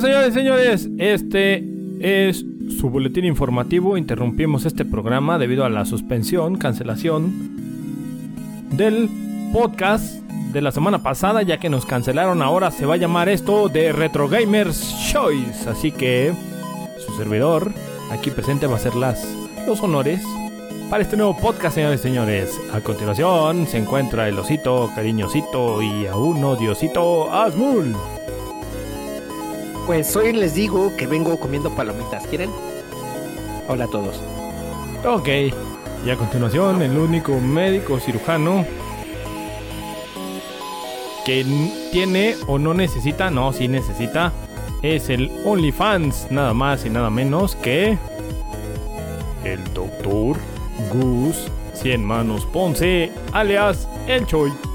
Señores señores, este es su boletín informativo. Interrumpimos este programa debido a la suspensión, cancelación del podcast de la semana pasada, ya que nos cancelaron. Ahora se va a llamar esto de Retro Gamers Choice. Así que su servidor aquí presente va a hacer las, los honores para este nuevo podcast, señores señores. A continuación se encuentra el osito, cariñosito y aún odiosito Asmul. Pues hoy les digo que vengo comiendo palomitas. ¿Quieren? Hola a todos. Ok. Y a continuación, el único médico cirujano que tiene o no necesita, no, sí necesita, es el OnlyFans, nada más y nada menos que el doctor Gus Cien Manos Ponce, alias El Choy.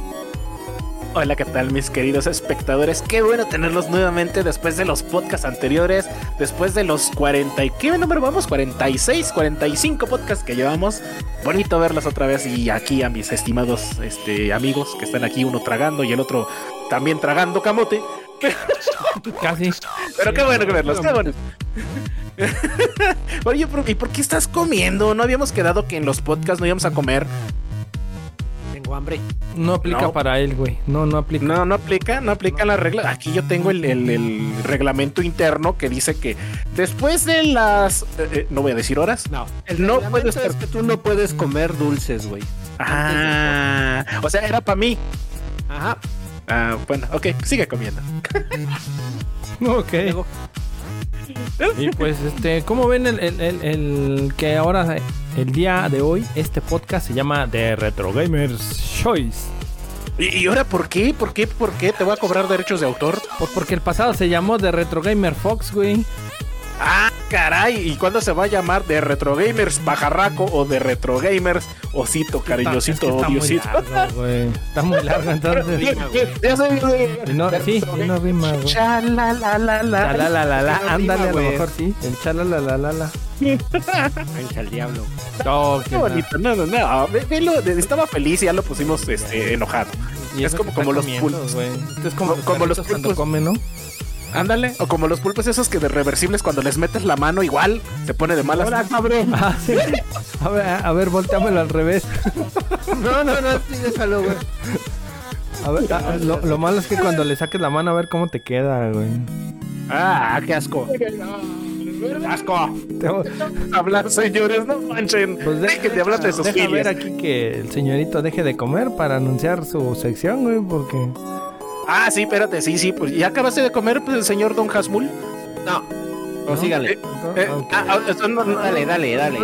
Hola, ¿qué tal, mis queridos espectadores? Qué bueno tenerlos nuevamente después de los podcasts anteriores, después de los 40 y ¿qué número vamos? 46, 45 podcasts que llevamos. Bonito verlos otra vez y aquí a mis estimados este, amigos que están aquí, uno tragando y el otro también tragando camote. Casi. Pero qué bueno que verlos, qué bueno. Oye, ¿y por qué estás comiendo? No habíamos quedado que en los podcasts no íbamos a comer. Tengo hambre. No aplica No. para él, güey. No, no aplica. No, no aplica, no aplica la regla. Aquí yo tengo el, el- el reglamento interno que dice que después de las... eh, eh, no voy a decir horas. No. El No puedes es que tú no puedes comer dulces, güey. Ah, o sea, era para mí. Ajá. Ah, bueno, ok, sigue comiendo. Ok. Luego, Y pues, este, ¿cómo ven el, el- el- el que ahora, el día de hoy, este podcast se llama The Retro Gamers Choice? ¿Y, y ahora por qué? ¿Por qué? ¿Por qué te voy a cobrar derechos de autor? Pues porque el pasado se llamó The Retro Gamer Fox, güey. Ah, caray, ¿y cuándo se va a llamar de Retro Gamers Pajarraco o de Retro Gamers Osito, Es cariñosito, que está muy odiosito? largo. Está muy largo, entonces. Ya sé, güey. Y no, sí, no rima, güey. Chalalalala. Chalalalala, No rima, ándale, a lo mejor sí. El chalalalala. ángel al diablo. Oh, Qué bonito, no, no, no. de- estaba feliz y ya lo pusimos este, enojado. Y Es como- que los pulpos. Es como, los pulpos. ¿no? Ándale. O como los pulpos esos que de reversibles cuando les metes la mano igual se pone de malas. Ah, sí. A ver, a ver, volteamelo al revés. No, no, no, sí, déjalo, güey. A ver, ah, lo, lo malo es que cuando le saques la mano a ver cómo te queda, güey. Ah, qué asco. Asco. Hablar, señores, no manchen. Pues de- de hablar de sus Deja ver filias. aquí que el señorito deje de comer para anunciar su sección, güey, porque... Ah, sí, espérate, sí, sí. Pues ya acabaste de comer, pues, el señor Don Hasmul. No. O sígale. Eh, eh, ah, ah, no, no, Dale, dale, dale.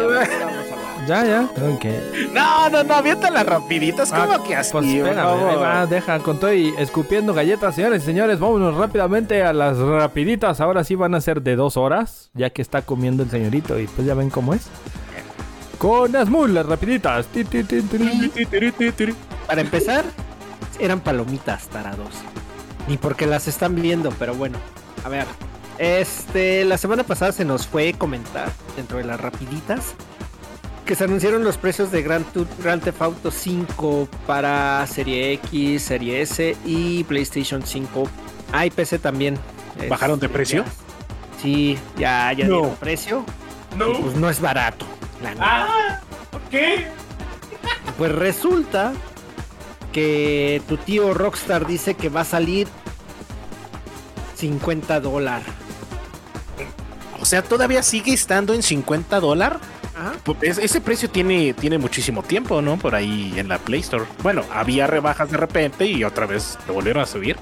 Ya, ya. Ok. No, no, no, aviéntala rapiditas, como Ah, que así. Pues espérame, ahí va, deja, con todo y escupiendo galletas, señores y señores, vámonos rápidamente a las rapiditas. Ahora sí van a ser de dos horas, ya que está comiendo el señorito y pues ya ven cómo es. Con Asmul, las rapiditas. Para empezar, eran palomitas tarados. Ni porque las están viendo, pero bueno. A ver. Este, la semana pasada se nos fue comentar dentro de las rapiditas que se anunciaron los precios de Grand, Grand Theft Auto 5 para Serie X, Serie S y PlayStation 5. Ah, y PC también. ¿Bajaron de Este, precio? ya- sí, ya, ya No. dieron precio. Y pues no es barato. la. Ah, ok. Pues resulta que tu tío Rockstar dice que va a salir 50 dólares. O sea, todavía sigue estando en 50 dólares. Pues ese precio tiene, tiene muchísimo tiempo, ¿no? Por ahí en la Play Store. Bueno, había rebajas de repente y otra vez lo volvieron a subir.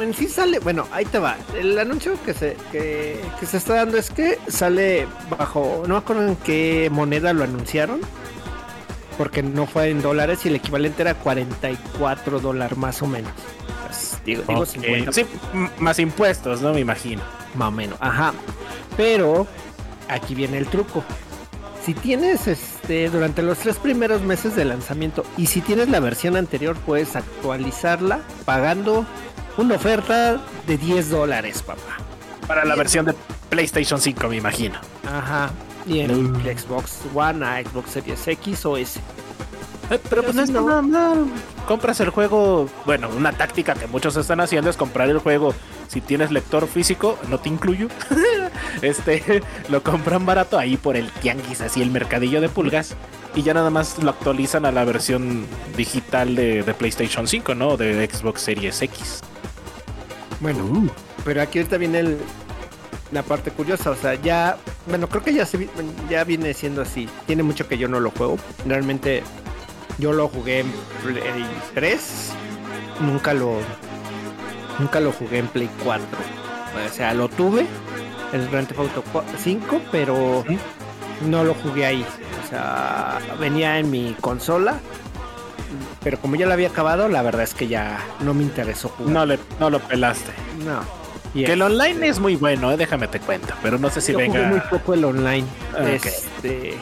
En sí sale, bueno, ahí te va. El anuncio que se, que, que se está dando es que sale bajo, no me acuerdo en qué moneda lo anunciaron, porque no fue en dólares y el equivalente era 44 dólares más o menos. Pues, digo, digo Ok. 50 Sí, más impuestos, ¿no? Me imagino. más o menos, ajá. Pero aquí viene el truco. Si tienes este durante los tres primeros meses de lanzamiento y si tienes la versión anterior puedes actualizarla pagando una oferta de 10 dólares, papá. Para la versión de PlayStation 5, me imagino. Ajá. Y en Xbox One a Xbox Series X o S. Eh, Pero pues no no. nada mal. Compras el juego. Bueno, una táctica que muchos están haciendo es comprar el juego. Si tienes lector físico, no te incluyo. este lo compran barato ahí por el tianguis, así el mercadillo de pulgas. Y ya nada más lo actualizan a la versión digital de, de PlayStation 5, ¿no? De Xbox Series X. Bueno, pero aquí ahorita viene el- la parte curiosa, o sea, ya, bueno, creo que ya se ya viene siendo así. Tiene mucho que yo no lo juego. Realmente yo lo jugué en Play 3, nunca lo nunca lo jugué en Play 4. O sea, lo tuve el Grand Theft Auto 5, pero no lo jugué ahí. O sea, venía en mi consola, pero como ya lo había acabado, la verdad es que ya no me interesó jugar. No, le, no lo pelaste. No. Que el online es muy bueno, eh, déjame te cuento. Pero no sé si yo jugué venga. muy poco el online. Ah. Este,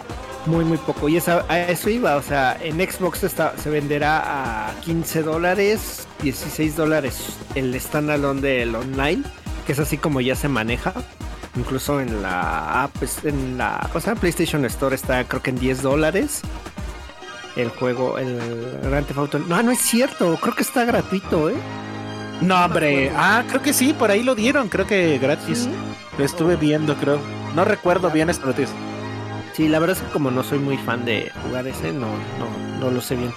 muy, muy poco. Y esa, a eso iba. O sea, en Xbox está, se venderá a 15 dólares, 16 dólares el standalone del online, que es así como ya se maneja. Incluso en la app, en la cosa, PlayStation Store está creo que en 10 dólares. El juego, el Grand Theft Auto. No, no es cierto. Creo que está gratuito, ¿eh? No, hombre. Ah, creo que sí, por ahí lo dieron, creo que gratis. Lo estuve viendo, creo. No recuerdo bien esta noticia. Sí, la verdad es que como no soy muy fan de jugar ese, no, no, no lo sé bien.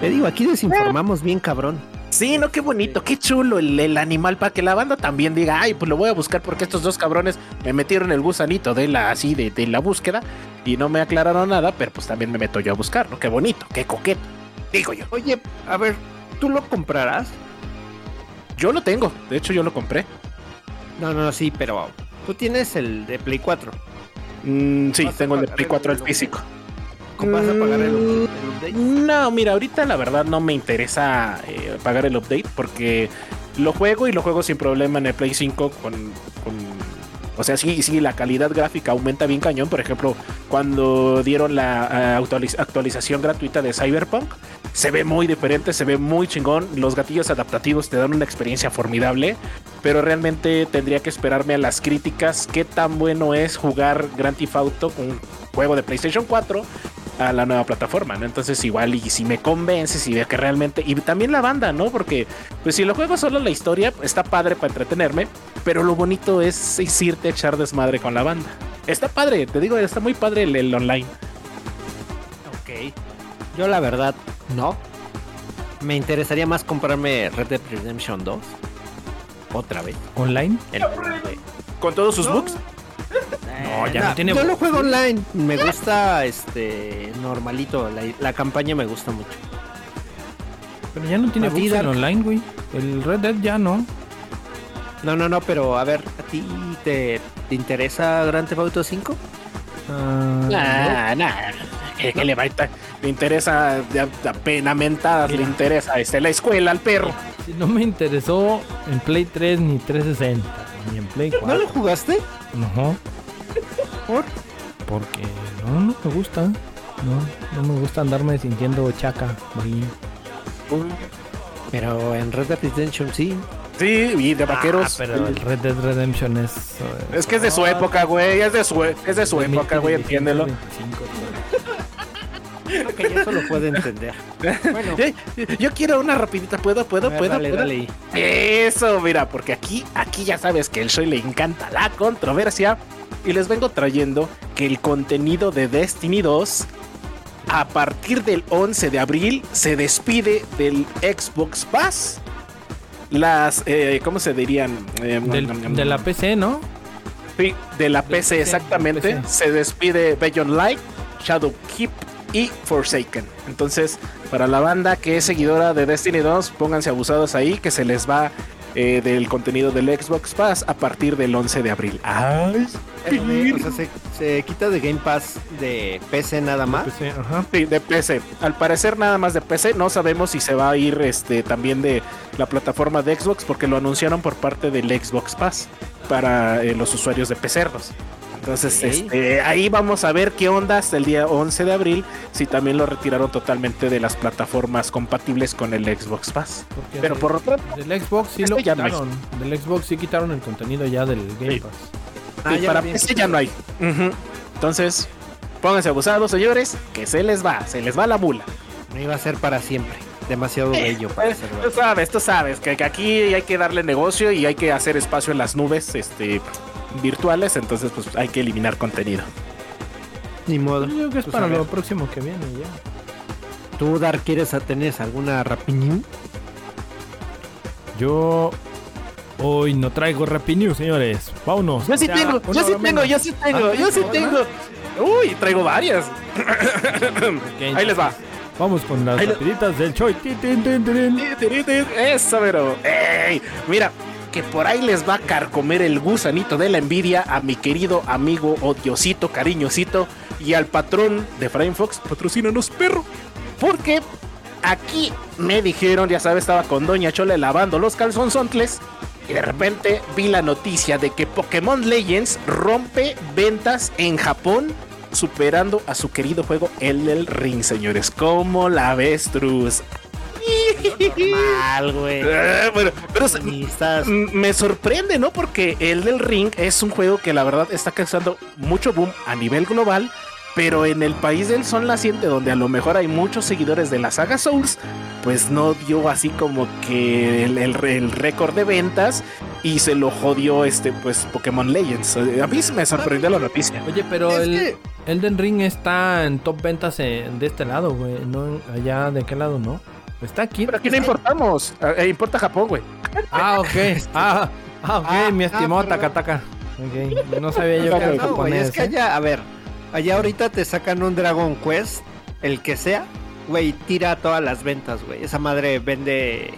Te digo, aquí desinformamos bien cabrón. Sí, no, qué bonito, qué chulo el, el animal para que la banda también diga, ay, pues lo voy a buscar porque estos dos cabrones me metieron el gusanito de la así de, de la búsqueda y no me aclararon nada, pero pues también me meto yo a buscar, ¿no? Qué bonito, qué coqueto, digo yo. Oye, a ver, ¿tú lo comprarás? Yo lo tengo, de hecho yo lo compré. No, no, sí, pero tú tienes el de Play 4. Mm, sí, tengo el de Play el 4 el update. físico. ¿Cómo vas a pagar el, Mm, el update? No, mira, ahorita la verdad no me interesa eh, pagar el update porque lo juego y lo juego sin problema en el Play 5 con... con- o sea, sí, sí, la calidad gráfica aumenta bien cañón. Por ejemplo, cuando dieron la eh, actualiz- actualización gratuita de Cyberpunk, se ve muy diferente, se ve muy chingón. Los gatillos adaptativos te dan una experiencia formidable, pero realmente tendría que esperarme a las críticas qué tan bueno es jugar Grand Theft Auto, un juego de PlayStation 4, a la nueva plataforma, ¿no? Entonces igual y si me convence, si veo que realmente... Y también la banda, ¿no? Porque pues si lo juego solo la historia, está padre para entretenerme, pero lo bonito es, es irte a echar desmadre con la banda. Está padre, te digo, está muy padre el, el online. Ok. Yo la verdad, no. Me interesaría más comprarme Red Dead Redemption 2. Otra vez. ¿Online? El- Con todos sus No. bugs. No, ya no tiene Yo lo juego online. Me gusta este normalito. La, la campaña me gusta mucho. Pero ya no tiene bugs el Dark. online, güey. El Red Dead ya no. No, no, no, pero a ver, ¿a ti te, te interesa Grand Theft Auto 5? Ah, Nah, nah. ¿Qué, qué le va a Le interesa pena mentadas, le interesa este, la escuela al perro. no. No me interesó en Play 3 ni 360, ni en Play 4. ¿No lo jugaste? No, ¿Por? porque no, no me gusta. No, no me gusta andarme sintiendo chaca. Pero en Red Dead Redemption sí. Sí, y de vaqueros. Ah, pero el Red Dead Redemption es. eh, Es que es de su época, güey. Es de su, es de su época, güey, 2025, entiéndelo. 25, güey. Creo que ya eso lo puede entender. Bueno, Eh, Yo quiero una rapidita, ¿puedo? ¿Puedo? ver, ¿Puedo? dale, ¿Puedo? dale. Eso, mira, porque aquí, aquí ya sabes que el show le encanta la controversia. Y les vengo trayendo que el contenido de Destiny 2 a partir del 11 de abril se despide del Xbox Pass. Las, eh, ¿cómo se dirían? Eh, Del- de la PC, ¿no? Sí, de la de PC, PC, exactamente. PC. Se despide Beyond Light, Shadow Keep y Forsaken. Entonces, para la banda que es seguidora de Destiny 2, pónganse abusados ahí que se les va eh, del contenido del Xbox Pass a partir del 11 de abril. ¡Ay! De- o sea, se, se quita de Game Pass de PC nada más. PC, ajá. Sí, de PC. Al parecer nada más de PC. No sabemos si se va a ir este también de la plataforma de Xbox porque lo anunciaron por parte del Xbox Pass para eh, los usuarios de PCernos. Entonces, este, ahí vamos a ver qué onda hasta el día 11 de abril, si también lo retiraron totalmente de las plataformas compatibles con el Xbox Pass. Porque Pero de- por otro Del Xbox sí Este lo ya no quitaron. Del Xbox sí quitaron el contenido ya del Game Sí. Pass. Ah, ya para. PC ya no hay. Entonces, pónganse abusados, señores, que se les va, se les va la mula. No iba a ser para siempre. Demasiado bello para ser Tú sabes, tú sabes que, que aquí hay que darle negocio y hay que hacer espacio en las nubes este, virtuales, entonces pues hay que eliminar contenido. Ni modo. Yo creo que es Pues, para lo próximo que viene ya. ¿Tú, Dar, quieres tenés alguna rapiñín? Yo hoy no traigo News, señores. Vámonos. Yo sí Ya, tengo, yo sí tengo, menos. yo sí tengo, Ah, yo sí tengo. Uy, traigo varias. Ahí les va. Vamos con las rapiditas del Choi. Eso, pero. ¡Ey! Mira, que por ahí les va a carcomer el gusanito de la envidia a mi querido amigo odiosito, cariñosito y al patrón de Frame Fox. Patrocínanos, perro. Porque aquí me dijeron, ya sabes, estaba con Doña Chole lavando los calzonzontles. Y de repente vi la noticia de que Pokémon Legends rompe ventas en Japón, superando a su querido juego El Ring, señores. ¿Cómo la ves, Truz? Mal, güey. Eh, bueno, pero se- me sorprende, ¿no? Porque el del Ring es un juego que la verdad está causando mucho boom a nivel global, pero en el país del sol naciente, donde a lo mejor hay muchos seguidores de la saga Souls, pues no dio así como que el, el- el récord de ventas y se lo jodió este, pues Pokémon Legends. Eh, A mí me sorprendió la noticia. Oye, pero Es el que- Elden Ring está en top ventas en- de este lado, güey. No allá de qué lado, ¿no? Está aquí. Pero aquí no importamos, eh, importa Japón, güey. Ah, ok. Ah, ah, ok, Ah, mi ah, estimado perdón. Takataka. Ok, no sabía yo que era No, japonés. es que allá, a ver, allá ahorita te sacan un Dragon Quest, el que sea, güey, tira todas las ventas, güey. Esa madre vende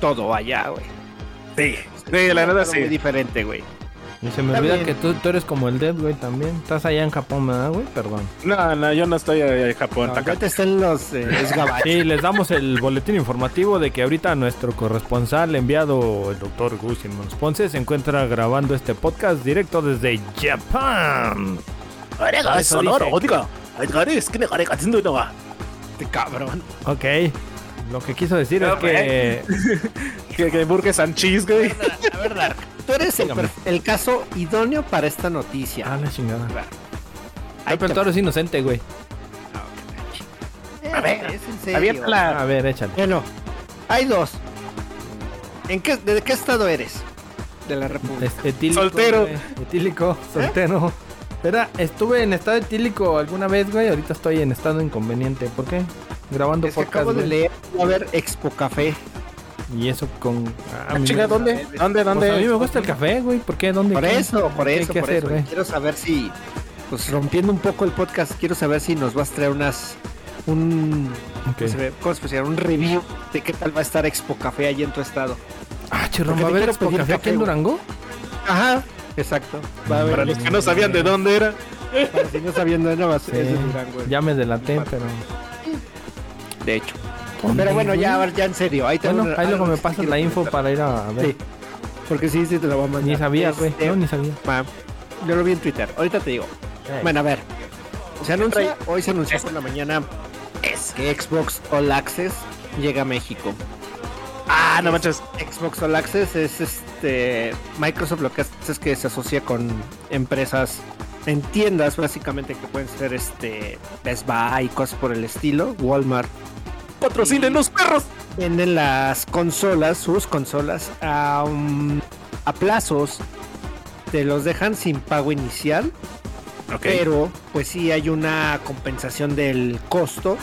todo allá, güey. Sí, sí, la verdad Es muy sí. diferente, güey. Y se me Está olvida bien. que tú, tú eres como el Dead, güey, también. Estás allá en Japón, ¿verdad, güey? Perdón. No, no, yo no estoy eh, en Japón, No, ya te están los eh. Sí, les damos el boletín informativo de que ahorita nuestro corresponsal enviado, el doctor Gus Simmons Ponce, se encuentra grabando este podcast directo desde Japón. Oiga, Eso sonoro, dice. oiga. Oiga, es que me haré haciendo una- Este cabrón. Ok. Lo que quiso decir No, es que... Que, que burgers and cheese, güey. A ver, Dark, tú eres el, el caso idóneo para esta noticia. Ah, la chingada. Ahí Ay, pero tú eres inocente, güey. va. a ver, es en serio. A ver, échale. Bueno, hay dos. ¿En qué, ¿De qué estado eres? De la República. Etílico, Soltero. güey. Etílico, soltero. Espera, estuve en estado etílico alguna vez, güey. Ahorita estoy en estado inconveniente. ¿Por qué? Grabando Es que podcast, acabo de leer, va a haber Expo Café. Y eso con... Ah, Ah, a mí chinga, me- ¿dónde? ¿Dónde? Pues a mí ¿Dónde? me gusta el café, güey. ¿Por qué? ¿Dónde? Por eso, por ¿Qué hay eso, por hacer, eso. Quiero saber si, pues rompiendo un poco el podcast, quiero saber si nos vas a traer unas, un, Ok. ¿cómo se. Un review de qué tal va a estar Expo Café allí en tu estado. Ah, chirrón, Porque ¿va a haber Expo Café aquí en. Durango? Ajá, exacto. Va a haber, Para los que no sabían de dónde era. para si no sabiendo de nada, Sí, es de Durango. ya me delaté, pero... De hecho. Pero bueno, ya, a ver, ya en serio. Ahí te Bueno, voy a- ahí luego algo me quiero la info para ir a ver. Sí, porque sí, sí te lo voy a mandar. Ni sabía, güey. Este, No, ni sabía. Yo lo vi en Twitter. Ahorita te digo. Bueno, a ver. Se anuncia, hoy se anunció por la mañana que Xbox All Access llega a México. Ah, no manches. Xbox All Access es este Microsoft lo que hace es que se asocia con empresas en tiendas básicamente que pueden ser este Best Buy y cosas por el estilo, Walmart. ¡Patrocinen los perros! Venden las consolas, sus consolas, a, plazos. Te los dejan sin pago inicial, pero pues sí hay una compensación del costo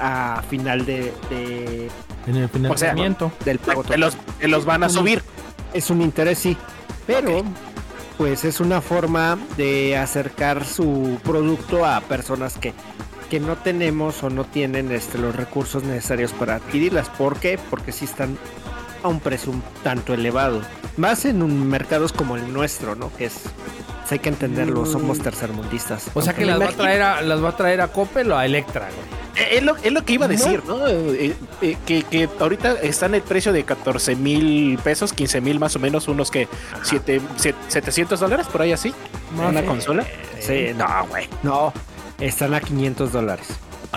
a final de, de- En el financiamiento. del pago Te los, te los van a subir. es un interés, sí. Pero, pues es una forma de acercar su producto a personas que, que no tenemos o no tienen este, los recursos necesarios para adquirirlas. ¿Por qué? Porque sí están a un precio un tanto elevado. Más en un mercados como el nuestro, ¿no? Que es. pues, hay que entenderlo, somos tercermundistas. O sea que las va a traer a, las va a traer a Coppel o a Electra, güey. Eh, Es lo, es lo que iba a decir, ¿no? Eh, eh, que, que ahorita está en el precio de 14 mil pesos, 15 mil más o menos, unos que siete- siete- 700 dólares por ahí así. una consola. Sí, no, güey. No, están a 500 dólares.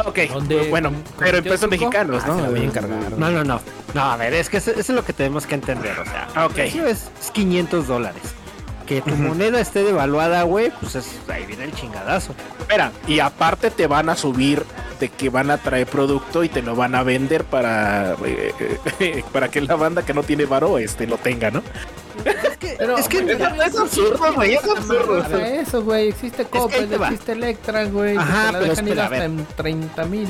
Ok, ¿Dónde? bueno, ¿Con- pero en pesos mexicanos, Ah, ¿no? se la voy a encargar. No, no, no. No, a ver, es que eso, eso es lo que tenemos que entender. O sea, Ah, ok. precio es, es 500 dólares. Que tu moneda esté devaluada, güey, pues es, ahí viene el chingadazo. Espera, y aparte te van a subir de que van a traer producto y te lo van a vender para eh, para que la banda que no tiene varo este lo tenga, ¿no? Es que, Pero, es que absurdo, güey, es absurdo. Para eso, güey. Existe Coppel, existe Electra, güey. Ajá, te la pero dejan ir espera, a hasta ver. en 30 mil.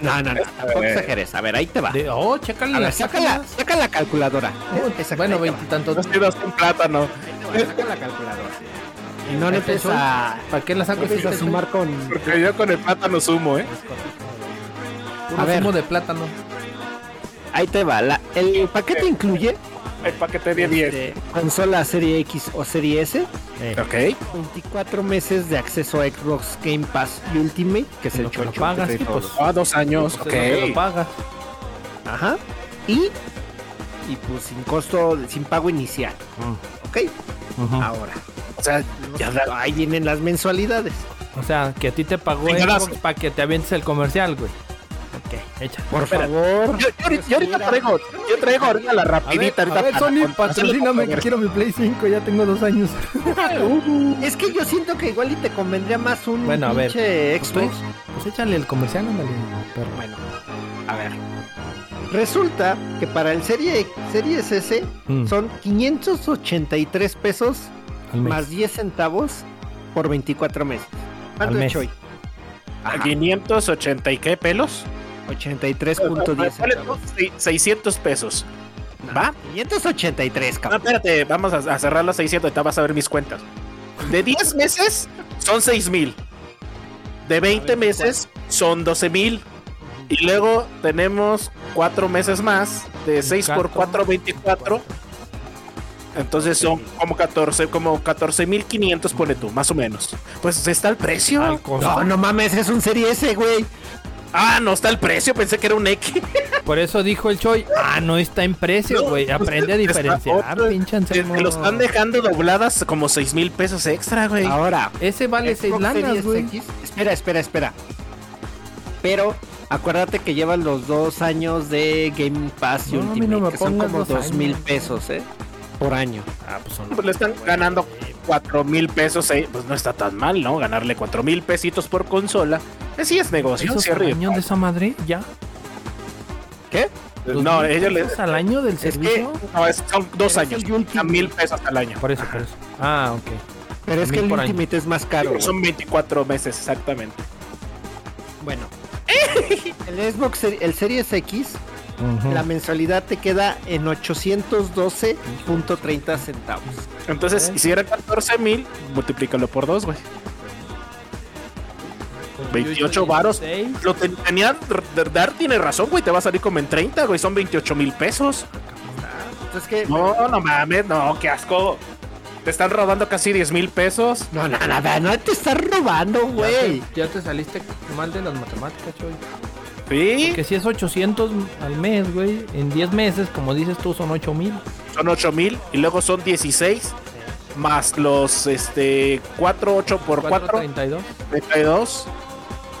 no, no, no, tampoco exageres. A ver, ahí te va. De, oh, chécale A ver, las saca la, sácalas. saca la calculadora. Oh, bueno, veintitantos. Dos tiras con plátano. Ahí te va, Saca la calculadora. Y no le soy. a, ¿Para qué la no saco? empieces a sumar con... Porque yo con el plátano sumo, ¿eh? A ver. zumo de plátano. Ahí te va. La, el paquete incluye El paquete de 10. este, consola Serie X o Serie S. Ok. 24 meses de acceso a Xbox Game Pass Ultimate, que es el lo que lo chocho. pagas, sí, pues. Ah, dos años. Pues es lo Ok. pagas. Ajá. Y, y pues sin costo, sin pago inicial. ¿Ok? Ujú. Ahora. O sea, ya da- Ahí vienen las mensualidades. O sea, que a ti te pagó. Xbox para que te avientes el comercial, güey. Ok, echa. Por Espera. favor. Yo, yo ahorita- yo ahorita traigo, yo traigo ahorita la A ver, rapidita. a ver, Sony, patrocíname que quiero mi Play 5, ya tengo dos años. Es que yo siento que igual y te convendría más un Bueno, a ver. Pues, Xbox. pues échale el comercial, ándale, perro. Bueno, a ver. Resulta que para el Serie, Series S Mm, son 583 pesos más 10 centavos por 24 meses. ¿Cuánto es. Choy? A Ajá, 580 y qué pelos? 83.10 Vale, centavos. seis- 600 pesos. ¿Va? 583, No, cabrón. espérate, vamos a, a cerrar los 600, ahorita vas a ver mis cuentas. De 10 meses son 6 mil. De 20 meses son 12 mil. Y luego tenemos 4 meses más. De 6 por 4, 24. Entonces son como 14, como 14 mil 500, pone tú, más o menos. Pues está el precio. No, no mames, es un Serie S, güey. Ah, no está el precio, pensé que era un X. Por eso dijo el Choi, ah, no está en precio, No, güey. Aprende a diferenciar, pinche lo están dejando dobladas como 6 mil pesos extra, güey. Ahora, Ese vale seis Xbox lanas, Series güey. Espera, espera, espera. Pero acuérdate que llevan los dos años de Game Pass No, mí Ultimate, no que son como dos dos mil años. pesos, ¿eh? Por año. Ah, pues son. Pues le están ganando 4 mil pesos, eh, pues no está tan mal, ¿no? Ganarle 4 mil pesitos por consola. Eh, sí es negocio, ¿Esos sí al arriba. año de esa madre? ¿Ya? ¿Qué? No, ¿Dos mil ellos le... pesos al año del Es que servicio? no, es- son dos es años, a mil pesos al año. Por eso, por eso. Ah, ok. Pero es que el año. Ultimate es más caro. Son 24 meses, exactamente. Bueno. el Xbox, el Series X, La mensualidad te queda en 812.30 centavos. Entonces, si eran 14 mil, multiplícalo por dos, güey. 28 varos. Lo ten- tenía, Dar tiene razón, güey, te va a salir como en 30, güey, son 28 mil pesos. Entonces, ¿qué? No, no mames, no, qué asco. Te están robando casi 10 mil pesos. No, no, nada, no te estás robando, güey. ya te saliste mal de las matemáticas, Choy. Sí, Que si es 800 al mes, güey, en 10 meses, como dices tú, son 8000. son 8 mil y luego son 16 más los este 4, 8 por 4, 432. 32.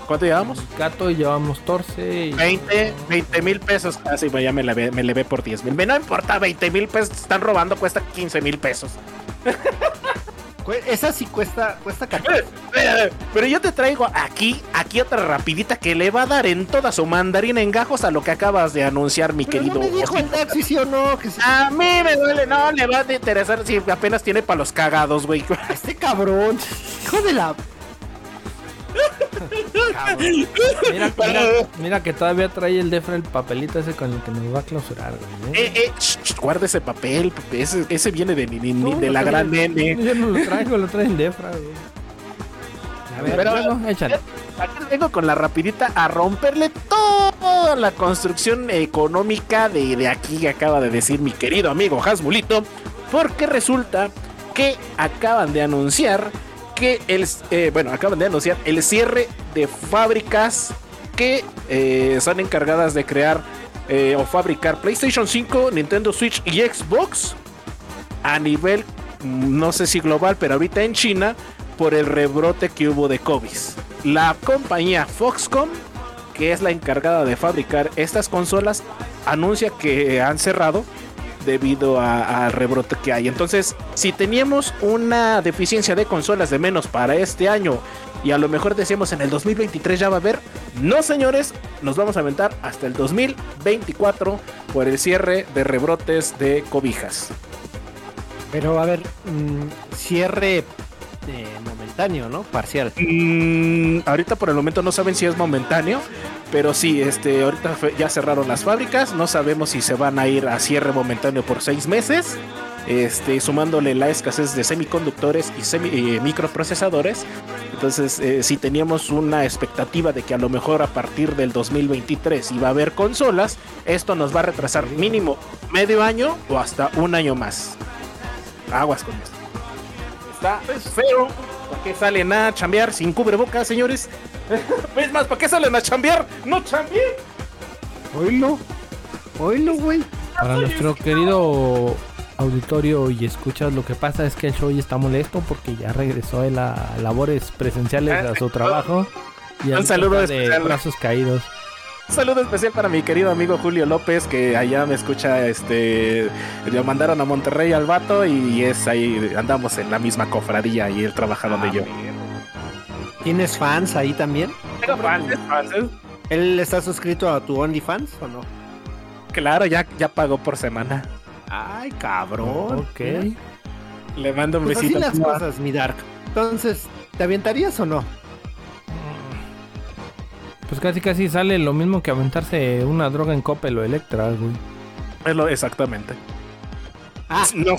¿Cuánto llevamos? Gato y llevamos torce. Y... 20, 20 mil pesos. Ah, sí, ya me le ve, me le ve por 10 mil. No importa, 20 mil pesos te están robando, cuesta 15 mil pesos. Esa sí cuesta, cuesta Eh, 14. eh, Pero yo te traigo aquí, aquí otra rapidita que le va a dar en toda su mandarina en gajos a lo que acabas de anunciar, mi Pero querido. no me dijo el Dax si sí o no. Que sí. A mí me duele, no le va a interesar si apenas tiene para los cagados, güey. Este cabrón. Hijo de la. Mira, mira, mira que todavía trae el Defra el papelito ese con el que nos va a clausurar, güey. ¿eh? Eh, eh, sh, guarda ese papel, ese, ese viene de, ni- ni- de la gran nene. Yo no lo traigo, lo trae el Defra, güey. A ver, Pero- échale. Aquí vengo con la rapidita a romperle toda la construcción económica de, de aquí que acaba de decir mi querido amigo Hasmulito, porque resulta que acaban de anunciar que el, eh, bueno, acaban de anunciar el cierre de fábricas que eh, son encargadas de crear eh, o fabricar PlayStation 5, Nintendo Switch y Xbox a nivel, mm, no sé si global, pero ahorita en China, por el rebrote que hubo de COVID. La compañía Foxconn, que es la encargada de fabricar estas consolas, anuncia que han cerrado debido a- al rebrote que hay. Entonces, si teníamos una deficiencia de consolas de menos para este año y a lo mejor decíamos en el 2023 ya va a haber, no señores, nos vamos a aventar hasta el 2024 por el cierre de rebrotes de cobijas. Pero a ver, mm, cierre eh, momentáneo, ¿no? Parcial. Mm, ahorita por el momento no saben si es momentáneo, pero sí, este, ahorita ya cerraron las fábricas, no sabemos si se van a ir a cierre momentáneo por seis meses, este, sumándole la escasez de semiconductores y semi- eh, microprocesadores. Entonces, eh, si teníamos una expectativa de que a lo mejor a partir del 2023 iba a haber consolas, esto nos va a retrasar mínimo medio año o hasta un año más. Aguas con esto. Está feo. ¿Para qué salen a chambear sin cubrebocas, señores? Es más, ¿para qué salen a chambear? ¡No chambeen! Oílo. Oílo, güey. Para nuestro querido auditorio y escuchas, lo que pasa es que el show ya está molesto porque ya regresó de la labores presenciales a su trabajo. Y Un saludo de especial. brazos caídos. Un saludo especial para mi querido amigo Julio López, que allá me escucha, este, lo mandaron a Monterrey al vato y es ahí, andamos en la misma cofradía y él trabaja donde yo. ¿Tienes fans ahí también? Tengo fans, fans, ¿eh? ¿Él está suscrito a tu OnlyFans o no? Claro, ya, ya pagó por semana. Ay, cabrón. Ok. Le mando un Pues así besito. las cosas, mi Dark. Entonces, ¿te aventarías o no? Pues casi casi sale lo mismo que aventarse una droga en Coppel o Electra, güey. Es lo- exactamente. Ah, No,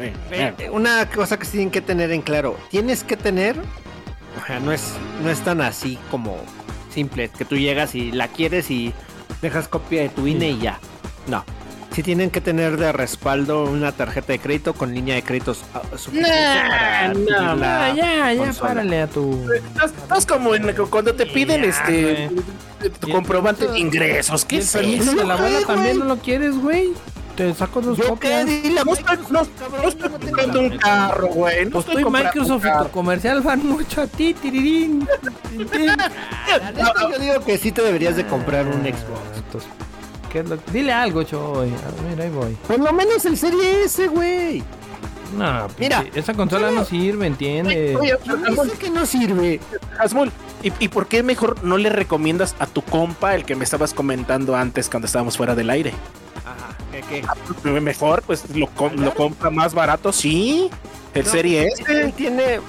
eh, Una cosa que sí tienen que tener en claro, tienes que tener, o sea, no es, no es tan así como simple, que tú llegas y la quieres y dejas copia de tu INE y ya. No. Sí tienen que tener de respaldo una tarjeta de crédito con línea de créditos ah, suficiente para adquirir no, la Ah, ya, ya, consola. párale a tu. Estás, estás como en, cuando te piden Ya, este tu Y el comprobante permiso- de ingresos. ¿Qué ¿Y el es permiso eso? de la abuela también no lo quieres, güey? Te saco dos ¿Yo qué? copias. Dile a No estoy, no, no estoy no comprando la- un carro, güey. No Pues estoy Microsoft un y carro. tu comercial van mucho a ti, tirirín. La neta, yo digo que sí te deberías de comprar un Xbox. Entonces, ¿qué es lo- Dile algo, Choy. A ver, ahí voy. Por lo menos el Serie S, güey. No, Mira, esa consola no sirve, ¿entiendes? Oye, sé que no sirve. Asmul, ¿y, ¿y por qué mejor no le recomiendas a tu compa el que me estabas comentando antes cuando estábamos fuera del aire? Ajá, ¿qué qué? Mejor, pues lo, com- lo compra más barato, sí. El No, Serie Él S. tiene.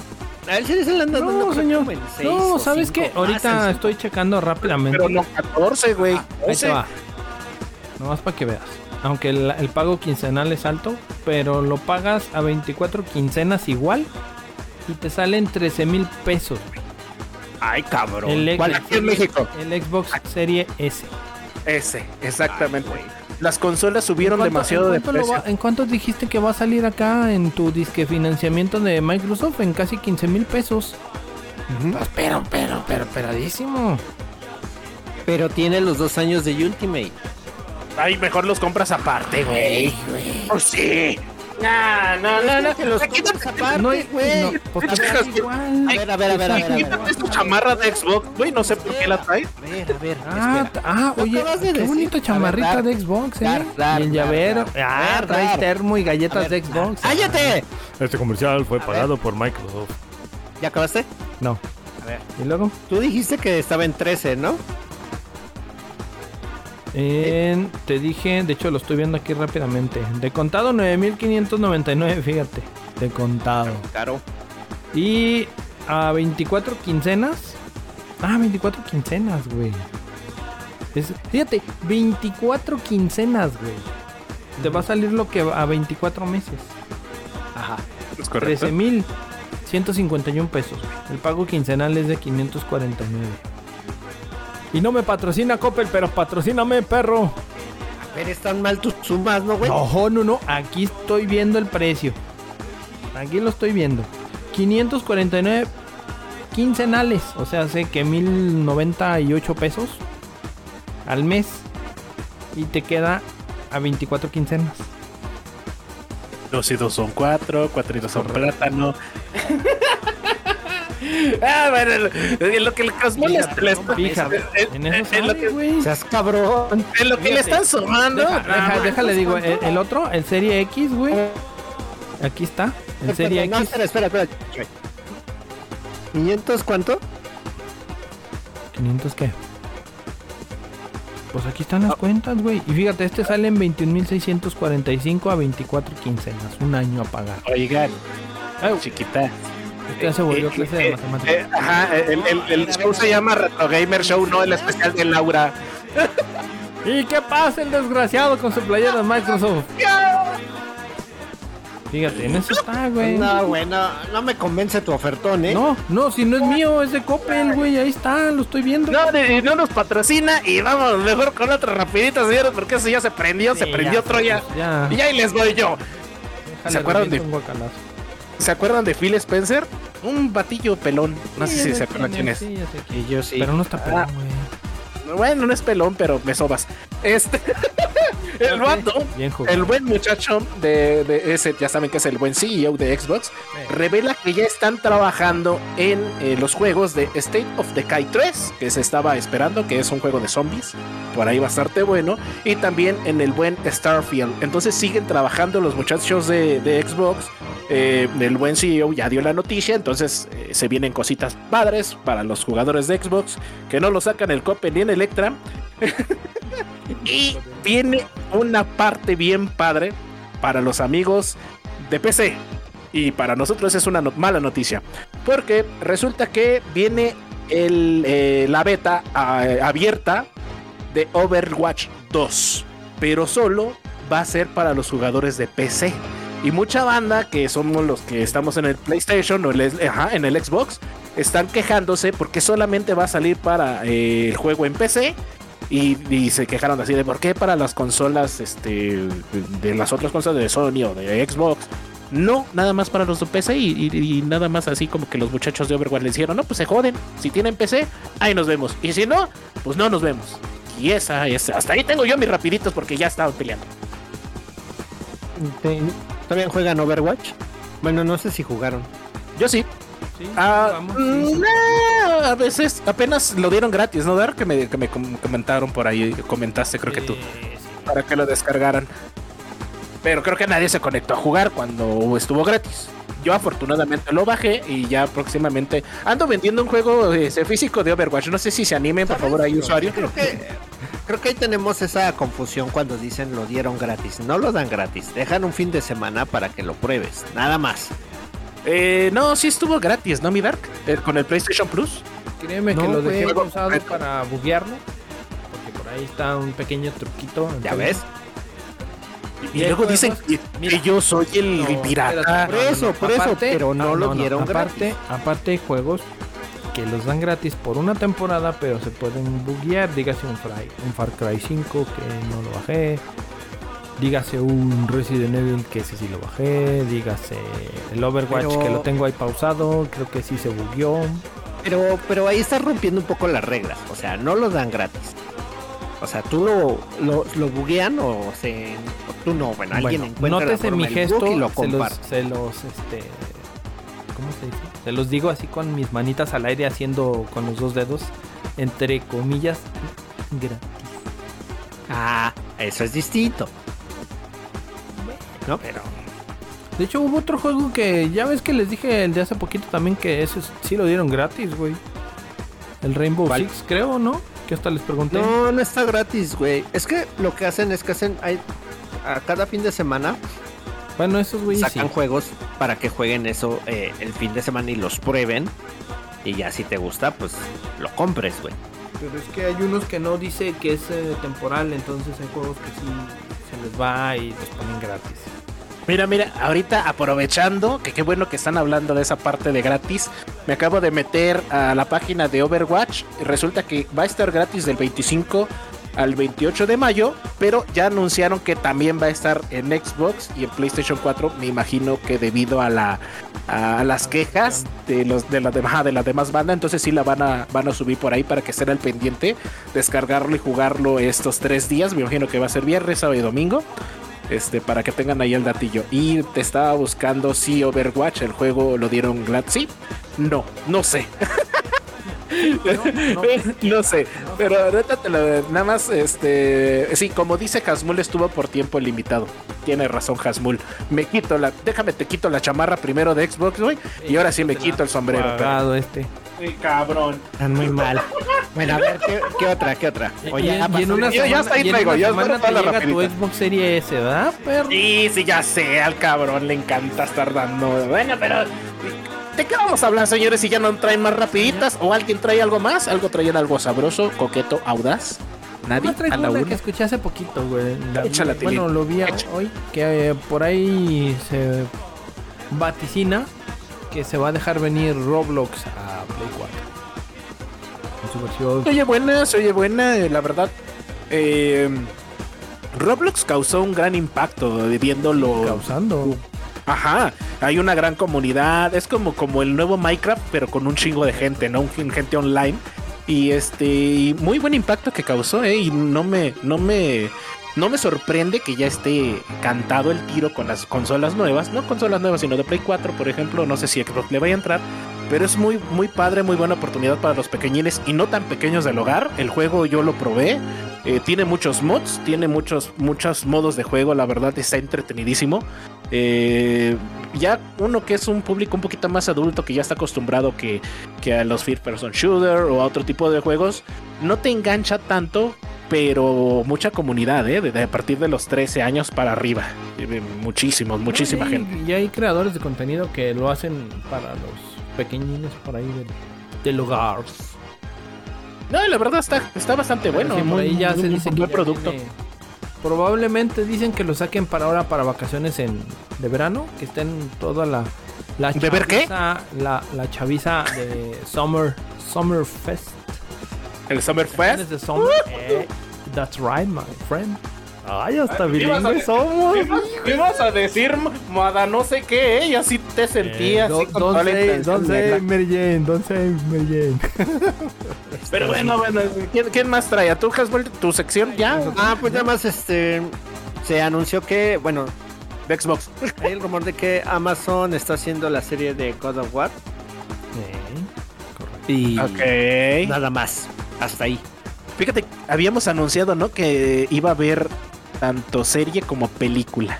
A él se le anda dando No, señor. No, ¿sabes qué? Ahorita estoy checando rápidamente. Pero no 14, güey. Ah, ahí te 12. va. Nomás para que veas. Aunque el, el pago quincenal es alto, pero lo pagas a 24 quincenas igual y te salen 13 mil pesos. Ay, cabrón. El, Aquí en México. el Xbox Serie S. Ese, exactamente. Las consolas subieron ¿En cuánto- demasiado en de precio. va- ¿En cuánto dijiste que va a salir acá en tu disque financiamiento de Microsoft? En casi 15 mil pesos. Pues, pero, pero, pero, peradísimo. Pero tiene los dos años de Ultimate. Ay, mejor los compras aparte, güey. Pues sí. No, no, no, no. Que los Aquí compres aparte, No, güey. no, pues igual. A ver, a ver, a ver, a ver. a ver, Quítate esta chamarra de Xbox, güey, no sé por qué la traes. A ver, a ver, Ah, ah, oye, qué decir. bonita chamarrita dar, de Xbox, ¿eh? dar, dar, y el llavero. dar, ah, dar, traes termo y galletas de Xbox. ¡Cállate! Este comercial fue pagado por Microsoft. ¿Ya acabaste? No. A ver. ¿Y luego? Tú dijiste que estaba en 13, ¿no? En- te dije, de hecho lo estoy viendo aquí rápidamente. De contado 9599, fíjate. De contado. Claro. Y a 24 quincenas. Ah, 24 quincenas, güey. Es- fíjate, 24 quincenas, güey. Te va a salir lo que a 24 meses. Ajá. Es 13 mil 151 pesos. güey. El pago quincenal es de 549. Y no me patrocina Coppel, pero patrocíname, perro. A ver, están mal tus sumas, ¿no, güey? No, no, no. Aquí estoy viendo el precio. Aquí lo estoy viendo. 549 quincenales. O sea, sé que 1098 pesos al mes. Y te queda a 24 quincenas. Dos y dos son cuatro, cuatro y dos son plátano. Ah, bueno, lo, lo que les molesta. les- Fíjate, en eso en lo sale, que-. Seas cabrón. en lo que le están sumando. Deja, deja- ah, déjale, digo, el, el otro, el Serie X, güey. Aquí está. El Serie No, X. espera, espera, espera. ¿500 cuánto? ¿500 qué? Pues aquí están las cuentas, güey. Y fíjate, este sale en 21.645 a 24 quincenas. Un año a pagar. Oigan, chiquita. Ya se volvió Eh, clase eh, de eh, matemáticas. ajá, el, el, el show se llama Retro Gamer Show, no el especial de Laura. ¿Y qué pasa el desgraciado con su playera de Microsoft? Fíjate, en eso está, güey. No, güey, no, no me convence tu ofertón, ¿eh? No, no, si no es mío, es de Coppel, güey. Ahí está, lo estoy viendo. No, de- no nos patrocina y vamos mejor con otra rapidita, señores, porque eso ya se prendió, se prendió ya, Troya. ya. Y ahí les voy yo. Déjale, ¿se acuerdan de- un. ¿Se acuerdan de Phil Spencer? Un batillo pelón. No Sí, sé si se acuerdan quién es. Sí, yo sí. Pero no está pelón, Ah. Bueno, no es pelón, pero me sobas. Este. el vato. El buen muchacho de, de ese, ya saben que es el buen CEO de Xbox, revela que ya están trabajando en eh, los juegos de State of Decay 3, que se estaba esperando, que es un juego de zombies, por ahí bastante bueno, y también en el buen Starfield. Entonces siguen trabajando los muchachos de, de Xbox, eh, el buen CEO ya dio la noticia, entonces eh, se vienen cositas padres para los jugadores de Xbox, que no lo sacan el Cope ni en Electra. Y viene una parte bien padre para los amigos de PC. Y para nosotros es una no- mala noticia. Porque resulta que viene el, eh, la beta abierta de Overwatch 2. Pero solo va a ser para los jugadores de PC. Y mucha banda, que somos los que estamos en el PlayStation o el, ajá, en el Xbox, están quejándose porque solamente va a salir para eh, el juego en PC. Y, y se quejaron así de por qué para las consolas este, de las otras consolas de Sony o de Xbox. No, nada más para los de PC y, y- y nada más así como que los muchachos de Overwatch les dijeron, no, pues se joden. Si tienen PC, ahí nos vemos. Y si no, pues no nos vemos. Y esa es, hasta ahí tengo yo mis rapiditos porque ya estaban peleando. ¿Todavía juegan Overwatch? Bueno, no sé si jugaron. Yo sí. Sí, Ah, vamos, sí. nah, a veces apenas lo dieron gratis, ¿no? Dar que me, que me com- comentaron por ahí, comentaste creo que tú, para que lo descargaran. Pero creo que nadie se conectó a jugar cuando estuvo gratis. Yo afortunadamente lo bajé y ya próximamente ando vendiendo un juego ese, físico de Overwatch. No sé si se animen, por favor, hay usuarios. Creo que, creo que ahí tenemos esa confusión cuando dicen lo dieron gratis. No lo dan gratis. Dejan un fin de semana para que lo pruebes. Nada más. Eh, no, sí estuvo gratis, ¿no, mi Dark? Eh, con el PlayStation Plus. Créeme que lo dejé pausado para buguearlo. Porque por ahí está un pequeño truquito. ¿Ya ves? Y, luego dicen que, mira. que yo soy el No, pirata. espérate, Por eso, por eso, pero no lo dieron aparte, Aparte hay juegos que los dan gratis por una temporada, pero se pueden buguear. Dígase un, Fry- un Far Cry 5 que no lo bajé. Dígase un Resident Evil que ese sí lo bajé. Dígase el Overwatch Pero- que lo tengo ahí pausado. Creo que sí se bugueó. Pero, pero ahí estás rompiendo un poco las reglas. O sea, no lo dan gratis. O sea, tú lo, lo, lo buguean o se. o tú no, bueno, alguien Bueno, encuentra la nótese forma mi gesto, y lo se los, se los, este, ¿cómo se dice? Se los digo así con mis manitas al aire haciendo con los dos dedos, entre comillas, gratis. Ah, eso es distinto. No, pero. De hecho, hubo otro juego que ya ves que les dije el de hace poquito también que ese sí lo dieron gratis, güey. El Rainbow ¿Cuál? Six, creo, ¿no? Que hasta les pregunté. No, no está gratis, güey. Es que lo que hacen es que hacen. Hay, a cada fin de semana Bueno, esos güeyes sí. sacan juegos para que jueguen eso eh, el fin de semana y los prueben. Y ya si te gusta, pues lo compres, güey. Pero es que hay unos que no dice que es eh, temporal, entonces hay juegos que sí se les va y los ponen gratis. Mira, mira, ahorita aprovechando, que qué bueno que están hablando de esa parte de gratis, me acabo de meter a la página de Overwatch y resulta que va a estar gratis del 25 al 28 de mayo, pero ya anunciaron que también va a estar en Xbox y en PlayStation 4, me imagino que debido a la a las quejas de los de la demás de la demás banda, entonces sí la van a van a subir por ahí para que estén al pendiente, descargarlo y jugarlo estos tres días, me imagino que va a ser viernes, sábado y domingo este, para que tengan ahí el datillo. Y te estaba buscando si Overwatch, el juego lo dieron gratis. Sí, no, no sé. No, No, sé, pero neta te lo- nada más, este, sí, como dice Hasmul, estuvo por tiempo limitado. Tiene razón Hasmul. Me quito la, déjame te quito la chamarra primero de Xbox, güey, y ahora sí me quito el sombrero. pero- Pagado este. Sí, cabrón. Están muy mal. Bueno, a ver, ¿qué, qué otra? ¿Qué otra? Oye, y, ah, y en una Yo ya semana, ahí traigo, yo semana te toda la llega tu. Xbox Series S, ¿verdad, perro? Sí, sí, ya sé, al cabrón le encanta estar dando. Bueno, pero. ¿De qué vamos a hablar, señores? Si ya no traen más rapiditas o alguien trae algo más, algo traían algo sabroso, coqueto, audaz. Nadie traigo a la una una. que escuché hace poquito, güey. La- bueno, lo vi hoy, que eh, por ahí se vaticina que se va a dejar venir Roblox a Play 4. En su versión Se oye buena, se oye buena, eh, la verdad. Eh, Roblox causó un gran impacto viéndolo. causando. Ajá, hay una gran comunidad. Es como, como el nuevo Minecraft, pero con un chingo de gente, ¿no? Un- Gente online. Y este, muy buen impacto que causó, ¿eh? Y no me, no me, no me sorprende que ya esté cantado el tiro con las consolas nuevas. No consolas nuevas, sino de Play 4, por ejemplo. No sé si Xbox le vaya a entrar. Pero es muy, muy padre, muy buena oportunidad para los pequeñines y no tan pequeños del hogar. El juego yo lo probé. eh, tiene muchos mods, tiene muchos, muchos modos de juego. La verdad está entretenidísimo. Eh, ya uno que es un público un poquito más adulto, que ya está acostumbrado que, que a los first person shooter o a otro tipo de juegos, no te engancha tanto, pero mucha comunidad, ¿eh? Desde a partir de los 13 años para arriba. Muchísimos, muchísima y, gente. Y hay creadores de contenido que lo hacen para los pequeñines por ahí del, del hogar. No, la verdad está, está bastante bueno. Sí, por muy, ahí ya muy- se muy dice que buen producto. tiene- Probablemente dicen que lo saquen para ahora para vacaciones en de verano, que estén toda la la ¿De ver qué? chaviza- La, la chaviza de Summer Summer Fest. El Summer Fest. de Summer. Eh, that's right, my friend. Ay, hasta ¿Qué ibas a bilingüe decir? somos. ¿Qué ibas- a decir, Moda? No sé qué, ¿eh? Yo sí te sentía Eh, así don't- don't say- don't Mary Jane, don't say Mary Jane. Pero bueno, bueno, ¿quién, quién más trae? ¿A tú, Hasbel, tu sección ya? Ah, pues nada más este. Se anunció que, bueno, De Xbox. hay el rumor de que Amazon está haciendo la serie de God of War. Y Ok. nada más. Hasta ahí. Fíjate, habíamos anunciado, ¿no? Que iba a haber tanto serie como película.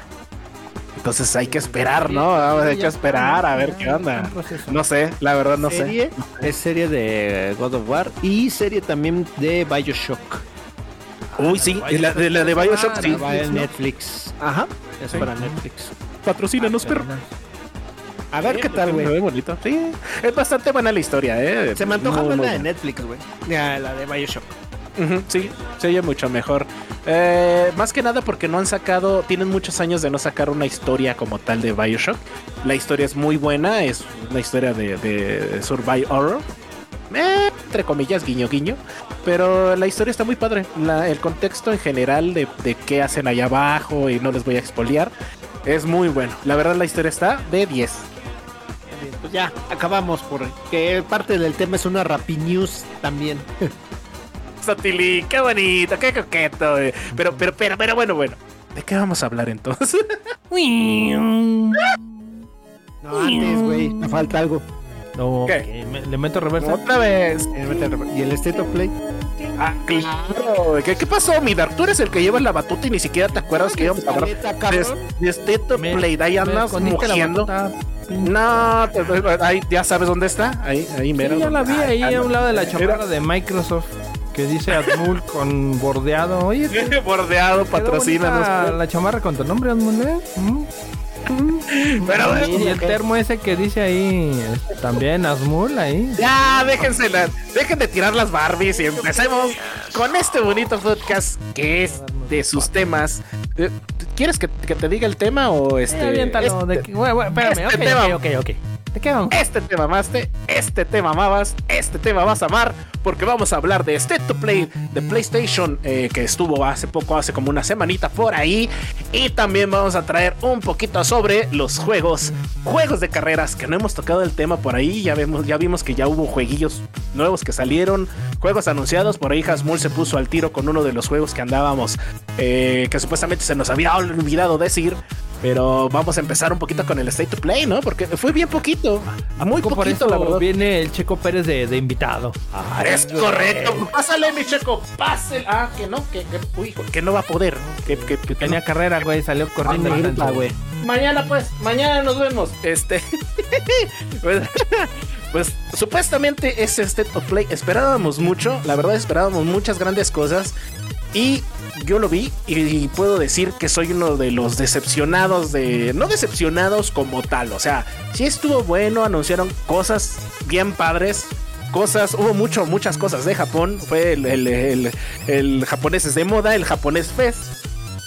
Entonces hay que esperar, ¿no? Hay que esperar a ver qué onda. No sé, la verdad no sé. serie es serie de God of War y serie también de Bioshock. Uy, sí, de la de, la de Bioshock, sí. Va en Netflix. Ajá. Es para Netflix. Patrocínanos, perro. A ver qué tal, güey. bonito. Sí, es bastante buena la historia, ¿eh? Se me antoja muy la de. Netflix, güey. La de Bioshock. Sí, se oye mucho mejor. Eh, más que nada porque no han sacado, tienen muchos años de no sacar una historia como tal de Bioshock. La historia es muy buena, es una historia de, de survival horror. Eh, entre comillas, guiño guiño. Pero la historia está muy padre. La- el contexto en general de, de qué hacen allá abajo y no les voy a expoliar. Es muy bueno. La verdad la historia está de 10. Bien, Pues ya, acabamos porque parte del tema es una Rappi News también. Exotili, qué bonito, qué coqueto. eh. Pero, pero, pero, pero bueno, bueno. ¿De qué vamos a hablar entonces? No, antes, güey, me falta algo. No, ¿Qué? ok, me- le meto reversa. Otra vez. Y el State of Play. Ah, claro. ¿Qué, qué pasó, mi Dark? Tú eres el que lleva la batuta y ni siquiera te acuerdas que íbamos a hablar Neta, de, cabrón. de State of Me- Play. Ahí andas mugiendo. No, te- te- ahí ya sabes dónde está. Ahí, ahí, Sí, mero. ya la vi ahí Ah, a un lado de la chamarra de Microsoft que dice Admul con bordeado. Oye, Bordeado, bonita la chamarra con tu nombre, Admul, ¿eh? Mm. Pero bueno, y el termo ese que dice ahí este, también Asmul ahí. Ya, déjense la- dejen de tirar las Barbies y empecemos con este bonito podcast que es de sus temas. Eh, ¿Quieres que, que te diga el tema o este? Eh, aviéntalo. este- de que- bueno, bueno, espérame, este ok, tema- ok, ok, ok. ¿De qué vamos? Este tema amaste, este tema amabas, este tema vas a amar, porque vamos a hablar de State to Play de PlayStation, eh, que estuvo hace poco, hace como una semanita por ahí, y también vamos a traer un poquito sobre los juegos, juegos de carreras, que no hemos tocado el tema por ahí, ya vemos, ya vimos que ya hubo jueguillos nuevos que salieron, juegos anunciados, por ahí Hasmul se puso al tiro con uno de los juegos que andábamos, eh, que supuestamente se nos había olvidado decir. Pero vamos a empezar un poquito con el State to Play, ¿no? Porque fue bien poquito. Muy poquito, por la verdad. viene el Checo Pérez de, de invitado. Es correcto. Pásale, mi checo. Pásale. Ah, que no, que, que, uy, que no va a poder. Que, que, que Tenía no. carrera, güey, salió corriendo. Ah, tanto. güey. Mañana, pues, mañana nos vemos. Este. pues, pues, supuestamente ese State of Play esperábamos mucho. La verdad, esperábamos muchas grandes cosas. Y yo lo vi y puedo decir que soy uno de los decepcionados de... No decepcionados como tal, o sea, sí estuvo bueno, anunciaron cosas bien padres. Cosas, hubo mucho, muchas cosas de Japón. Fue el, el, el, el japonés es de moda, el japonés fest.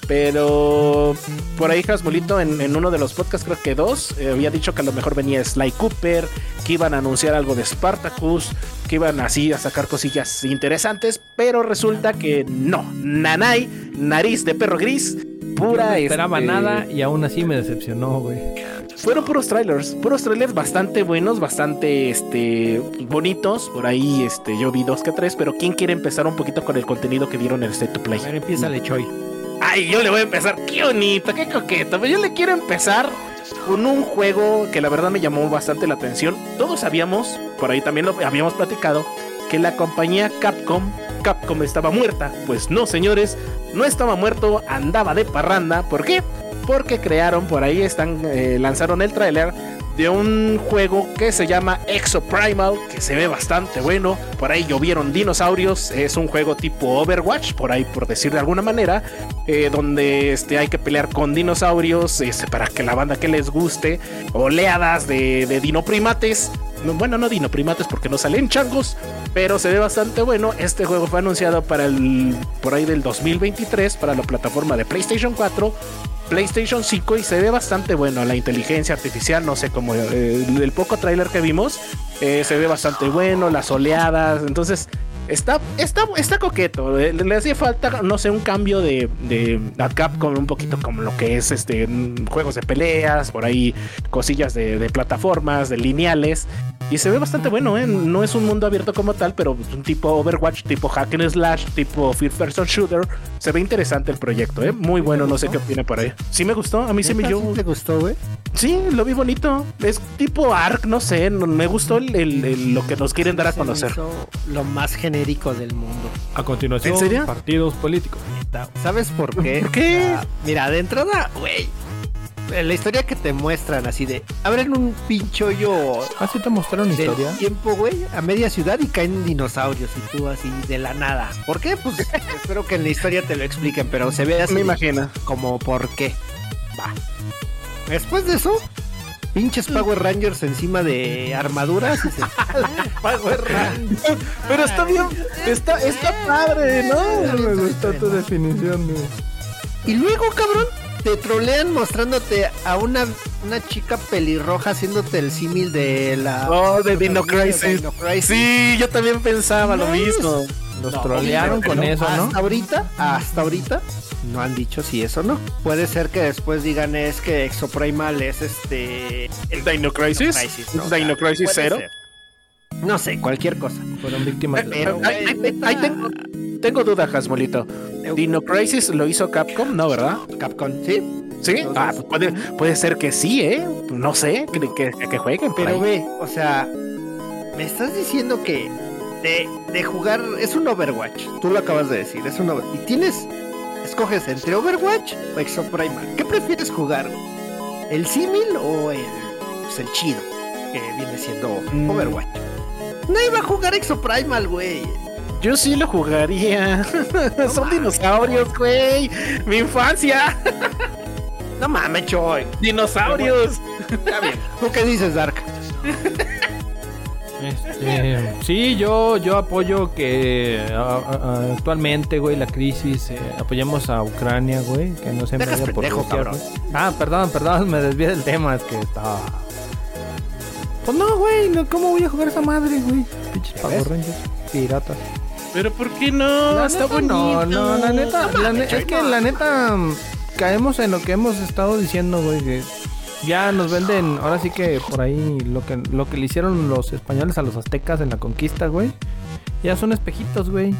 Pero por ahí Hasmulito en, en uno de los podcasts, creo que dos, eh, había dicho que a lo mejor venía Sly Cooper, que iban a anunciar algo de Spartacus, que iban así a sacar cosillas interesantes, pero resulta que no. Nanay, nariz de perro gris, pura. No esperaba este, nada y aún así me decepcionó, güey. Fueron puros trailers, puros trailers bastante buenos, bastante este bonitos. Por ahí este yo vi dos que tres, pero ¿quién quiere empezar un poquito con el contenido que dieron en el State to Play? A ver, empieza. Ay, yo le voy a empezar. Qué bonito, qué coqueto. Pero yo le quiero empezar con un juego que la verdad me llamó bastante la atención. Todos sabíamos, por ahí también lo habíamos platicado, que la compañía Capcom, Capcom estaba muerta. Pues no, señores, no estaba muerto, andaba de parranda. ¿Por qué? Porque crearon, por ahí están, eh, lanzaron el tráiler de un juego que se llama Exo Primal, que se ve bastante bueno. Por ahí llovieron dinosaurios. Es un juego tipo Overwatch, por ahí por decir de alguna manera, eh, donde este, hay que pelear con dinosaurios este, para que la banda que les guste. Oleadas de, de dinoprimates. No, Bueno, no dinoprimates porque no salen changos, pero se ve bastante bueno. Este juego fue anunciado para el por ahí del 2023 para la plataforma de PlayStation 4. PlayStation 5 y se ve bastante bueno. La inteligencia artificial, no sé cómo. eh, el poco tráiler que vimos eh, se ve bastante bueno. Las oleadas, entonces está, está, está coqueto. eh, Le, le hacía falta, no sé, un cambio de, de a Capcom, un poquito como lo que es este mm, juegos de peleas, por ahí cosillas de, de plataformas, de lineales. Y se ve bastante bueno, ¿eh? No es un mundo abierto como tal, pero un tipo Overwatch, tipo Hack and Slash, tipo First Person Shooter. Se ve interesante el proyecto, ¿eh? Muy bueno, no sé qué opina por ahí. Sí me gustó, a mí sí me ¿Neta yo. sí ¿Te gustó, güey? Sí, lo vi bonito. Es tipo Ark, no sé, no- me gustó el- el- el- lo que nos quieren dar a conocer. Lo más genérico del mundo. A continuación, ¿En serio? partidos políticos. ¿Sabes por qué? ¿Por qué? Mira, de entrada, güey. La historia que te muestran así de abren un pinchollo ¿Así te mostraron del historia? tiempo, güey, a media ciudad y caen dinosaurios y tú así de la nada. ¿Por qué? Pues espero que en la historia te lo expliquen, pero se ve así Me imagino. como por qué. Va. Después de eso, pinches Power Rangers encima de armaduras y se Power Rangers. Pero está bien, está, está padre, ¿no? Me gustó tu definición, güey. Y luego, cabrón, te trolean mostrándote a una, una chica pelirroja haciéndote el símil de la. Oh, de Dino de Crisis. Dino Crisis. Sí, yo también pensaba lo mismo. Los No, trolearon con eso, ¿no? Hasta ahorita, hasta ahorita, no han dicho si eso o no. Puede ser que después digan es que Exoprimal es este. ¿El Dino Crisis? Crisis, ¿no? ¿Dino Crisis Puede cero? ser. No sé, cualquier cosa. Fueron víctimas de Pero. Ahí- ahí- ahí tengo, tengo duda, Hasmolito. Dino Crisis lo hizo Capcom, ¿no, verdad? Capcom, ¿sí? Sí. Ah, puede, puede ser que sí, ¿eh? No sé, que, que, que jueguen. Pero ve, o sea, me estás diciendo que de, de jugar es un Overwatch. Tú lo acabas de decir, es un Overwatch. Y tienes, escoges entre Overwatch o Exoprimal. ¿Qué prefieres jugar? ¿El símil o el, pues, el chido? Que viene siendo Mm. Overwatch. No iba a jugar Exoprimal, güey. Yo sí lo jugaría. Son dinosaurios, güey. Mi infancia. No mames, Choy. Dinosaurios. Está bien. ¿Tú qué dices, Dark? Este, sí, yo, yo apoyo que a- a- actualmente, güey, la crisis, eh, apoyemos a Ucrania, güey, que no se me vaya por Rusia, güey. Ah, perdón, perdón, me desvié del tema, es que estaba... Pues no, güey, no, ¿cómo voy a jugar esa madre, güey? Pinches. Rangers, piratas. Pero ¿por qué no? La Está neta, bonito. No, no, la neta, la ne- es que la neta caemos en lo que hemos estado diciendo, güey, que ya nos venden, ahora sí que por ahí lo que lo que le hicieron los españoles a los aztecas en la conquista, güey. Ya son espejitos, güey.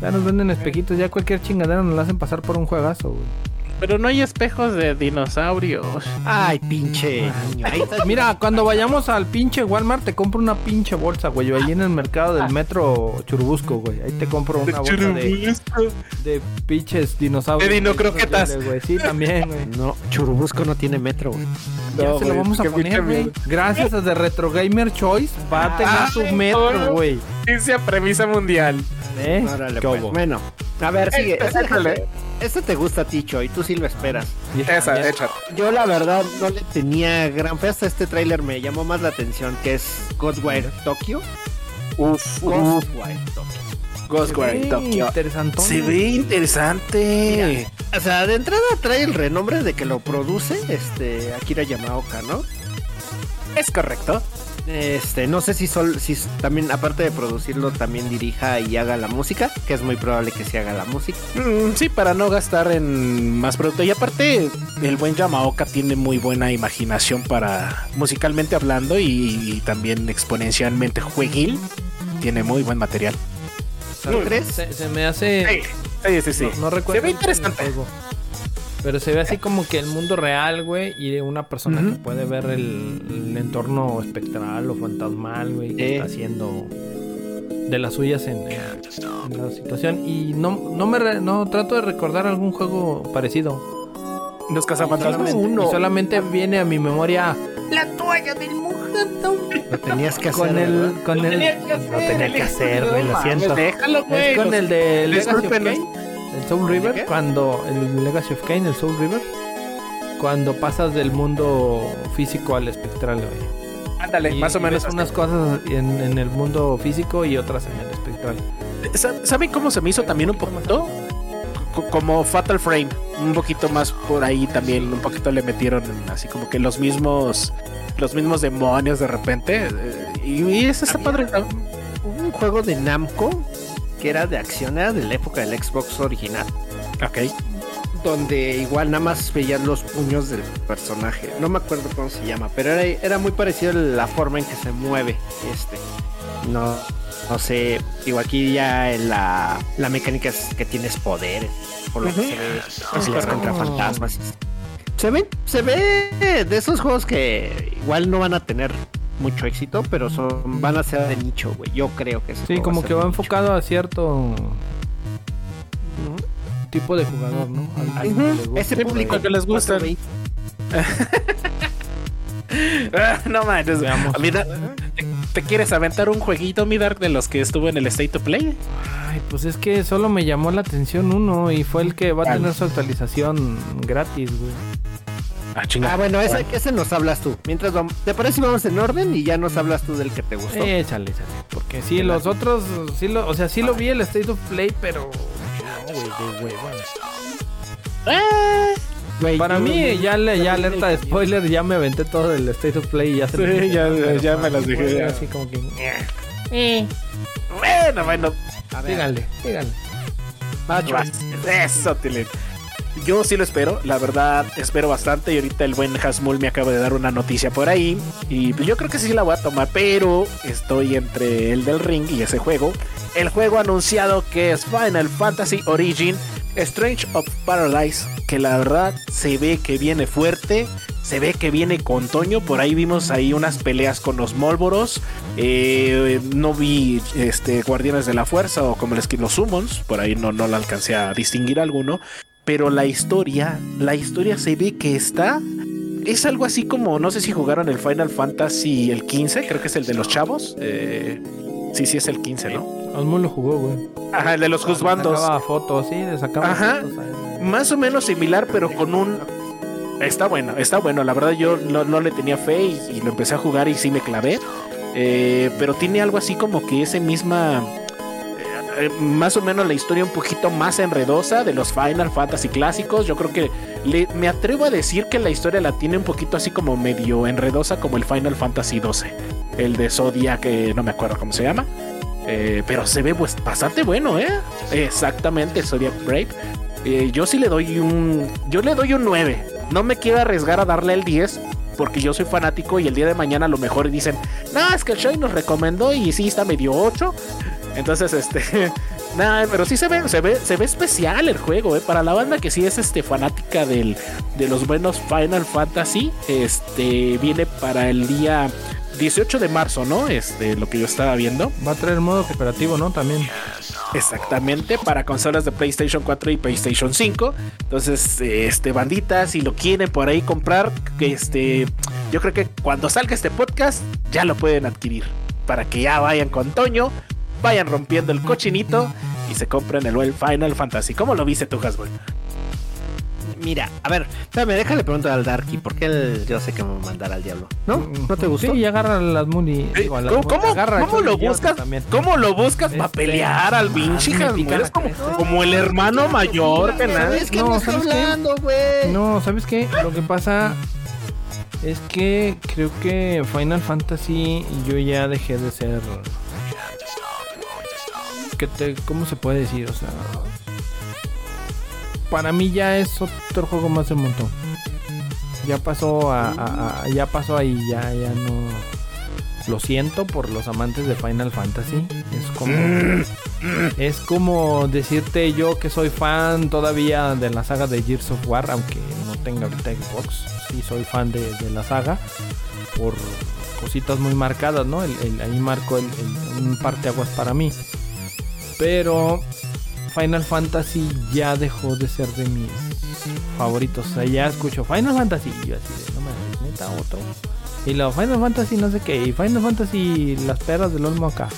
Ya nos venden espejitos, ya cualquier chingadera nos la hacen pasar por un juegazo, güey. Pero no hay espejos de dinosaurios. Ay, pinche niño. Ahí está. Mira, cuando vayamos al pinche Walmart te compro una pinche bolsa, güey, ahí en el mercado del metro Churubusco, güey. Ahí te compro una bolsa de, de pinches dinosaurios. De dino güey, croquetas. güey. Sí, también, güey. No, Churubusco no tiene metro, güey. Ya se lo vamos a poner, pinche güey. Gracias a The Retro Gamer Choice va a tener Ah, su metro, güey. Esa premisa mundial. ¿Eh? Órale, ¿Qué pues. Bueno, a ver, sigue. Eh, Este, échale. Este te gusta a ti, Choy, tú sí lo esperas. Esa, ya- échate. Yo la verdad no le tenía gran fe hasta este tráiler me llamó más la atención que es Ghostwire Tokyo. Uf. Ghostwire Tokyo. Ghostwire Sí, Tokyo. Se ve interesante. O sea, de entrada trae el renombre de que lo produce este Akira Yamaoka, ¿no? Es correcto. Este, no sé si sol, si también aparte de producirlo también dirija y haga la música, que es muy probable que se haga la música. Mm, sí, para no gastar en más producto. Y aparte, el buen Yamaoka tiene muy buena imaginación para musicalmente hablando y, y también exponencialmente jueguil. Tiene muy buen material. ¿No crees? Se, se me hace. sí, sí. sí. No, no recuerdo. Se ve mucho el interesante. juego. Pero se ve así como que el mundo real, güey, y de una persona que puede ver el, el entorno espectral o fantasmal, güey, que está haciendo de las suyas en, en- en la situación. Y no, no me re- no trato de recordar algún juego parecido. Los cazafantasmas. Solamente, y solamente viene a mi memoria Lo tenías que hacer. con el con el lo tenía que hacer, güey, lo siento. Déjalo, güey. Es con el de. Kane, el Soul River, qué? cuando el Legacy of Kane, el Soul River, cuando pasas del mundo físico al espectral, güey. Ándale, más o menos. unas cosas en, en el mundo físico y otras en el espectral. Sa- ¿Saben cómo se me hizo también un poquito? Co- Como Fatal Frame, un poquito más por ahí también, un poquito le metieron así como que los mismos los mismos demonios de repente eh, y, y eso está padre. Un juego de Namco que era de acción, era de la época del Xbox original, Ok. donde igual nada más veías los puños del personaje. No me acuerdo cómo se llama, pero era, era muy parecido la forma en que se mueve este. No, no sé, digo aquí ya la, la mecánica es que tienes poderes, por lo que se ve, contra fantasmas. Se ve, se ve de esos juegos que igual no van a tener mucho éxito, pero son, van a ser de nicho, güey. Yo creo que Sí, como que va nicho. enfocado a cierto tipo de jugador, ¿no? Al- que. Ese Sí, público porque les gusta. 420. Ah, no manches. Veamos. A mí, da- ¿te, te quieres aventar un jueguito, mi Dark, de los que estuvo en el State to Play? Ay, pues es que solo me llamó la atención uno y fue el que va a tener su actualización gratis, güey. Ah. Ah, bueno, ese, ese nos hablas tú. Mientras vamos, ¿te parece si vamos en orden y ya nos hablas tú del que te gustó? Échale, échale. Porque sí, los otros, sí lo, o sea, sí lo vi el State of Play, pero. No, güey. Ah, Güey, Para mí, ya, le, ya alerta de spoiler, ya me aventé todo el State of Play y ya se Sí, me- ya- pero ya me las dije, ya. Así como que. bueno, bueno. Ver, Díganle, díganle. va, Choy. Eso, Tilín. Yo sí lo espero, la verdad espero bastante y ahorita el buen Hasmul me acaba de dar una noticia por ahí y pues yo creo que sí la voy a tomar, pero estoy entre el del ring y ese juego. El juego anunciado que es Final Fantasy Origin Strange of Paradise, que la verdad se ve que viene fuerte, se ve que viene con Toño, por ahí vimos ahí unas peleas con los Molboros, eh, no vi este, Guardianes de la Fuerza o como les que los Summons, por ahí no, no la alcancé a distinguir alguno, pero la historia, la historia se ve que está es algo así como, no sé si jugaron el Final Fantasy el 15, creo que es el de los chavos. Eh, sí, sí, es el 15, ¿no? Osmo lo jugó, güey. Ajá, el de los juzbandos. Sacaba fotos, sí, le sacaba Ajá. fotos. Más o menos similar, pero con un. Está bueno, está bueno. La verdad, yo no, no le tenía fe y, y lo empecé a jugar y sí me clavé. Eh, pero tiene algo así como que ese misma. Eh, eh, más o menos la historia un poquito más enredosa de los Final Fantasy clásicos. Yo creo que le- me atrevo a decir que la historia la tiene un poquito así como medio enredosa como el Final Fantasy XII. El de Zodiac, que no me acuerdo cómo se llama. Eh, pero se ve pues, bastante bueno, ¿eh? Exactamente, Zodiac Brave. Eh, yo sí le doy un. Yo le doy un 9. No me quiero arriesgar a darle el 10. Porque yo soy fanático y el día de mañana a lo mejor dicen, no, es que el Shoy nos recomendó y sí está medio 8. Entonces, este. Nada, pero sí se ve, se ve, se ve especial el juego, eh. Para la banda que sí es este fanática del, de los buenos Final Fantasy. Este viene para el día 18 de marzo, ¿no? Este, lo que yo estaba viendo. Va a traer modo cooperativo, ¿no? También. Exactamente, para consolas de PlayStation 4 y PlayStation 5. Entonces, este, banditas, si lo quieren por ahí comprar, este, yo creo que cuando salga este podcast, ya lo pueden adquirir. Para que ya vayan con Toño, vayan rompiendo el cochinito y se compren el el Final Fantasy. ¿Cómo lo viste tú, Hasbro? Mira, a ver, espérame, déjale preguntar al Darky, porque él yo sé que me mandar al diablo. ¿no? ¿No te gustó? Sí, y agarra las Muni. Eh, digo, a las ¿Cómo, cómo- agarra cómo el lo buscas? también. ¿Cómo lo buscas para pelear al pinche ah, me Hasbro? como, como el hermano mayor que nada. Es que No, ¿sabes qué? hablando, güey. No, ¿sabes qué? Lo que pasa es que creo que Final Fantasy yo ya dejé de ser. ¿Qué te, ¿Cómo se puede decir? O sea. Para mí ya es otro juego más del montón. Ya pasó a, ya pasó ahí, ya, ya no. Lo siento por los amantes de Final Fantasy. Es como. Es como decirte yo que soy fan todavía de la saga de Gears of War, aunque no tenga ahorita Xbox. Sí, soy fan de, la saga por cositas muy marcadas, ¿no? El, ahí marco el, el- un parteaguas para mí. Pero Final Fantasy ya dejó de ser de mis favoritos. O sea, ya escucho Final Fantasy y yo así de, no me neta, otro. Y luego Final Fantasy no sé qué. Y Final Fantasy las perras del olmo acá.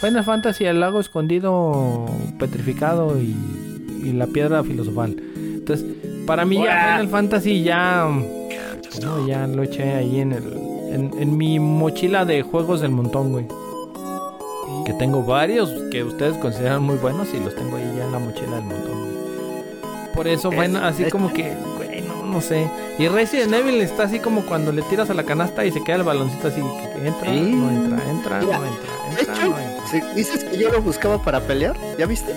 Final Fantasy el lago escondido petrificado y, y la piedra filosofal. Entonces, para mí ya. Final Fantasy ya... No, ya lo eché ahí en el... En, en mi mochila de juegos del montón, güey. Que tengo varios que ustedes consideran muy buenos y los tengo ahí ya en la mochila del montón. Por eso, Es- bueno, así es- como que, güey, no, no sé. Y Resident Evil está así como cuando le tiras a la canasta y se queda el baloncito así, que, entra, Sí. no entra, entra, Mira, no entra, De entra, hecho, no entra. si dices que yo lo buscaba para pelear, ¿ya viste?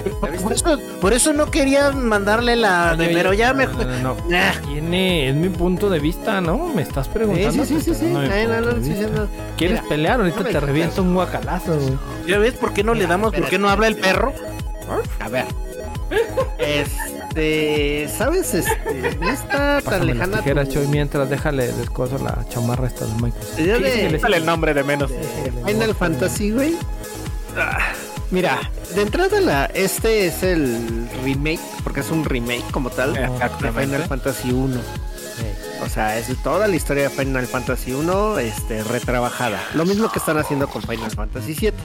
Por eso, por eso no quería mandarle la. Pero ya me. no, no, no. Nah. Tiene, es mi punto de vista, ¿no? Me estás preguntando. sí, sí, sí, sí. No, mi Ay, no, punto no, de sí, sí, vista. no. ¿Quieres Mira, pelear? Ahorita te reviento un guacalazo, güey. ¿Ya ves por qué no le damos? ¿Por qué no habla el perro? A ver. Este, ¿sabes? Este, no está tan las lejana. tijeras, tu- Choy, mientras déjale descoso la chamarra esta de Microsoft. idea Sí, sí, que de- le Sale el nombre de menos. de Final Fantasy, güey. Ah, Mira, de entrada la, este es el remake, porque es un remake como tal de. Final Fantasy 1. O sea, es toda la historia de Final Fantasy 1 este, retrabajada. Lo mismo que están haciendo con Final Fantasy 7.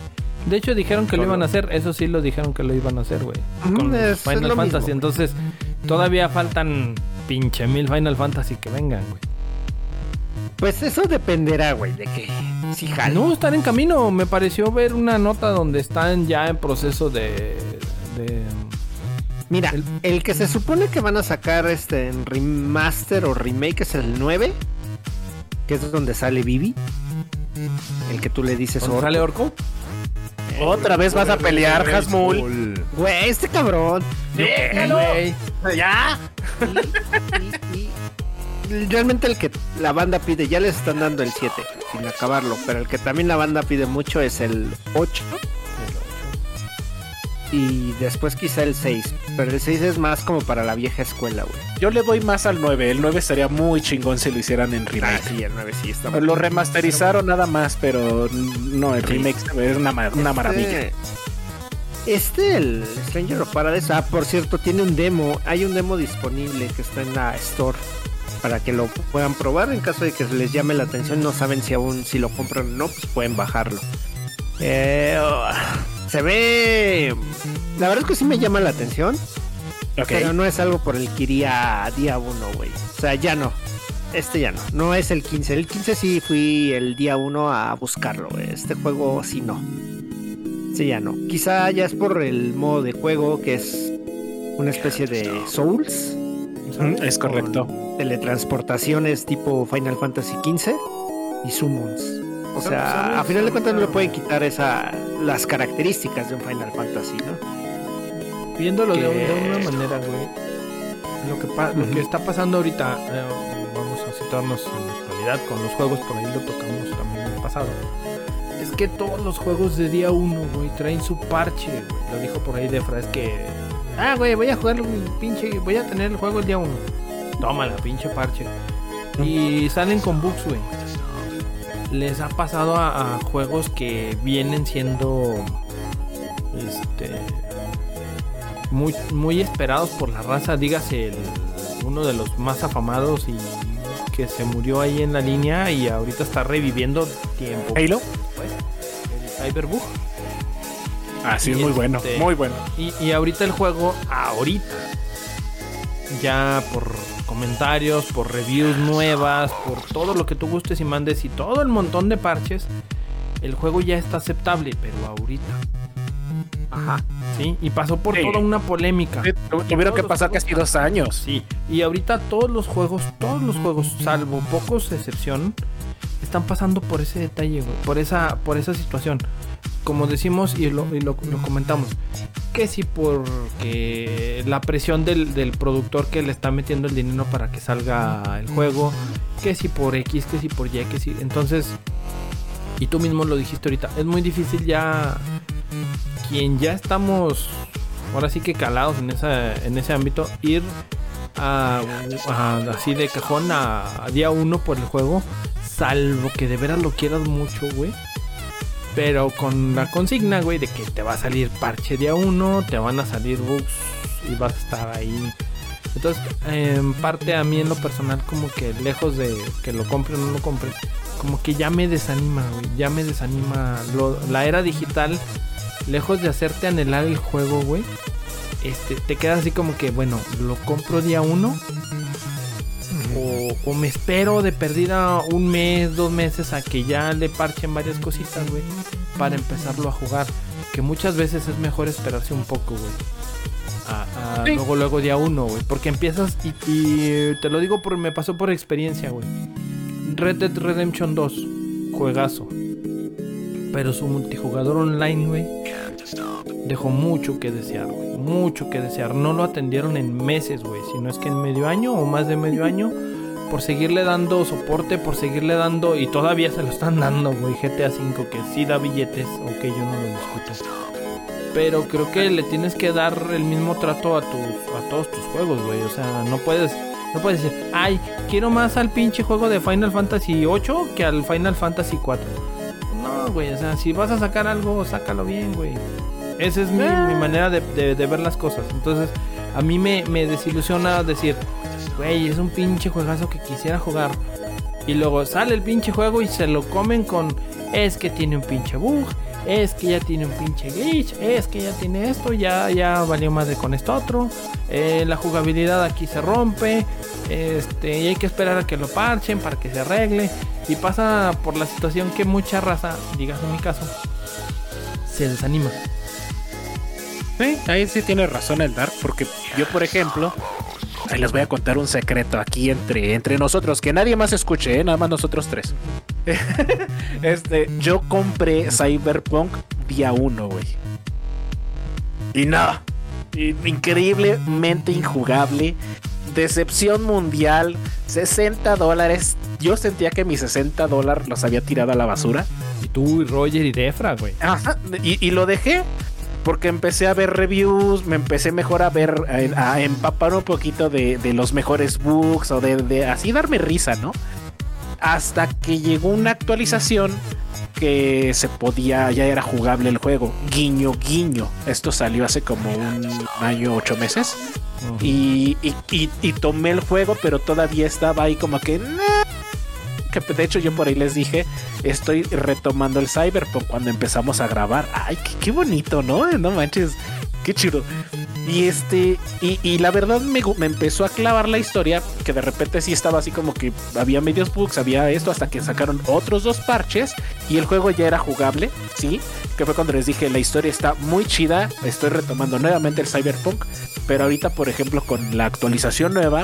De hecho, dijeron que lo iban a hacer. Eso sí lo dijeron que lo iban a hacer, güey. Ujú, Con es- Final Fantasy. mismo. Entonces, todavía faltan pinche mil Final Fantasy que vengan, güey. Pues eso dependerá, güey, de que si jala. No, están en camino. Me pareció ver una nota donde están ya en proceso de. de Mira, El- el... que se supone que van a sacar este en remaster o remake es el 9, que es donde sale Vivi. El que tú le dices ¿Dónde Orco. sale Orco? Otra vez vas a pelear, Hasmul. Güey, este cabrón. Déjalo. Güey. Ya. Realmente el que la banda pide, ya les están dando el 7, sin acabarlo, pero el que también la banda pide mucho es el 8. Y después quizá el 6, pero el 6 es más como para la vieja escuela, güey. Yo le doy más al 9. El 9 sería muy chingón si lo hicieran en Ah, remake. sí, el 9 sí está Lo remasterizaron nada más, pero no, el remake es una, ma- una maravilla. Este, este, el Stranger of Paradise, ah, por cierto, tiene un demo. Hay un demo disponible que está en la Store para que lo puedan probar. En caso de que les llame la atención, no saben si aún si lo compran o no, pues pueden bajarlo. Eh, oh, se ve. La verdad es que sí me llama la atención, pero no es algo por el que iría día uno, güey. O sea, ya no. Este ya no. No es el 15. El 15 sí fui el día uno a buscarlo. Este juego sí no. Sí, ya no. Quizá ya es por el modo de juego que es una especie de Souls. Es correcto. con teletransportaciones tipo Final Fantasy XV y Summons. O ¿Sabes? sea, a final de cuentas no le pueden quitar esa las características de un Final Fantasy, ¿no? Viéndolo de, que- de una manera, güey. Lo que, pa- lo que está pasando ahorita, eh, vamos a situarnos en la actualidad con los juegos, por ahí lo tocamos también en el pasado. Es que todos los juegos de día 1, güey, traen su parche, güey. Lo dijo por ahí Defra, es que. Ah, güey, voy a jugar un pinche. Voy a tener el juego el día 1. Tómala, pinche parche. Y salen con bugs, güey. Les ha pasado a, a juegos que vienen siendo. Este muy, muy esperados por la raza, dígase el- uno de los más afamados y que se murió ahí en la línea y ahorita está reviviendo tiempo. Halo. Pues, el Cyberbug. Sí, Y es muy bueno. este- Muy bueno. Y, y ahorita el juego, ahorita, ya por comentarios, por reviews nuevas, por todo lo que tú gustes y mandes y todo el montón de parches, el juego ya está aceptable, pero ahorita. Ajá. ¿Sí? Y pasó por Sí. toda una polémica. Sí, Tuvieron que pasar casi dos años. Sí, y ahorita todos los juegos, todos los juegos, salvo pocos excepción, están pasando por ese detalle, güey, por esa, por esa situación. Como decimos y lo, y lo- lo comentamos, que si porque la presión del, del productor que le está metiendo el dinero para que salga el juego, que si por X, que si por Y, que si. Entonces, y tú mismo lo dijiste ahorita, es muy difícil ya. Quien ya estamos ahora sí que calados en, esa, en ese ámbito, ir a, así de cajón a, día uno por el juego, salvo que de veras lo quieras mucho, güey. Pero con la consigna, güey, de que te va a salir parche día uno, te van a salir bugs y vas a estar ahí. Entonces, en parte a mí en lo personal, como que lejos de que lo compre o no lo compre, como que ya me desanima, güey. Ya me desanima. Lo- la era digital, lejos de hacerte anhelar el juego, güey. Este, te quedas así como que, bueno, lo compro día uno. O, o me espero de perdida un mes, dos meses a que ya le parchen varias cositas, güey. Para empezarlo a jugar. Que muchas veces es mejor esperarse un poco, güey. A- a Sí. Luego, luego día uno, güey. Porque empiezas y, y te lo digo por me pasó por experiencia, güey. Red Dead Redemption 2, juegazo. Pero su multijugador online, güey, dejó mucho que desear. Mucho que desear. No lo atendieron en meses, güey. Si no es que en medio año o más de medio año. Por seguirle dando soporte, por seguirle dando. Y todavía se lo están dando, güey. GTA V, que sí da billetes, aunque yo no lo discuto. Pero creo que le tienes que dar el mismo trato a tus a todos tus juegos, güey. O sea, no puedes no puedes decir, "Ay, quiero más al pinche juego de Final Fantasy 8 que al Final Fantasy 4." No, güey, o sea, si vas a sacar algo, sácalo bien, güey. Esa es mi, Ah. mi manera de, de- de ver las cosas. Entonces, a mí me, me desilusiona decir, güey, es un pinche juegazo que quisiera jugar. Y luego sale el pinche juego y se lo comen con, es que tiene un pinche bug, es que ya tiene un pinche glitch, es que ya tiene esto, ya, ya valió de con esto otro. eh, la jugabilidad aquí se rompe. Este, y hay que esperar a que lo parchen para que se arregle. Y pasa por la situación que mucha raza, digas en mi caso, se desanima. Sí, ahí sí tiene razón el Dark, porque yo, por ejemplo, les voy a contar un secreto aquí entre, entre nosotros, que nadie más escuche, ¿eh? nada más nosotros tres. este, yo compré Cyberpunk día uno, güey. Y no, i- increíblemente injugable. decepción mundial, 60 dólares. Yo sentía que mis 60 dólares los había tirado a la basura. Y tú, y Roger y Defra, güey. Ajá, y, y lo dejé porque empecé a ver reviews, me empecé mejor a ver, a, a empapar un poquito de, de, los mejores bugs o de, de así darme risa, ¿no? Hasta que llegó una actualización que se podía, ya era jugable el juego. Guiño, guiño. Esto salió hace como un año, ocho meses. Uh -huh. y, y, y, y, tomé el juego, pero todavía estaba ahí como que... Que de hecho yo por ahí les dije, estoy retomando el Cyberpunk cuando empezamos a grabar. Ay, qué, qué bonito, ¿no? No manches, qué chido. Y este, y, la verdad me, me, empezó a clavar la historia, que de repente sí estaba así como que había medios bugs, había esto, hasta que sacaron otros dos parches y el juego ya era jugable, ¿sí? Que fue cuando les dije, la historia está muy chida, estoy retomando nuevamente el Cyberpunk, pero ahorita, por ejemplo, con la actualización nueva,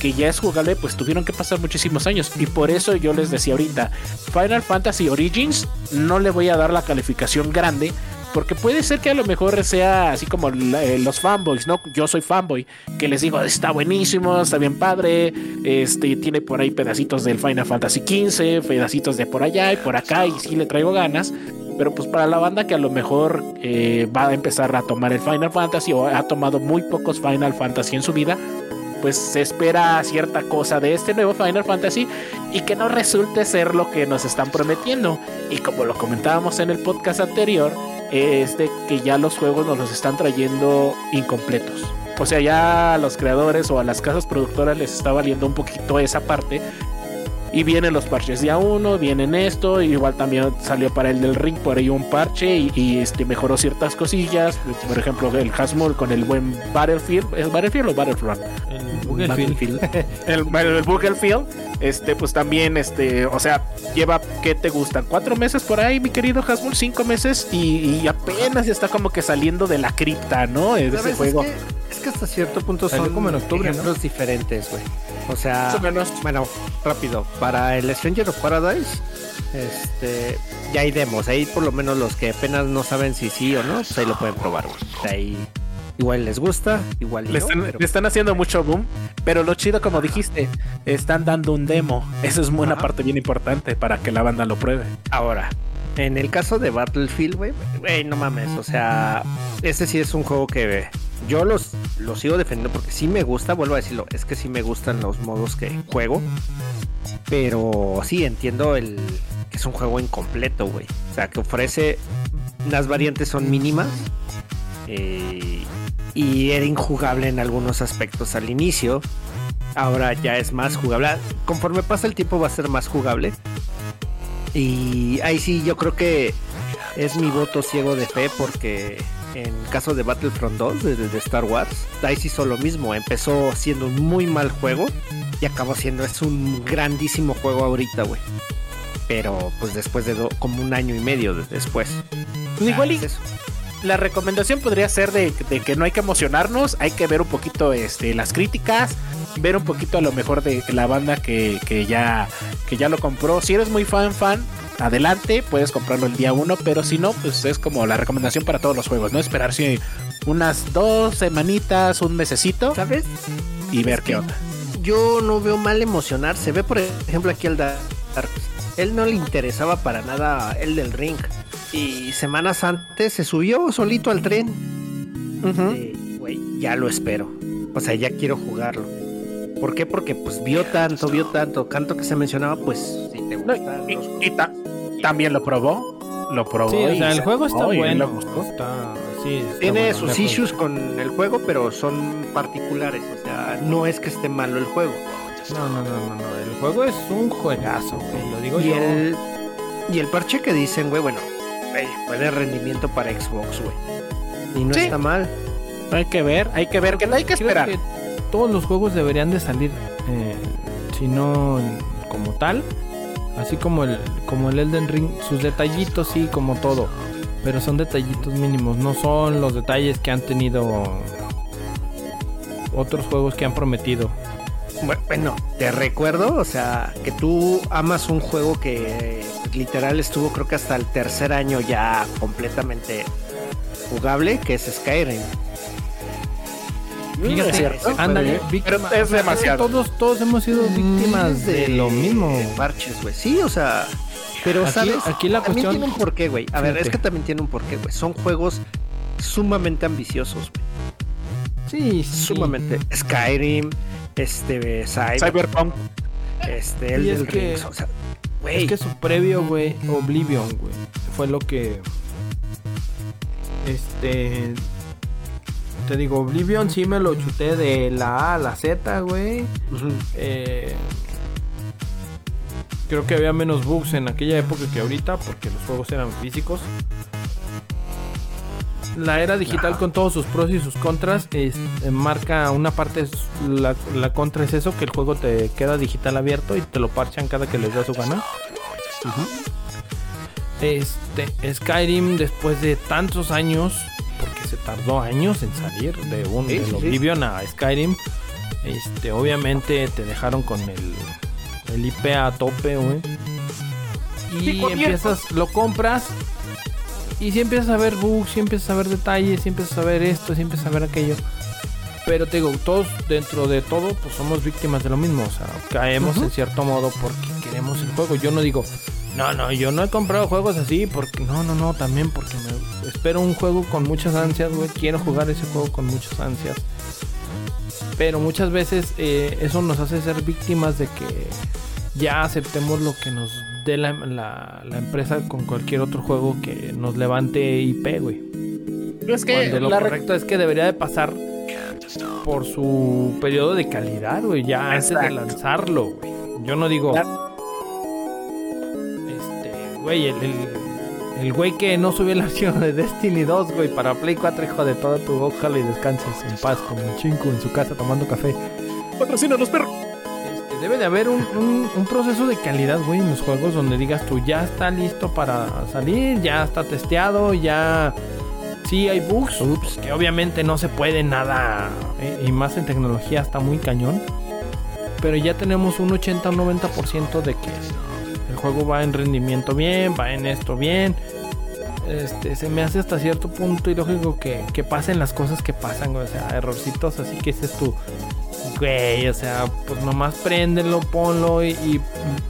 que ya es jugable, pues tuvieron que pasar muchísimos años. Y por eso yo les decía ahorita, Final Fantasy Origins no le voy a dar la calificación grande, porque puede ser que a lo mejor sea así como eh, los fanboys, ¿no? Yo soy fanboy, que les digo, está buenísimo, está bien padre, este, tiene por ahí pedacitos del Final Fantasy XV, pedacitos de por allá y por acá, y sí le traigo ganas. Pero pues para la banda que a lo mejor eh, va a empezar a tomar el Final Fantasy o ha tomado muy pocos Final Fantasy en su vida, pues se espera cierta cosa de este nuevo Final Fantasy y que no resulte ser lo que nos están prometiendo. Y como lo comentábamos en el podcast anterior, es de que ya los juegos nos los están trayendo incompletos. O sea, ya a los creadores o a las casas productoras les está valiendo un poquito esa parte. Y vienen los parches día uno, vienen esto, igual también salió para el del ring por ahí un parche y, y este mejoró ciertas cosillas. Por ejemplo, el Hasmul con el buen Battlefield. ¿Es Battlefield o Battlefront? El Battlefield. el, el Battlefield. Este, pues también, este, o sea, lleva, ¿qué te gustan? Cuatro meses por ahí, mi querido Hasmul, cinco meses y, y apenas está como que saliendo de la cripta, ¿no? De ese juego. Es que, es que, hasta cierto punto son como en octubre, ejemplos ¿no? diferentes, güey. O sea, bueno, rápido. Para el Stranger of Paradise, este, ya hay demos. Ahí por lo menos los que apenas no saben si sí o no, pues ahí lo pueden probar, güey. Ahí igual les gusta, igual le, no, están, pero... le están haciendo mucho boom, pero lo chido, como dijiste, están dando un demo. Eso es una Ajá. parte bien importante para que la banda lo pruebe. Ahora, en el caso de Battlefield, güey, güey, no mames, o sea, ese sí es un juego que yo los, los sigo defendiendo porque sí me gusta, vuelvo a decirlo, es que sí me gustan los modos que juego, pero sí entiendo el que es un juego incompleto, güey. O sea, que ofrece, las variantes son mínimas. Eh, y era injugable en algunos aspectos al inicio. Ahora ya es más jugable. Conforme pasa el tiempo va a ser más jugable. Y ahí sí yo creo que es mi voto ciego de fe porque en caso de Battlefront 2 de, de, Star Wars, ahí sí hizo lo mismo. Empezó siendo un muy mal juego y acabó siendo es un grandísimo juego ahorita, güey. Pero pues después de do, como un año y medio de, después. Pues igual y es la recomendación podría ser de, de, que no hay que emocionarnos, hay que ver un poquito este, las críticas, ver un poquito a lo mejor de la banda que, que, ya, que ya lo compró. Si eres muy fan, fan, adelante, puedes comprarlo el día uno, pero si no, pues es como la recomendación para todos los juegos, ¿no? Esperarse unas dos semanitas, un mesecito, ¿sabes? Y ver qué onda. Yo no veo mal emocionarse. Ve, por ejemplo, aquí el Dark. Él no le interesaba para nada el del ring. Y semanas antes se subió solito al tren. Uh -huh. Güey, ya lo espero. O sea, ya quiero jugarlo. ¿Por qué? Porque pues vio tanto, vio tanto, canto que se mencionaba, pues si te gusta. No, y, y ta también lo probó. Lo probó. Sí, o sea, el juego está bueno. Está, sí, está Tiene bueno, sus issues con el juego, pero son particulares. O sea, no es que esté malo el juego. No, no, no, no, no. El juego es un juegazo, güey. Lo digo y yo. El, y el parche que dicen, güey, bueno, güey, puede rendimiento para Xbox, güey. Y no Sí. está mal. Hay que ver, hay que ver, que no hay que esperar. que todos los juegos deberían de salir, eh, si no como tal, así como el, como el Elden Ring, sus detallitos sí, como todo, pero son detallitos mínimos, no son los detalles que han tenido otros juegos que han prometido. Bueno, te recuerdo, o sea, que tú amas un juego que literal estuvo creo que hasta el tercer año ya completamente jugable, que es Skyrim. Fíjate, cierto, ándale, sí. víctima- Pero es demasiado. Todos, todos hemos sido víctimas de, lo mismo. Parches, güey. Sí, o sea. Pero, Aquí- ¿sabes? aquí la también cuestión- tiene un porqué, güey. A ver, Fíjate. es que también tiene un porqué, güey. Son juegos sumamente ambiciosos, güey. Sí, sí. Sumamente. Skyrim, este, Cyber, Cyberpunk. este, el es del que- Rings, o sea, güey. Es que su previo, güey, Oblivion, güey, fue lo que. Este. Te digo, Oblivion sí me lo chuté de la A a la Z, güey. Eh, creo que había menos bugs en aquella época que ahorita, porque los juegos eran físicos. La era digital con todos sus pros y sus contras es- eh, marca una parte, es- la, la contra es eso, que el juego te queda digital abierto y te lo parchan cada que les da su gana. Este, Skyrim después de tantos años, porque se tardó años en salir de un Sí, del sí, sí. Oblivion a Skyrim, este, obviamente te dejaron con el, el IP a tope, güey. Y empiezas, lo compras y si empiezas a ver bugs, si empiezas a ver detalles, si empiezas a ver esto, si empiezas a ver aquello. Pero te digo, todos dentro de todo, pues somos víctimas de lo mismo. O sea, caemos en cierto modo porque queremos el juego. Yo no digo, no, no, yo no he comprado juegos así porque no, no, no, también porque me espero un juego con muchas ansias, güey. Quiero jugar ese juego con muchas ansias. Pero muchas veces eh, eso nos hace ser víctimas de que ya aceptemos lo que nos dé la, la- la empresa con cualquier otro juego que nos levante IP, güey. Es que Cuando lo la re- correcto es que debería de pasar por su periodo de calidad, güey, ya antes de lanzarlo, güey. Yo no digo, La- este, güey, el, el, el güey que no subió el archivo de Destiny 2, güey, para Play 4, hijo de toda tu ojalá y descanses en paz como un chingo en su casa tomando café. patrocina los perros. Este, debe de haber un, un- un proceso de calidad, güey, en los juegos donde digas tú ya está listo para salir, ya está testeado, ya sí hay bugs, pues, que obviamente no se puede nada, eh, y más en tecnología está muy cañón, pero ya tenemos un 80 o 90% de que el juego va en rendimiento bien, va en esto bien. Este, se me hace hasta cierto punto ilógico que, que pasen las cosas que pasan, o sea, errorcitos así que dices tú, Güey, o sea, pues nomás préndelo, ponlo y, y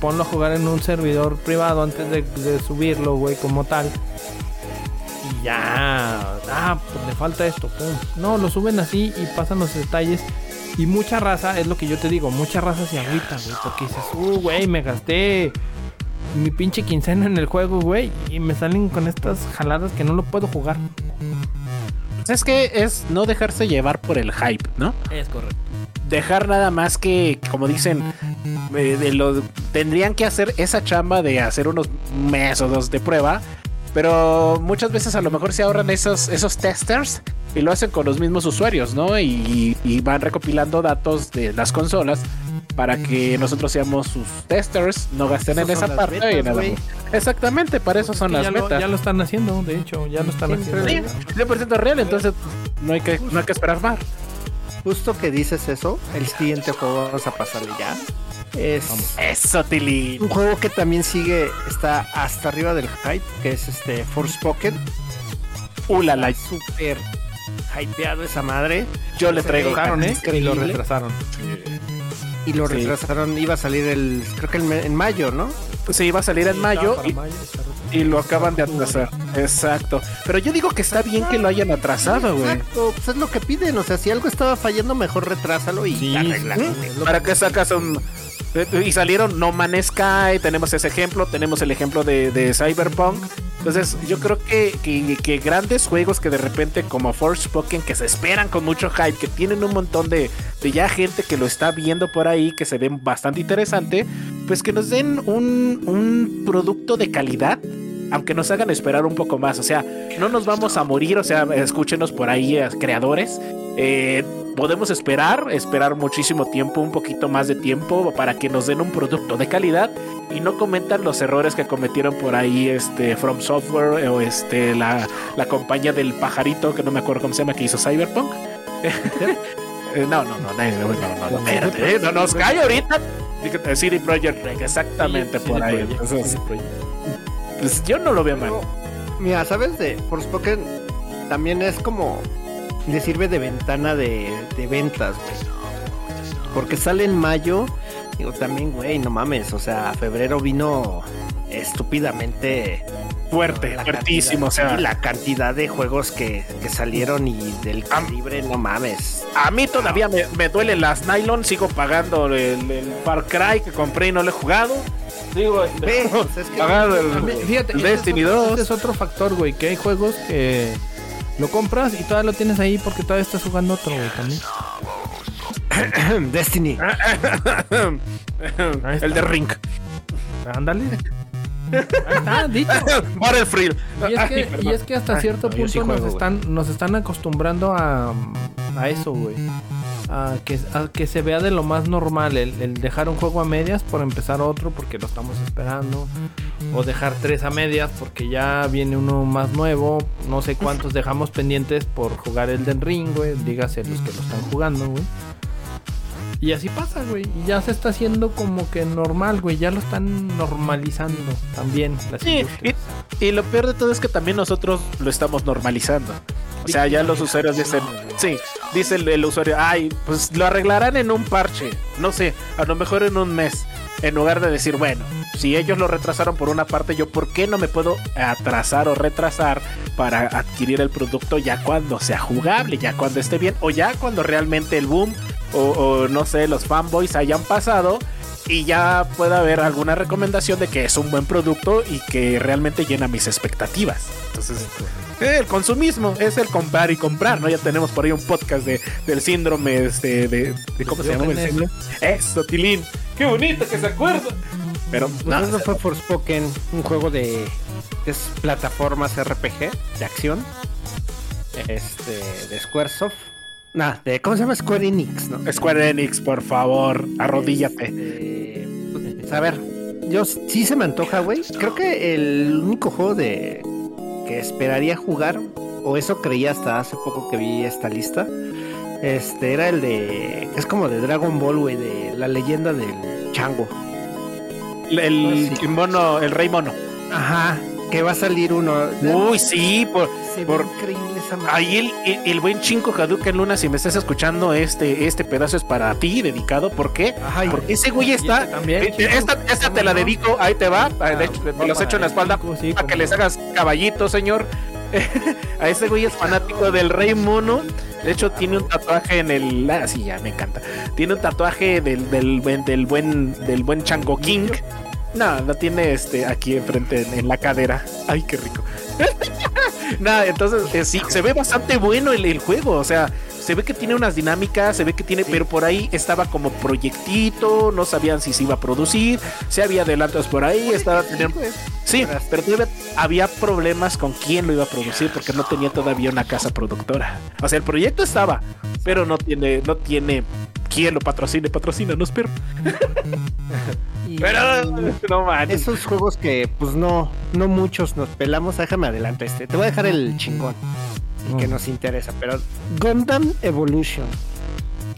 ponlo a jugar en un servidor privado antes de, de subirlo, güey, como tal. Y ya, ah, pues le falta esto, pum. No, lo suben así y pasan los detalles. Y mucha raza, es lo que yo te digo, mucha raza se agüita, güey, porque dices, uh, güey, me gasté mi pinche quincena en el juego, güey, y me salen con estas jaladas que no lo puedo jugar. Es que es no dejarse llevar por el hype, ¿no? Es correcto. Dejar nada más que, como dicen, eh, de lo, tendrían que hacer esa chamba de hacer unos métodos de prueba, pero muchas veces a lo mejor se ahorran esos, esos testers y lo hacen con los mismos usuarios, ¿no? Y, y van recopilando datos de las consolas para que nosotros seamos sus testers, no gasten en esa parte. betas, y nada. Exactamente, para eso son las ya, lo, metas. ya lo están haciendo, de hecho, ya lo están Siempre. haciendo. Sí, 100% real, entonces no hay que, no hay que esperar más. Justo que dices eso, el siguiente juego vamos a pasarle ya. Es Eso, Tilly. un juego que también sigue, está hasta arriba del hype, que es este Forspoken. Ulala. Está Súper hypeado esa madre. Yo le traigo ¿eh? Y lo retrasaron. Y lo Sí. retrasaron, iba a salir el, creo que en mayo, ¿no? Sí, iba a salir en mayo y, lo acaban de atrasar. Exacto. Pero yo digo que está bien que lo hayan atrasado, güey. Exacto, pues es lo que piden, o sea, si algo estaba fallando, mejor retrásalo y Sí, ¿Para qué sacas un.? Y salieron No Man's Sky, tenemos ese ejemplo, tenemos el ejemplo de, de Cyberpunk. Entonces, yo creo que, que, que grandes juegos que de repente, como Forspoken, que se esperan con mucho hype, que tienen un montón de, de ya gente que lo está viendo por ahí, que se ven bastante interesante, pues que nos den un, un producto de calidad aunque nos hagan esperar un poco más. O sea, no nos vamos a morir. O sea, escúchenos por ahí, eh, creadores. Eh, podemos esperar, esperar muchísimo tiempo, un poquito más de tiempo para que nos den un producto de calidad y no cometan los errores que cometieron por ahí este From Software o este la, la compañía del pajarito que no me acuerdo cómo se llama que hizo Cyberpunk. Eh, no, no, no, no, no, no, no, espérate, eh, no nos cae ahorita. CD Projekt Red, exactamente por ahí. Entonces, pues yo no lo veo mal. Mira, ¿sabes de Forspoken? También es como le sirve de ventana de, de ventas, güey. Porque sale en mayo. Digo, también, güey, no mames. O sea, febrero vino estúpidamente Fuerte, la fuertísimo. O cantidad- sea, sí, la cantidad de juegos que, que salieron y del calibre, no mames. a mí todavía me, me duelen las nylon. Sigo pagando el, el Far Cry que compré y no lo he jugado. Digo, este, Ve, o sea, es que- pagado el, También, Fíjate, el este es Destiny otro- 2. Este es otro factor, güey, que hay juegos que lo compras y todavía lo tienes ahí porque todavía estás jugando otro, güey, también. Destiny. El de Ring. Ándale. Ahí está, dicho. Battlefield. Y es, que, y es que hasta cierto no, yo sí punto nos, están, nos están acostumbrando a, a eso, güey. A que, a que se vea de lo más normal, el, el dejar un juego a medias por empezar otro porque lo estamos esperando. O dejar tres a medias porque ya viene uno más nuevo. No sé cuántos dejamos pendientes por jugar el del ring, güey. Dígase los que lo están jugando, güey. Y así pasa, güey. Y ya se está haciendo como que normal, güey. Ya lo están normalizando también las Sí, y, y lo peor de todo es que también nosotros lo estamos normalizando. O sea, ya los usuarios dicen, sí, dice el, el usuario, ay, pues lo arreglarán en un parche, no sé, a lo mejor en un mes. En lugar de decir, bueno, si ellos lo retrasaron por una parte, yo por qué no me puedo atrasar o retrasar para adquirir el producto ya cuando sea jugable, ya cuando esté bien, o ya cuando realmente el boom o, no sé, los fanboys hayan pasado y ya pueda haber alguna recomendación de que es un buen producto y que realmente llena mis expectativas. Entonces, el consumismo es el comprar y comprar, ¿no? Ya tenemos por ahí un podcast de, del síndrome este, de, de- ¿Cómo se llama el síndrome? Eso, Tilín. Qué bonito que se acuerda. Pero no, eso fue Forspoken, un juego de es plataformas RPG de acción. Este, de Squaresoft. Nah, de ¿cómo se llama? Square Enix, ¿no? Square Enix, por favor, arrodíllate. Este, pues, a ver, yo sí se me antoja, güey. Creo que el único juego de que esperaría jugar, o eso creía hasta hace poco que vi esta lista, este era el de es como de Dragon Ball, güey, de la leyenda del chango. El, el Ah, sí. mono, el rey mono. Ajá, que va a salir uno. Uy, sí, por, Se por- increíble esa madre. Ahí el, el, el buen Chinko Hadouken Luna, si me estás escuchando, este, este pedazo es para ti, dedicado. ¿Por qué? Ajá, Porque ese güey está. también, eh, chico. esta esta te la dedico, ahí te va. ah, De hecho, te los echo en la espalda Sí, para que les hagas caballito, señor. A ese güey es fanático del Rey Mono. De hecho, tiene un tatuaje en el. Ah, sí, ya me encanta. Tiene un tatuaje del, del, buen- del buen del buen Chango King. No, lo tiene este aquí enfrente en, la cadera. Ay, qué rico. Nada, entonces eh, sí, se ve bastante bueno el, el juego. O sea, se ve que tiene unas dinámicas, se ve que tiene, pero por ahí estaba como proyectito, no sabían si se iba a producir, se había adelantos por ahí, estaba teniendo. Sí, pero todavía había problemas con quién lo iba a producir porque no tenía todavía una casa productora. O sea, el proyecto estaba, pero no tiene, no tiene quién lo patrocine, patrocínanos, pero. Y- Pero no manches. Esos juegos que pues no, no muchos nos pelamos, déjame adelante este. Te voy a dejar el chingón. El que Mm. nos interesa, pero Gundam Evolution.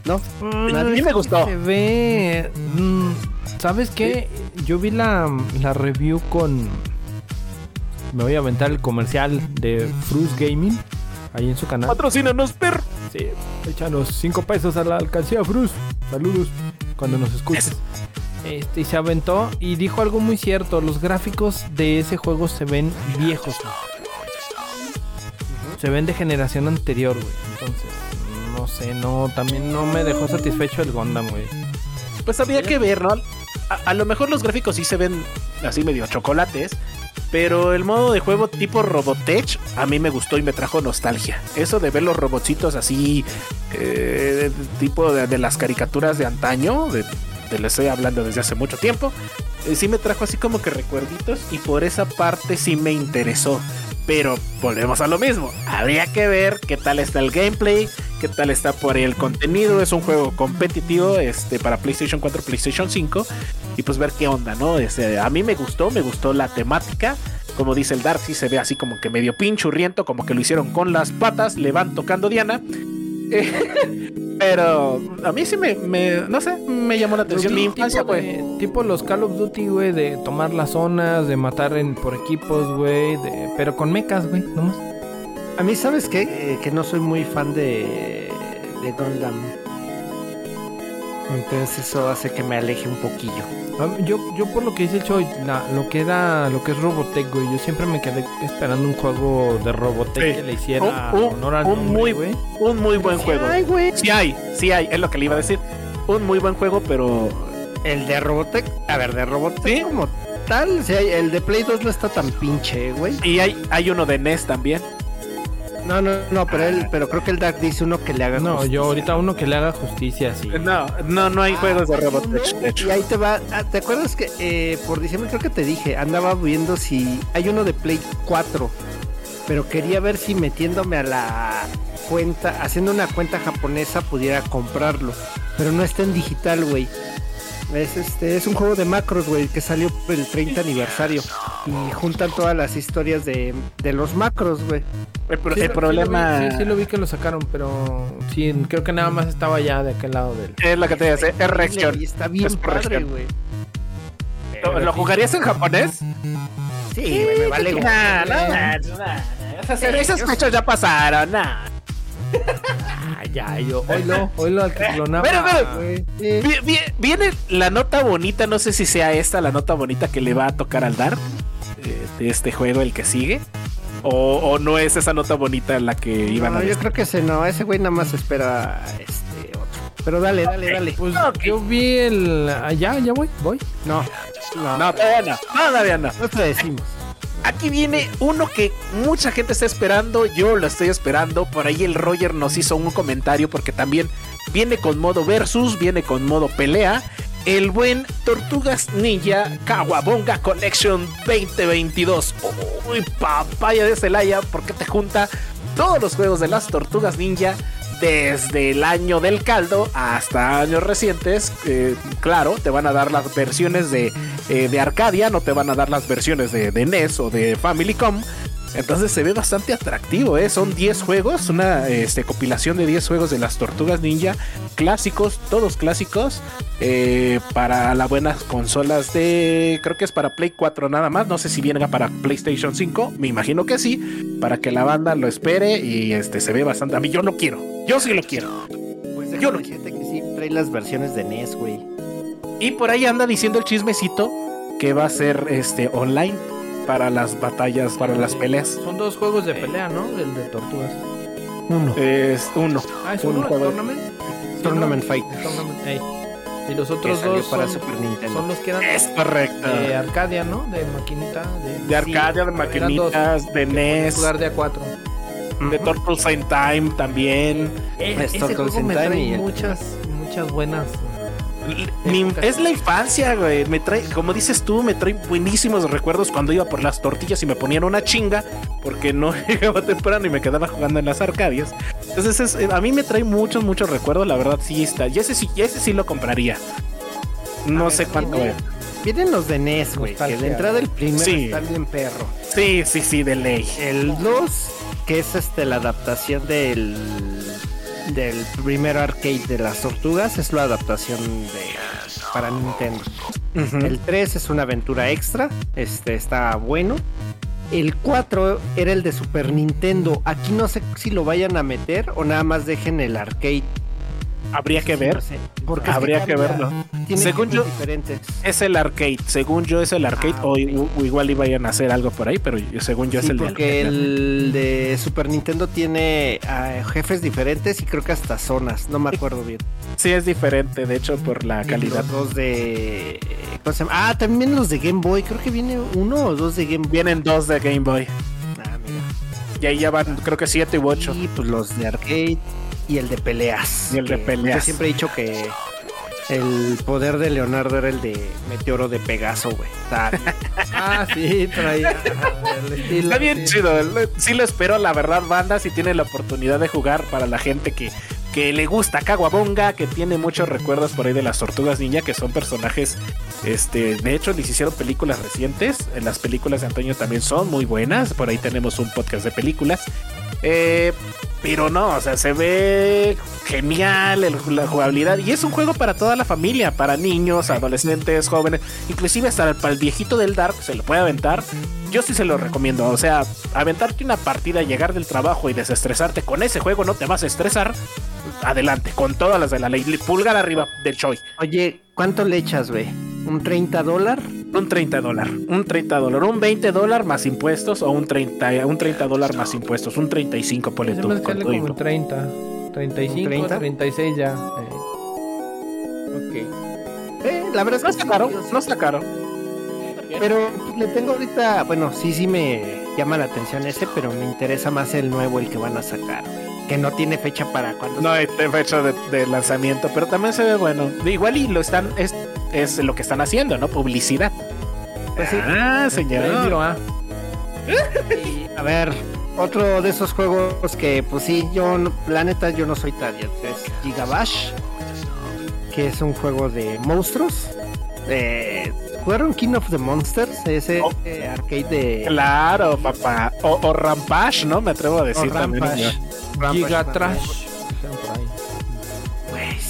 ¿No? A mí me gustó. Se ve. mm, ¿Sabes qué? Yo vi la, la review con. Me voy a aventar el comercial de Fruits Gaming. Ahí en su canal. Patrocínanos, perro. Sí, échanos 5 pesos a la alcancía Frus. Saludos cuando nos escuches. Este, y se aventó y dijo algo muy cierto. Los gráficos de ese juego se ven viejos. güey. Se ven de generación anterior, güey. Entonces, no sé, no, también no me dejó satisfecho el Gundam, güey. Pues había que ver, ¿no? A, a lo mejor los gráficos sí se ven así medio chocolates, pero el modo de juego tipo Robotech a mí me gustó y me trajo nostalgia. Eso de ver los robotcitos así, eh, tipo de, de las caricaturas de antaño, de, de les estoy hablando desde hace mucho tiempo, eh, sí me trajo así como que recuerditos y por esa parte sí me interesó. Pero volvemos a lo mismo. Habría que ver qué tal está el gameplay, qué tal está por ahí el contenido. Es un juego competitivo este, para PlayStation 4, PlayStation 5. Y pues ver qué onda, ¿no? Este, a mí me gustó, me gustó la temática. Como dice el Dark, sí se ve así como que medio pinchurriento, como que lo hicieron con las patas, le van tocando Diana. Pero a mí sí me, me- no sé, me llamó la atención. Mi infancia tipo, de- tipo los Call of Duty, güey, de tomar las zonas, de matar en, por equipos, güey, de- pero con mechas, güey, nomás. A mí, ¿sabes qué? Eh, que no soy muy fan de, de Gundam. Entonces eso hace que me aleje un poquillo. Yo, yo por lo que dice el Choy, la- lo que era, lo que es Robotech, güey, yo siempre me quedé esperando un juego de Robotech Sí. que le hiciera Un- un- honor al un nombre, muy- güey. Un muy buen juego. Ay, güey. Sí hay, sí hay, es lo que le iba a decir. Un muy buen juego, pero El de Robotech, a ver, de Robotech ¿Sí? como tal, sí, el de Play 2 no está tan pinche, güey. y hay, hay uno de NES también. No, no, no, pero él, pero creo que el Dark dice uno que le haga No, justicia. yo ahorita uno que le haga justicia, sí. No, no, no hay juegos de hecho. Y ahí te va. ah, ¿Te acuerdas que eh, por diciembre creo que te dije? Andaba viendo si hay uno de Play 4. Pero quería ver si metiéndome a la cuenta, haciendo una cuenta japonesa, pudiera comprarlo. Pero no está en digital, güey. Es, este, es un juego de macros, güey, que salió por el 30 aniversario. Y juntan todas las historias de, de los macros, güey. El, pro- Sí, el lo- problema Sí, lo vi, sí, sí lo vi que lo sacaron, pero sí, creo que nada más estaba ya de aquel lado del... es lo que te decía, es reacción. Y está bien Es padre, reacción. güey. ¿Lo, lo jugarías en japonés? Sí, güey, me vale. No, nah, nah. Esas, esas fechas ya pasaron, nah. Ah, ya, yo, oílo, oílo al que clonaba. Pero, pero, güey. Vi- vi- Viene la nota bonita, no sé si sea esta la nota bonita que le va a tocar al dar eh, de este juego, el que sigue. O, o no es esa nota bonita la que iban No, a yo decir. creo que ese no, ese güey nada más espera este otro. Pero dale, dale, dale. Pues yo vi el... ah, ya, ya voy, voy. No, no, No, todavía no, todavía no. no te decimos. Aquí viene uno que mucha gente está esperando, yo lo estoy esperando. Por ahí el Roger nos hizo un comentario porque también viene con modo versus, viene con modo pelea. El buen Tortugas Ninja Kawabonga Collection 2022. Uy, papaya de Celaya, porque te junta todos los juegos de las Tortugas Ninja desde el año del caldo hasta años recientes. Eh, claro, te van a dar las versiones de, eh, de Arcadia, no te van a dar las versiones de, de NES o de Famicom. Entonces se ve bastante atractivo, ¿eh? Son 10 juegos, una este, compilación de 10 juegos de las Tortugas Ninja, clásicos, todos clásicos, eh, para las buenas consolas de... Creo que es para Play 4 nada más, no sé si venga para PlayStation 5, me imagino que sí, para que la banda lo espere y este se ve bastante... A mí yo lo quiero, yo sí lo quiero. Pues Yo no gente que sí trae las versiones de NES, güey. Y por ahí anda diciendo el chismecito que va a ser este online para las batallas, para las peleas. Son dos juegos de pelea, ¿no? El de tortugas. Uno. Es uno. Ah, es Un uno, el. Tournament. Tournament ¿no? Fighters. Tournament, ey. Y los otros dos para son, Super Nintendo. son los que eran Es correcto. de Arcadia, ¿no? De maquinita. De, De Arcadia, de maquinitas, de NES, Jugar de a cuatro. de Turtles in Time también. Eh, Es ese juego in me trae muchas, muchas buenas. Mi- es la infancia, güey. Me trae, como dices tú, me trae buenísimos recuerdos cuando iba por las tortillas y me ponían una chinga porque no llegaba temprano y me quedaba jugando en las arcadias. Entonces, es- eh, a mí me trae muchos, muchos recuerdos. La verdad, sí está. Y ese sí, y ese sí lo compraría. No sé cuánto, güey. Vienen los de NES, güey. Que de entrada el primero Sí. está bien perro. Sí, sí, sí, de ley. El 2, que es este la adaptación del del primer arcade de las tortugas, es la adaptación de para Nintendo. El 3 es una aventura extra, este está bueno. El 4 era el de Super Nintendo. Aquí no sé si lo vayan a meter o nada más dejen el arcade. Habría que ver. No sé, porque es Habría que verlo. Según yo- diferentes. Es el arcade. Según yo, es el arcade. Ah, o, i- o igual iban a hacer algo por ahí, pero según yo Sí, es el de porque arcade. el de Super Nintendo tiene ah, jefes diferentes y creo que hasta zonas, no me acuerdo bien. Sí, es diferente, de hecho, por la Y calidad. Los dos de. ¿cómo se llama? Ah, también los de Game Boy. Creo que viene uno o dos de Game Boy. Vienen dos de Game Boy. Ah, mira. Y ahí ya van, creo que siete u ocho. Y pues los de arcade y el de peleas. Y el de peleas. Yo siempre he dicho que el poder de Leonardo era el de Meteoro de Pegaso, güey. Ah, sí, traía el estilo. Está bien sí. chido. Sí lo espero, la verdad, banda. Si tiene la oportunidad de jugar para la gente que, que le gusta Kawabonga, que tiene muchos recuerdos por ahí de las tortugas ninja, que son personajes. Este, de hecho, les hicieron películas recientes. Las películas de Antonio también son muy buenas. Por ahí tenemos un podcast de películas. Eh, pero no, o sea, se ve genial la jugabilidad. Y es un juego para toda la familia, para niños, adolescentes, jóvenes, inclusive hasta para el viejito del Dark se lo puede aventar. yo sí se lo recomiendo. O sea, aventarte una partida, llegar del trabajo y desestresarte con ese juego no te vas a estresar. Adelante, con todas las de la ley. Pulgar arriba del Choi. Oye, ¿cuánto le echas, güey? ¿Un 30 dólar? Un 30 dólar, un 30 dólar, un 20 dólar más impuestos o un 30, un 30 dólar más impuestos, un 35 por Se me sale como 30, 35, 30? 36 ya. eh. Ok. Eh, la verdad No es que está caro, no está caro. Pero le tengo ahorita, bueno, sí, sí me llama la atención ese, pero me interesa más el nuevo, el que van a sacar. Que no tiene fecha para cuando. No hay fecha de, de lanzamiento, pero también se ve bueno. Igual y lo están, es, es lo que están haciendo, ¿no? Publicidad. Pues sí. Ah, Ahí señor. ah. A ver, otro de esos juegos que, pues sí, yo, no- la neta, yo no soy target. Es Gigabash, que es un juego de monstruos. Eh, ¿Jugaron King of the Monsters? Ese Oh. eh, arcade de. Claro, papá. O, o Rampage, ¿no? Me atrevo a o decir también. Rampage. Rampage, Giga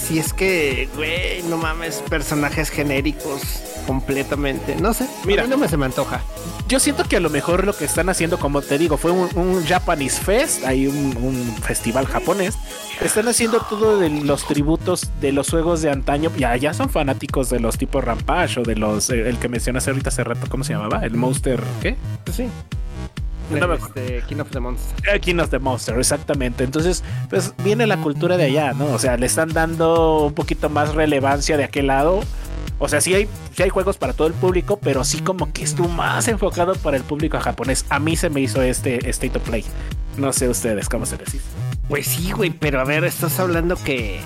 si es que, güey, no mames, personajes genéricos completamente. No sé, Mira. mira, no me se me antoja. Yo siento que a lo mejor lo que están haciendo, como te digo, fue un, un Japanese Fest, hay un, un festival japonés. Están haciendo todo de los tributos de los juegos de antaño. Ya, ya son fanáticos de los tipos Rampage o de los, eh, el que mencionaste ahorita hace rato, ¿cómo se llamaba? El Monster, ¿qué? Sí. No Este, King of the Monsters. Eh, King of the Monster, exactamente. Entonces, pues viene la cultura de allá, ¿no? O sea, le están dando un poquito más relevancia de aquel lado. O sea, sí hay, sí hay juegos para todo el público, pero sí como que estuvo más enfocado para el público japonés. A mí se me hizo este State of Play. No sé ustedes cómo se les hizo. Pues sí, güey, pero a ver, estás hablando que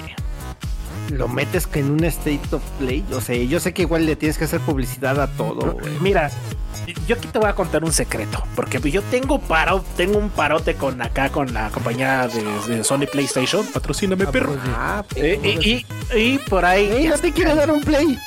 lo metes que en un state of play. O sea, yo sé que igual le tienes que hacer publicidad a todo. Mira, yo aquí te voy a contar un secreto, porque yo tengo paro, tengo un parote con acá con la compañía de, de Sony PlayStation, patrocíname perro. Ah, Eh, y, y- y por ahí Ey, no te quiero dar un play.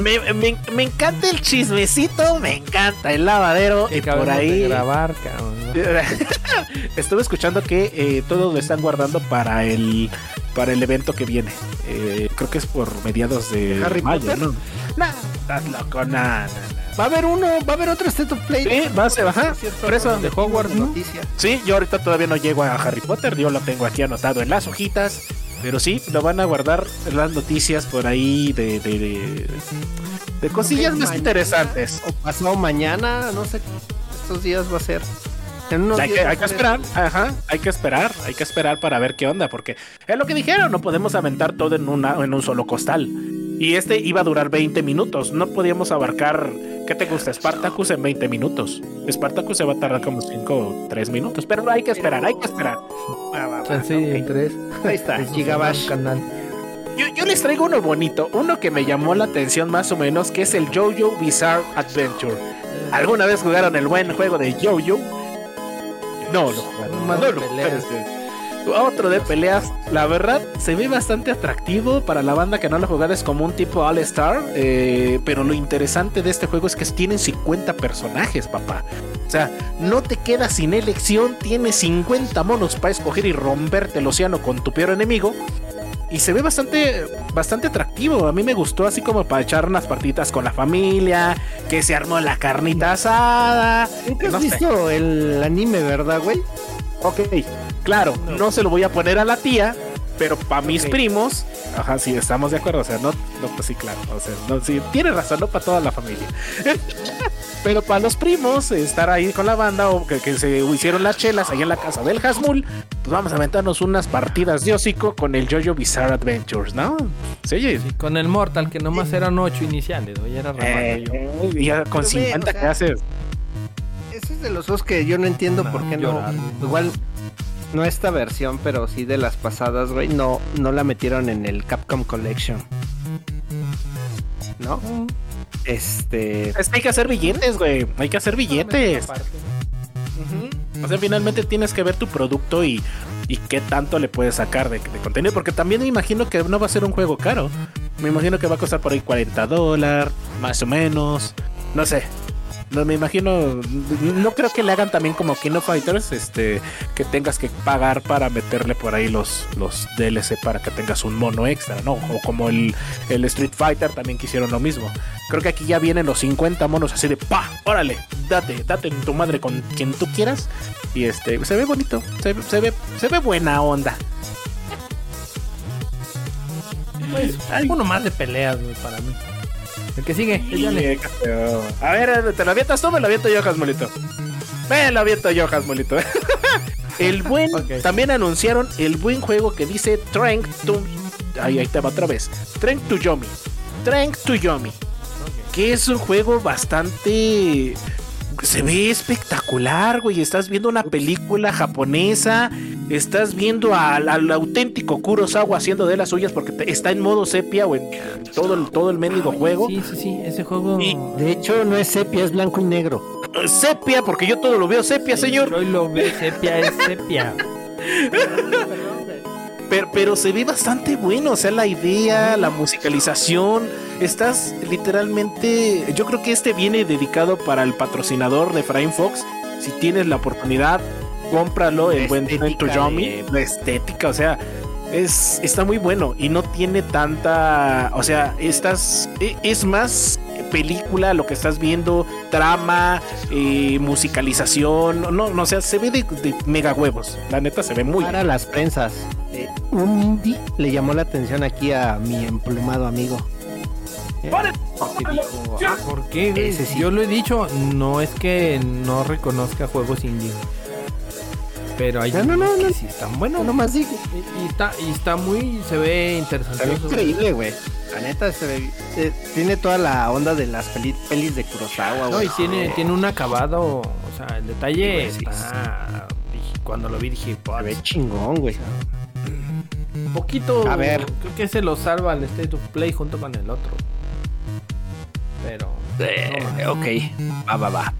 Me, me- me encanta el chismecito, me encanta el lavadero y por ahí grabar, cabrón. estuve escuchando que eh, todo lo están guardando para el para el evento que viene. Eh, creo que es por mediados de ¿Harry mayo, Potter? ¿no? Nah, estás loco, nah, nah, nah. Va a haber uno, va a haber otro state of play. Sí, va a ser, ajá. Por cierto, Por eso, de Hogwarts, ¿no? noticia. Sí, yo ahorita todavía no llego a Harry Potter, yo lo tengo aquí anotado en las hojitas, pero sí, lo van a guardar en las noticias por ahí de, de, de, de cosillas más Mañana, interesantes. O pasado mañana, no sé. Estos días va a ser. En unos Hay que, hay esperar, ajá, hay que esperar, hay que esperar para ver qué onda, porque es lo que dijeron, no podemos aventar todo en, una, en un solo costal. Y este iba a durar 20 minutos, no podíamos abarcar, ¿qué te gusta? Spartacus en 20 minutos. Spartacus se va a tardar como 5 o 3 minutos, pero hay que esperar, hay que esperar. Va, va, va, Chance ok. en tres. Ahí está, Eso Gigabash. canal. Yo, yo les traigo uno bonito, uno que me llamó la atención más o menos, que es el Jojo Bizarre Adventure. ¿Alguna vez jugaron el buen juego de Jojo? No, lo jugaron. Más no de peleas. Otro de peleas, la verdad se ve bastante atractivo para la banda que no lo jugado, es como un tipo All Star, eh, pero lo interesante de este juego es que tienen 50 personajes, papá. O sea, no te quedas sin elección, tienes 50 monos para escoger y romperte el océano con tu peor enemigo. Y se ve bastante, bastante atractivo. A mí me gustó así como para echar unas partitas con la familia, que se armó la carnita asada. Nunca has No sé. visto el anime, ¿verdad, güey? Ok, claro, no. se lo voy a poner a la tía, pero para mis primos, ajá, sí, estamos de acuerdo, o sea, no, no pues sí, claro, o sea, no, sí, tiene razón, no para toda la familia. pero para los primos, estar ahí con la banda o que, que se hicieron las chelas ahí en la casa del Hasmul, pues vamos a aventarnos unas partidas de hocico con el Jojo Bizarre Adventures, ¿no? Sí, con el Mortal, que nomás eran ocho iniciales, güey. Era eh, yo. y ya con Pero ve, 50 o sea, que haces. Ese es de los juegos que yo no entiendo por qué no. llorar. Igual, no esta versión, pero sí de las pasadas, güey. No, no la metieron en el Capcom Collection. ¿No? Este. Es que hay que hacer billetes, güey, hay que hacer billetes. O sea, finalmente tienes que ver tu producto y, y qué tanto le puedes sacar de, de contenido. Porque también me imagino que no va a ser un juego caro. Me imagino que va a costar por ahí 40 dólares, más o menos. No sé. No me imagino, no creo que le hagan también como Kino Fighters, este, que tengas que pagar para meterle por ahí los, los DLC para que tengas un mono extra, ¿no? O como el, el Street Fighter también quisieron lo mismo. Creo que aquí ya vienen los 50 monos así de pa, órale, date, date en tu madre con quien tú quieras. Y este, se ve bonito, se, se ve, se ve buena onda. Pues, uno más de peleas, para mí. El que sigue, el. A ver, ¿te lo avientas tú o me lo aviento yo, Jasmolito? Me lo aviento yo, Jasmolito. el buen. También anunciaron el buen juego que dice Trank to. Ahí, ahí te va otra vez. Trank to Yomi. Trank to Yomi. Que es un juego bastante. Se ve espectacular, güey. Estás viendo una película japonesa. Estás viendo al, al auténtico Kurosawa haciendo de las suyas porque te- está en modo sepia o en todo el, todo el mendigo juego. Sí, sí, sí, ese juego. Y- De hecho, no es sepia, es blanco y negro. Sepia, porque yo todo lo veo sepia, señor. Hoy lo ve, sepia es sepia. Pero, pero se ve bastante bueno, o sea, la idea, la musicalización. Estás literalmente. Yo creo que este viene dedicado para el patrocinador de Frame Fox. Si tienes la oportunidad, cómpralo en buen estética to Yomi. La estética, o sea, es, está muy bueno y no tiene tanta. O sea, estás. e- Es más película lo que estás viendo, trama, eh, musicalización. No, no, o sea, se ve de, de mega huevos. La neta se ve muy Para las prensas. eh, un indie le llamó la atención aquí a mi emplumado amigo. Eh, dijo, Ah, ¿Por qué, sí. Yo lo he dicho, no es que no reconozca juegos indie. Pero hay No, no, no, que no. sí están buenos. no, nomás dije. Y, y está, y está muy, se ve interesante. Se ve increíble, güey. La neta se ve. eh, tiene toda la onda de las peli- pelis de Kurosawa, No, güey. y tiene, tiene un acabado, o sea, el detalle Sí, güey, sí, Cuando lo vi dije, Se ve chingón, güey. un poquito... A ver. Creo que se lo salva el State of Play junto con el otro. Pero... no. Eh, ok, va, va, va.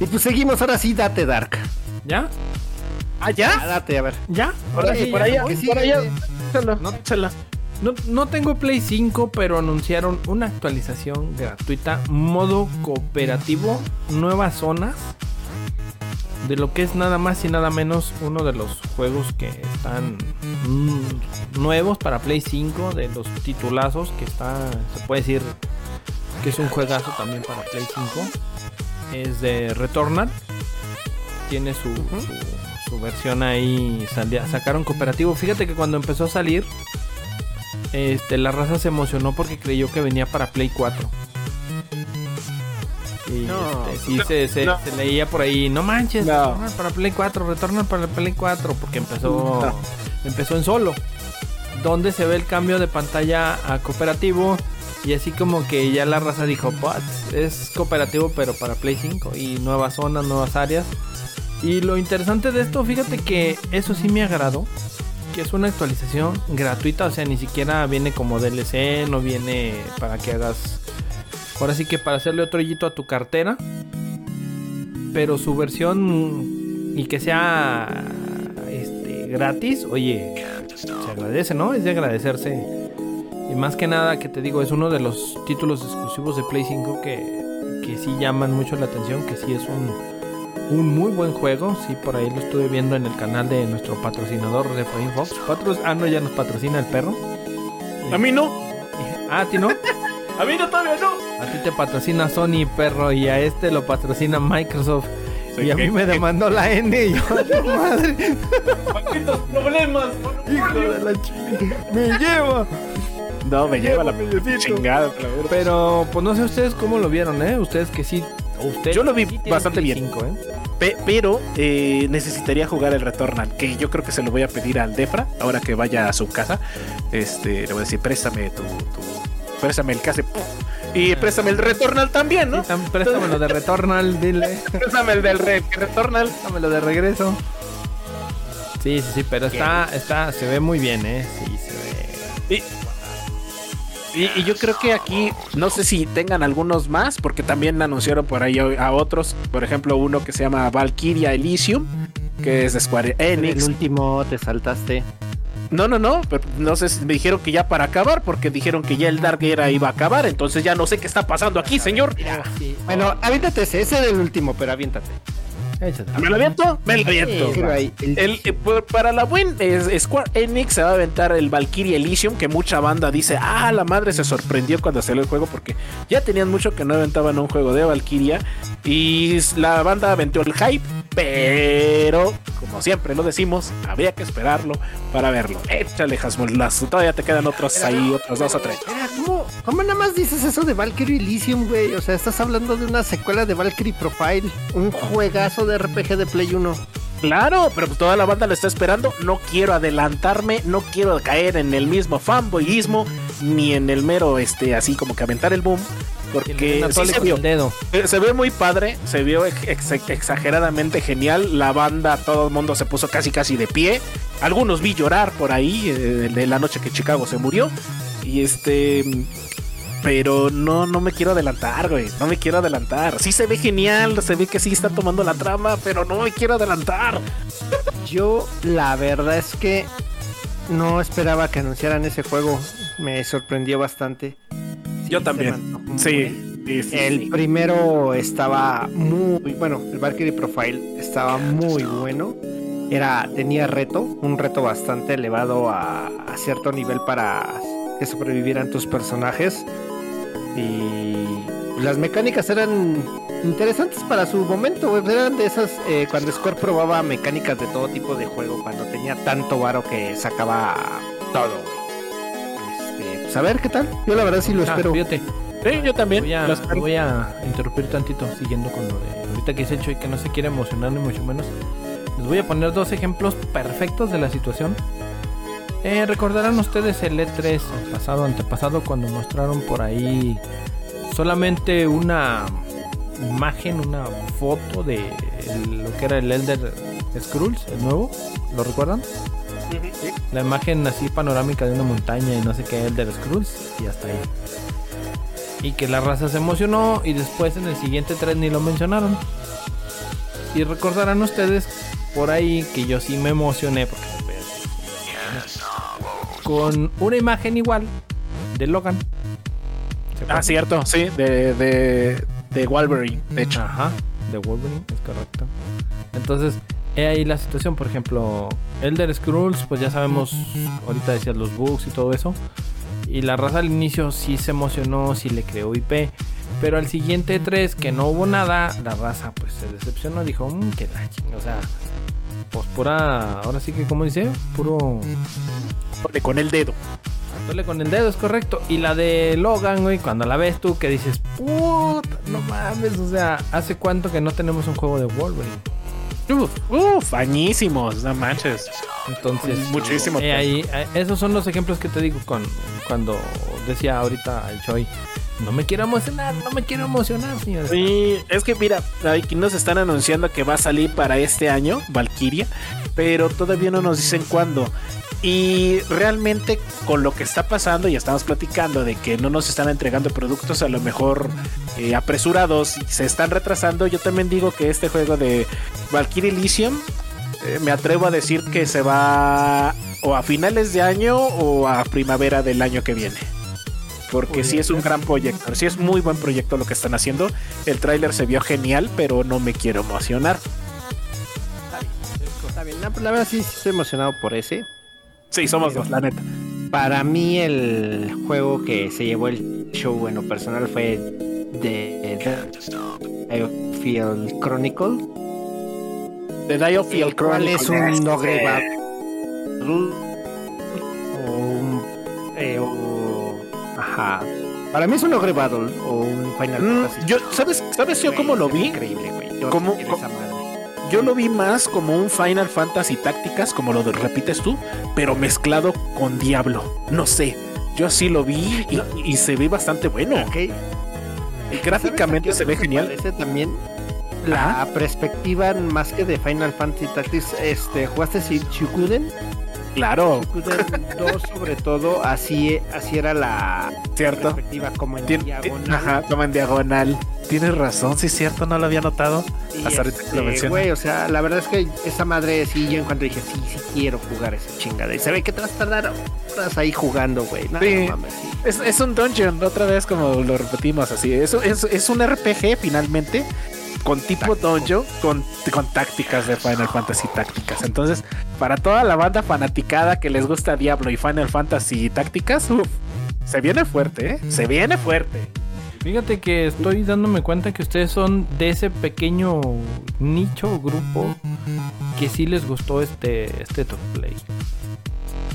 Y pues seguimos, ahora sí, date Dark. ¿Ya? ¿Ah, Ah, ya? date, a ver. ¿Ya? Ahí, sí, por ya. allá, que sí, por allá. Échala, No. échala. No, no tengo Play 5, pero anunciaron una actualización gratuita, modo cooperativo, nuevas zonas, de lo que es nada más y nada menos uno de los juegos que están mm, nuevos para Play 5, de los titulazos que está, se puede decir que es un juegazo también para Play 5. Es de Returnal. Tiene su, su, su versión ahí. salía- sacaron cooperativo. Fíjate que cuando empezó a salir, este, la raza se emocionó porque creyó que venía para Play 4. Y No. este, se, se- No. se leía por ahí, no manches, No. Returnal para Play 4, retorna para Play 4, porque empezó, empezó en solo. Donde se ve el cambio de pantalla a cooperativo. Y así como que ya la raza dijo, "What? es cooperativo pero para Play 5 y nuevas zonas, nuevas áreas. Y lo interesante de esto, fíjate que eso sí me agradó. Que es una actualización gratuita, o sea, ni siquiera viene como DLC, no viene para que hagas. Ahora sí que para hacerle otro hoyito a tu cartera. Pero su versión y que sea este, gratis, oye, se agradece, ¿no? Es de agradecerse. Y más que nada, que te digo, es uno de los títulos exclusivos de Play 5 que, que sí llaman mucho la atención, que sí es un, un muy buen juego. Sí, por ahí lo estuve viendo en el canal de nuestro patrocinador de Frame Fox. Patro- ah, no, ya nos patrocina el perro. A mí no. Ah, a ti no. A mí no todavía no. A ti te patrocina Sony, perro, y a este lo patrocina Microsoft. Y a mí me demandó la N y yo, madre, Malditos problemas. hijo de la chingada, me lleva. No, me lleva la chingada. Pero, pues no sé ustedes cómo lo vieron, ¿eh? Ustedes que sí. Yo lo vi sí bastante bien. 5, ¿eh? Pe- pero eh, necesitaría jugar el Returnal, que yo creo que se lo voy a pedir al Defra ahora que vaya a su casa. Este, le voy a decir, préstame tu, tu- préstame el case y préstame el Returnal también, ¿no? Sí, tam- préstamelo de Returnal, dile. Préstame el del Re- Returnal. Préstamelo de regreso. Sí, sí, sí, pero está, está, se ve muy bien, ¿eh? Sí, se ve. Y, y yo creo que aquí, no sé si tengan algunos más, porque también anunciaron por ahí a, otros. Por ejemplo, uno que se llama Valkyria Elysium, que es de Square El Enix. último te saltaste. No, no, no, pero no sé me dijeron que ya para acabar, porque dijeron que ya el Dark era iba a acabar, entonces ya no sé qué está pasando aquí, señor. Sí. Bueno, aviéntate ese, ese es el último, pero aviéntate. ¿Me lo aviento? Me lo aviento. Sí, ahí, el- El, eh, por- para la buen es- Square Enix se va a aventar el Valkyrie Elysium, que mucha banda dice, ah, la madre se sorprendió cuando salió el juego, porque ya tenían mucho que no aventaban un juego de Valkyria, y la banda aventó el hype, pero, como siempre lo decimos, habría que esperarlo para verlo. Échale, Hasmul, todavía te quedan otros ahí, otros dos o tres. ¿cómo, ¿Cómo nada más dices eso de Valkyrie Elysium, güey? O sea, estás hablando de una secuela de Valkyrie Profile, un juegazo de RPG de Play 1. Claro, pero pues toda la banda lo está esperando. No quiero adelantarme, no quiero caer en el mismo fanboyismo, ni en el mero, este, así como que aventar el boom. Porque sí se vio. dedo. Eh, Se ve muy padre, se vio ex- ex- exageradamente genial. La banda, todo el mundo se puso casi casi de pie. Algunos vi llorar por ahí eh, de la noche que Chicago se murió. Y este. Pero no, no me quiero adelantar, güey. No me quiero adelantar. Sí se ve genial, se ve que sí está tomando la trama, pero no me quiero adelantar. Yo, la verdad es que no esperaba que anunciaran ese juego. Me sorprendió bastante. Yo también. Sí. sí, sí, El sí. primero estaba muy bueno, el Valkyrie Profile estaba muy bueno. Era, tenía reto, un reto bastante elevado a, a cierto nivel para que sobrevivieran tus personajes. Y las mecánicas eran interesantes para su momento, güey. Eran de esas eh, cuando Square probaba mecánicas de todo tipo de juego, cuando tenía tanto varo que sacaba todo, güey. Este, pues a ver qué tal. Yo la verdad sí lo Ah, espero. fíjate, Sí, yo también. voy a, espero. voy a interrumpir tantito siguiendo con lo de ahorita que dice el Choy que no se quiere emocionar ni mucho menos. Les voy a poner dos ejemplos perfectos de la situación. Eh, Recordarán ustedes el E3 el pasado, antepasado, cuando mostraron por ahí solamente una imagen, una foto de el- lo que era el Elder Scrolls, el nuevo. ¿Lo recuerdan? La imagen así panorámica de una montaña y no sé qué Elder Scrolls y hasta ahí. Y que la raza se emocionó y después en el siguiente 3 ni lo mencionaron. Y recordarán ustedes por ahí que yo sí me emocioné porque con una imagen igual de Logan. Ah, cierto, sí, de, de, de Wolverine, de hecho. Ajá, de Wolverine, es correcto. Entonces, he ahí la situación, por ejemplo, Elder Scrolls, pues ya sabemos, ahorita decías los bugs y todo eso. Y la raza al inicio sí se emocionó, sí le creó IP. Pero al siguiente 3, que no hubo nada, la raza pues se decepcionó. Dijo, mmm, que la ching, o sea, pues pura, ahora sí que, como dice, puro Con el dedo. Con el dedo, es correcto. Y la de Logan, güey, cuando la ves tú que dices, puta, no mames, o sea, ¿hace cuánto que no tenemos un juego de Wolverine? Uf, uf, añísimos, no manches. Entonces, Muchísimo eh, ahí, eh, esos son los ejemplos que te digo con cuando decía ahorita el Choi, no me quiero emocionar, no me quiero emocionar, señores. Sí, es que mira, aquí nos están anunciando que va a salir para este año, Valkyria, pero todavía no nos dicen cuándo. Y realmente con lo que está pasando, y estamos platicando de que no nos están entregando productos a lo mejor eh, apresurados, y se están retrasando, yo también digo que este juego de Valkyrie Elysium, eh, me atrevo a decir que se va o a finales de año o a primavera del año que viene. Porque sí es un gran proyecto, sí es muy buen proyecto lo que están haciendo. El tráiler se vio genial, pero no me quiero emocionar. Está bien, la, la verdad sí, sí estoy emocionado por ese. Sí, somos dos, la neta. Para mí el juego que se llevó el show en lo personal fue de Field Chronicle. The Diofield El cual es un Ogre Battle o un eh, o- ajá. Para mí es un Ogre Battle o un Final Mm, Fantasy. yo, ¿sabes, ¿Sabes yo cómo lo vi? Increíble, güey. Yo ¿Cómo- Yo lo vi más como un Final Fantasy Tácticas, como lo de- repites tú, pero mezclado con Diablo. No sé. Yo así lo vi y, y se ve bastante bueno. Ok. Y gráficamente ¿Sabes a se ve genial. Parece también la perspectiva más que de Final Fantasy Tactics. Este, ¿jugaste Shi- Shippuden? Claro. Shippuden 2 sobre todo, así, así era la Cierto. perspectiva como en Tien- diagonal. Ajá, como en diagonal. Tienes razón, sí es cierto, no lo había notado. Y Hasta ahorita que lo este, mencionas. güey, o sea, la verdad es que esa madre sí, yo en cuanto dije, sí, sí quiero jugar esa chingada. Y se ve que te vas a tardar horas ahí jugando, güey. No, Sí. no mames, sí. Es, es un dungeon, otra vez como lo repetimos así. Es, es, es un RPG finalmente con tipo dungeon, con, con tácticas de Final Fantasy tácticas. Entonces, para toda la banda fanaticada que les gusta Diablo y Final Fantasy tácticas, uf, se viene fuerte, ¿eh? Se viene fuerte. Fíjate que estoy dándome cuenta que ustedes son de ese pequeño nicho o grupo que sí les gustó este, este top play.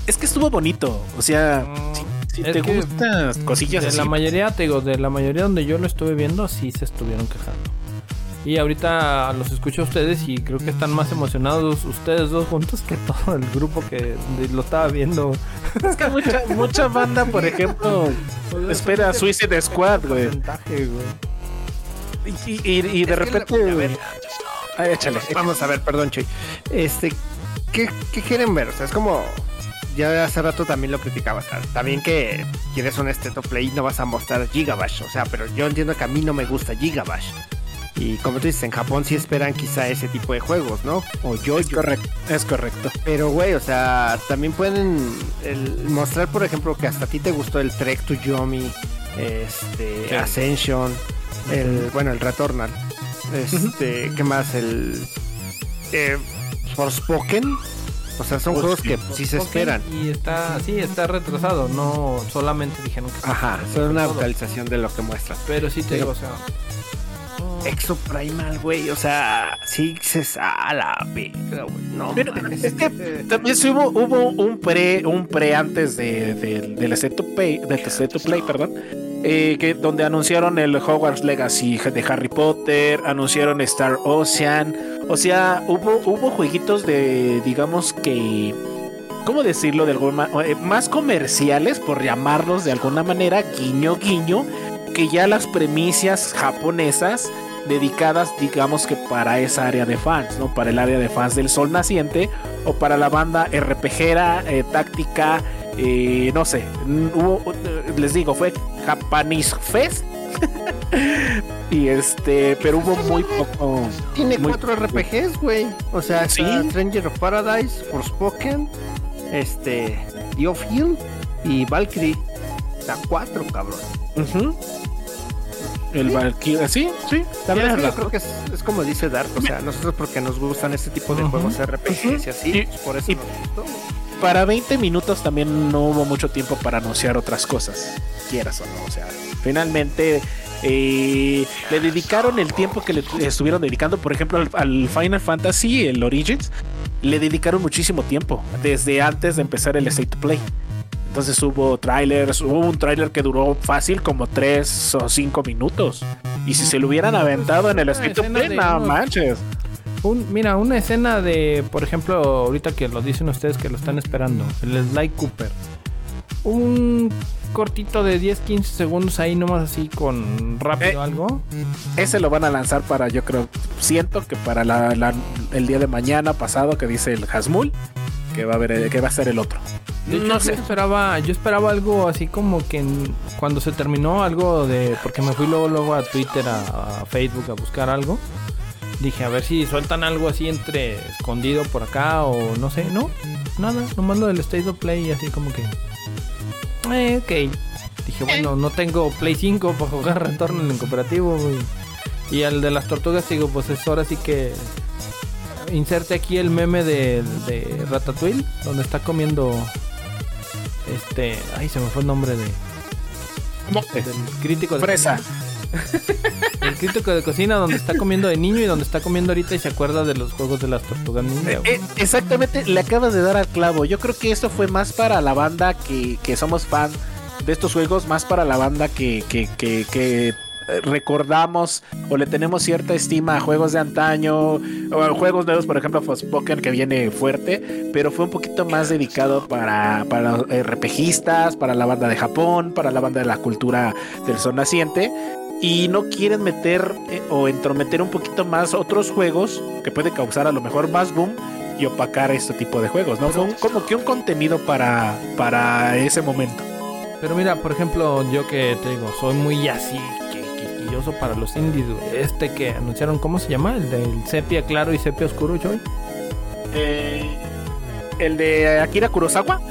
Es que estuvo bonito, o sea, Mm, si, te gustan cosillas De así, la mayoría, te digo, de la mayoría donde yo lo estuve viendo, sí se estuvieron quejando. Y ahorita los escucho a ustedes y creo que están más emocionados ustedes dos juntos que todo el grupo que lo estaba viendo. es que mucha, mucha banda, por ejemplo, espera Suicide Squad, güey. Y, y- y de Es repente, la- a ver. Ay, échale. Vamos a ver, perdón, Chuy. Este, ¿qué, qué quieren ver? O sea, es como. Ya hace rato también lo criticabas. o sea, También que quieres un of Play y no vas a mostrar Gigabash. O sea, pero yo entiendo que a mí no me gusta Gigabash. Y como tú dices, en Japón sí esperan quizá ese tipo de juegos, ¿no? O yo, Es correcto, es correcto. Pero, güey, o sea, también pueden el- mostrar, por ejemplo, que hasta a ti te gustó el Trek to Yomi, este, Sí. Ascension, el, bueno, el Returnal. Este, ¿qué más? El eh, Forspoken. O sea, son juegos que sí se esperan. Y está, sí, está retrasado. No solamente dijeron que Ajá, son una actualización de lo que muestran. Pero sí te digo, o sea. No, Exo Primal, güey, o sea, sí se a la güey. No, Pero es que también hubo, hubo un pre, un pre antes de, de- del State to Play, del State to Play, perdón. eh, que donde anunciaron el Hogwarts Legacy de Harry Potter, anunciaron Star Ocean, o sea, hubo, hubo jueguitos de, digamos que, ¿cómo decirlo? De alguna eh, más comerciales, por llamarlos de alguna manera, guiño guiño, que ya las premisas japonesas dedicadas, digamos que para esa área de fans, ¿no? Para el área de fans del Sol Naciente o para la banda RPGera, eh, táctica, eh, no sé. hubo, eh, les digo, fue Japanese Fest. y este, pero hubo muy poco. Tiene muy- cuatro RPGs, güey. O sea, Sí. Stranger of Paradise, Forspoken, este, The of Hill y Valkyrie. O sea, cuatro, cabrón. Ujú. El Valkyrie, sí, sí, también yo creo que es, es como dice Dark, o sea, nosotros porque nos gustan este tipo de juegos RPGs y así, Y- pues por eso y- nos gustó. para 20 minutos también no hubo mucho tiempo para anunciar otras cosas, quieras o no. O sea, finalmente eh, le dedicaron el tiempo que le estuvieron dedicando, por ejemplo, al, al Final Fantasy, el Origins, le dedicaron muchísimo tiempo, desde antes de empezar el State to Play. Entonces hubo trailers, hubo un trailer que duró fácil como 3 o 5 minutos. Y si se lo hubieran aventado en el Una State to escena Play, de no manches. Un, mira, una escena de, por ejemplo, ahorita que lo dicen ustedes que lo están esperando, el Sly Cooper. Un cortito de 10-15 segundos ahí nomás así con rápido Eh. algo. Ese lo van a lanzar para, yo creo, siento que para la- la- el día de mañana pasado que dice el Hasmul, que va a ver, que va a ser el otro. Hecho, no yo sé. esperaba, yo esperaba algo así como que en- cuando se terminó algo de, porque me fui luego luego a Twitter, a, a Facebook a buscar algo. Dije a ver si sueltan algo así entre escondido por acá o no sé, no, nada, nomás lo del State of Play y así como que, eh, ok. Dije bueno, no tengo Play 5 para jugar Returnal en cooperativo güey. y al de las tortugas digo pues es ahora sí que inserte aquí el meme de, de Ratatouille, donde está comiendo. Este. Ay, se me fue el nombre de, del crítico de Fresa. El crítico de cocina, donde está comiendo de niño y donde está comiendo ahorita y se acuerda de los juegos de las tortugas ninja. Eh, exactamente, le acabas de dar al clavo. Yo creo que esto fue más para la banda que, que somos fan de estos juegos, más para la banda que, que, que, que, recordamos o le tenemos cierta estima a juegos de antaño o a juegos nuevos, por ejemplo, Forspoken que viene fuerte, pero fue un poquito más dedicado para, para RPGistas, para la banda de Japón, para la banda de la cultura del sol naciente. Y no quieren meter eh, o entrometer un poquito más otros juegos que puede causar a lo mejor más boom y opacar este tipo de juegos, ¿no? Fue como que un contenido para, para ese momento. Pero mira, por ejemplo, yo que te digo, soy muy así, para los indies, güey. Este que anunciaron, ¿cómo se llama? El del sepia claro y sepia oscuro, Joy. Eh, el de Akira Kurosawa.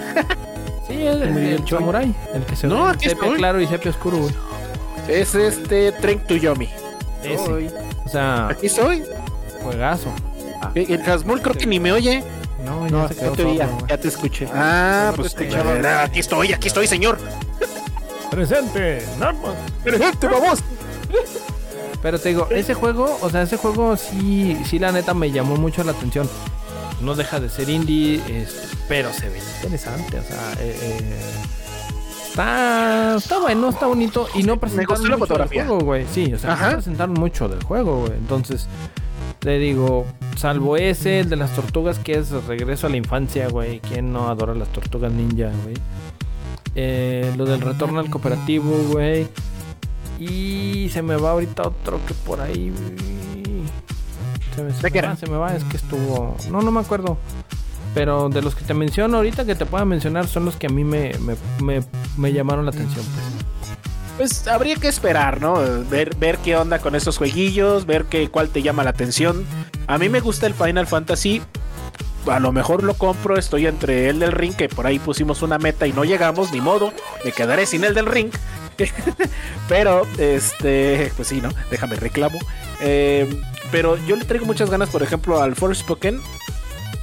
Sí, el, el, el samurai, el que se No, aquí sepia estoy. claro y sepia oscuro, güey. Es este Tren to Yomi. Ese. Soy. O sea, Aquí soy. juegazo. Eh, El Hasmul creo que ni me oye. No, ya No, se ya quedó te oía, ya te escuché. Ah, No te pues escuchaba. eh, aquí estoy, aquí estoy, señor. Presente, Narma. Presente, vamos. Pero te digo, ese juego, o sea, ese juego sí, sí la neta me llamó mucho la atención. No deja de ser indie, es- pero se ve interesante, o sea, eh, eh, está, está bueno, está bonito y no presentaron la mucho fotografía. del juego, güey. Sí, o sea, Ajá. no presentaron mucho del juego, güey. Entonces, te digo, salvo ese, el de las tortugas, que es regreso a la infancia, güey. ¿Quién no adora las tortugas ninja, güey? Eh, lo del retorno al cooperativo, güey. Y se me va ahorita otro que por ahí. Se me, se ¿De me va, se me va, es que estuvo. No, no me acuerdo. Pero de los que te menciono ahorita que te pueda mencionar son los que a mí me, me, me, me llamaron la atención. Pues. Pues habría que esperar, ¿no? Ver, ver qué onda con esos jueguillos, ver qué, cuál te llama la atención. A mí me gusta el Final Fantasy. A lo mejor lo compro, estoy entre el del ring, que por ahí pusimos una meta y no llegamos, ni modo, me quedaré sin el del ring. pero, este, pues sí, ¿no? Déjame reclamo. Eh, pero yo le traigo muchas ganas, por ejemplo, al Forspoken,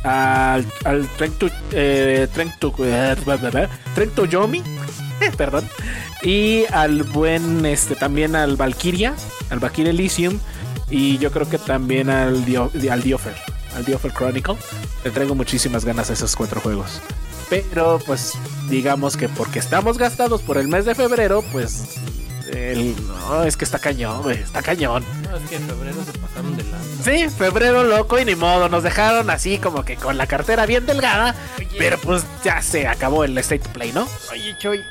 al, al Tren to, eh, Tren eh, Yomi, perdón, y al buen, este, también al Valkyria, al Valkyria Elysium, y yo creo que también al, al Diofer, al Diofer Chronicle. Le traigo muchísimas ganas a esos cuatro juegos. Pero, pues, digamos que porque estamos gastados por el mes de febrero, pues, el, no, es que está cañón, güey, está cañón. No, es que en febrero se pasaron de lanza. Sí, febrero loco y ni modo, nos dejaron así como que con la cartera bien delgada, pero pues ya se acabó el State Play, ¿no? Oye, Choy,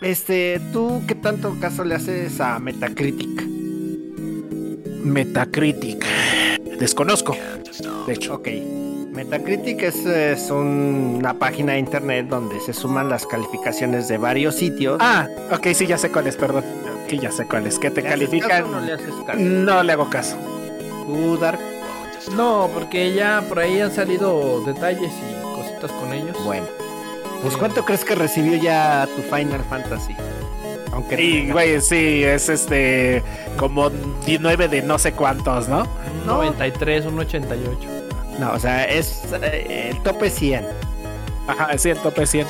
este, ¿tú qué tanto caso le haces a Metacritic? Metacritic. Desconozco. De hecho. Ok. Metacritic es, es un- una página de internet donde se suman las calificaciones de varios sitios. Ah, ok, sí, ya sé cuál es, perdón. Que ya sé cuál es. Que te ¿Le haces califican. caso o no le haces caso? No le hago caso. ¿Tú, Dark? No, porque ya por ahí han salido detalles y cositas con ellos. Bueno. Pues ¿cuánto crees que recibió ya tu Final Fantasy? Aunque Y, güey, sí, es este. Como 19 de no sé cuántos, No. 93, un 88. No, o sea, es eh, el tope 100. Ajá, sí, el tope 100.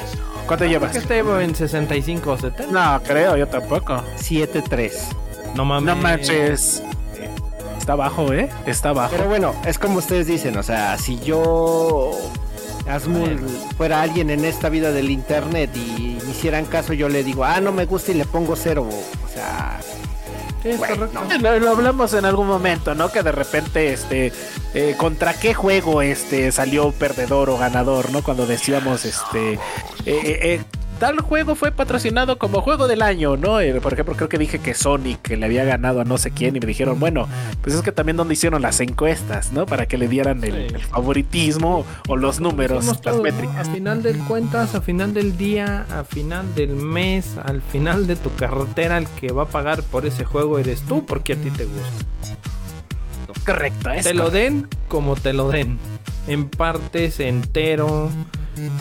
¿Cuánto Creo llevas? que este en 65 o 70. No, creo, yo tampoco. 7-3. No mames. No manches. Está bajo, ¿eh? Está bajo. Pero bueno, es como ustedes dicen, o sea, si yo, Asmul, fuera alguien en esta vida del internet y me hicieran caso, yo le digo, ah, no me gusta y le pongo cero. O sea, es Bueno, correcto. no. Lo, lo hablamos en algún momento, ¿no? Que de repente, este, eh, contra qué juego, este, salió perdedor o ganador, ¿no? Cuando decíamos, este, eh, eh, eh, tal juego fue patrocinado como juego del año, ¿no? Eh, por ejemplo, creo que dije que Sonic que le había ganado a no sé quién y me dijeron, bueno, pues es que también donde hicieron las encuestas, ¿no? Para que le dieran el, Sí. el favoritismo o los números, las todo, ¿no? métricas. A final del cuentas, a final del día, a final del mes, al final de tu carretera, el que va a pagar por ese juego eres tú porque a ti te gusta. Correcto, es te lo den como te lo den. En partes, entero,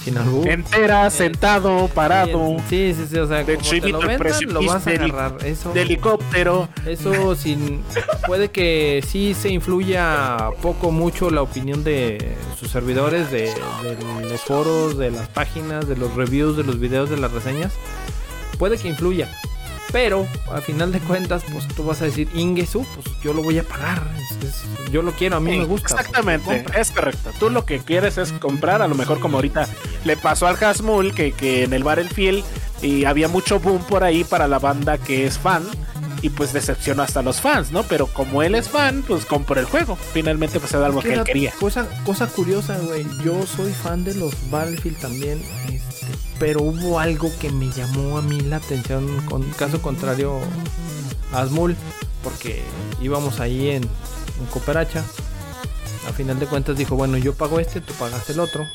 sin albur. Entera, sentado, parado, Sí, sí, sí, o sea, como te lo vendan, lo vas a agarrar. Eso, de helicóptero. eso sin, puede que sí se influya poco mucho la opinión de sus servidores, de, de los foros, de las páginas, de los reviews, de los videos, de las reseñas. Puede que influya. Pero a final de cuentas, pues tú vas a decir, Ingesu, pues yo lo voy a pagar. Es- es- yo lo quiero, a mí me gusta. pues, Exactamente, es correcto. Tú lo que quieres es comprar, a lo mejor como ahorita le pasó al Hasmul, que, que en el Battlefield y había mucho boom por ahí para la banda que es fan. Y pues decepcionó hasta los fans, ¿no? Pero como él es fan, pues compró el juego. Finalmente pues era algo que él quería. Cosa, cosa curiosa, güey. Yo soy fan de los Battlefield también. Este, pero hubo algo que me llamó a mí la atención. Con caso contrario a Asmul. Porque íbamos ahí en, en Cooperacha. A final de cuentas dijo, bueno, yo pago este, tú pagas el otro.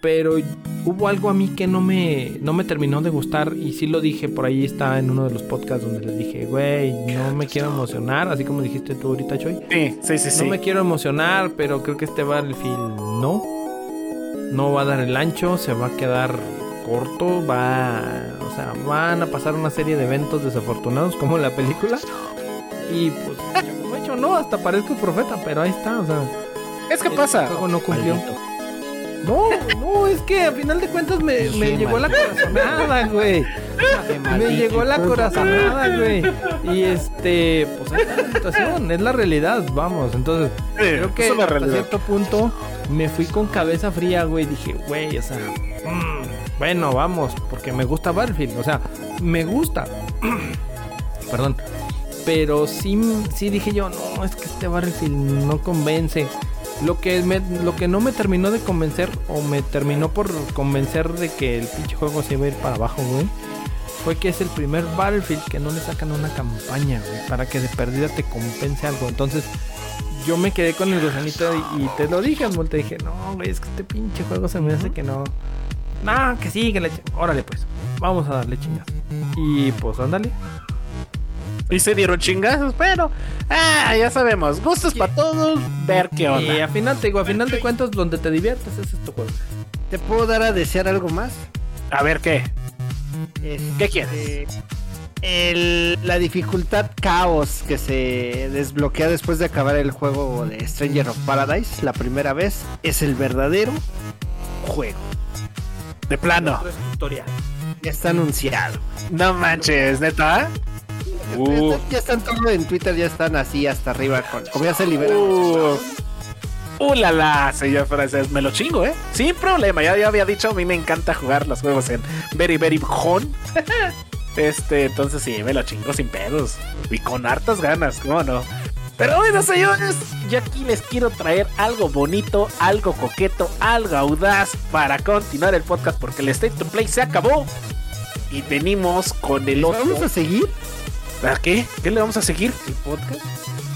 Pero hubo algo a mí que no me, no me terminó de gustar y sí lo dije, por ahí está en uno de los podcasts donde les dije, güey, no me quiero emocionar, así como dijiste tú ahorita, Choy. Sí, sí, sí, sí. No me quiero emocionar, pero creo que este Battlefield no. No va a dar el ancho, se va a quedar corto, va, o sea, van a pasar una serie de eventos desafortunados como en la película. Y pues, como he hecho, no, hasta parezco un profeta, pero ahí está, o sea, Es que el pasa. juego no cumplió. No, no, es que a final de cuentas me, me llegó la corazonada, güey. Me llegó la corazonada, güey. Y este, pues ahí está la situación, es la realidad, vamos. Entonces, creo que es una hasta realidad. cierto punto me fui con cabeza fría, güey. Dije, güey, o sea, mm, bueno, vamos, porque me gusta Battlefield. O sea, me gusta. Perdón. Pero sí, sí dije yo, no, es que este Battlefield no convence. Lo que, lo que no me terminó de convencer, o me terminó por convencer de que el pinche juego se iba a ir para abajo, güey, fue que es el primer Battlefield que no le sacan una campaña, güey, para que de perdida te compense algo. Entonces, yo me quedé con el gusanito y, y te lo dije, Amol, te dije, no, güey, es que este pinche juego se me hace que no. No, que sí, que le... Órale, pues, vamos a darle chingas. Y pues, ándale. Y se dieron chingazos, pero ah, ya sabemos, gustos para todos, ver qué Y onda. a final, te digo, a final de cuentas, donde te diviertes, ese es tu juego. ¿Te puedo dar a desear algo más? A ver qué. Este, ¿Qué quieres? El- la dificultad caos que se desbloquea después de acabar el juego de Stranger of Paradise la primera vez es el verdadero juego. De plano. Ya está anunciado. No manches, neta. Uh. Ya, está- ya están todo en Twitter, ya están así hasta arriba con como ya se liberan. Uh. Uh, la la, señor francés, me lo chingo, ¿eh? Sin problema, ya, ya había dicho, a mí me encanta jugar los juegos en Very Very Hon. Este, entonces sí, me lo chingo sin pedos. Y con hartas ganas, ¿cómo no? Pero bueno, señores, yo aquí les quiero traer algo bonito, algo coqueto, algo audaz para continuar el podcast porque el State to Play se acabó. Y venimos con el otro. ¿Vamos a seguir ¿A qué? ¿Qué le vamos a seguir? el podcast?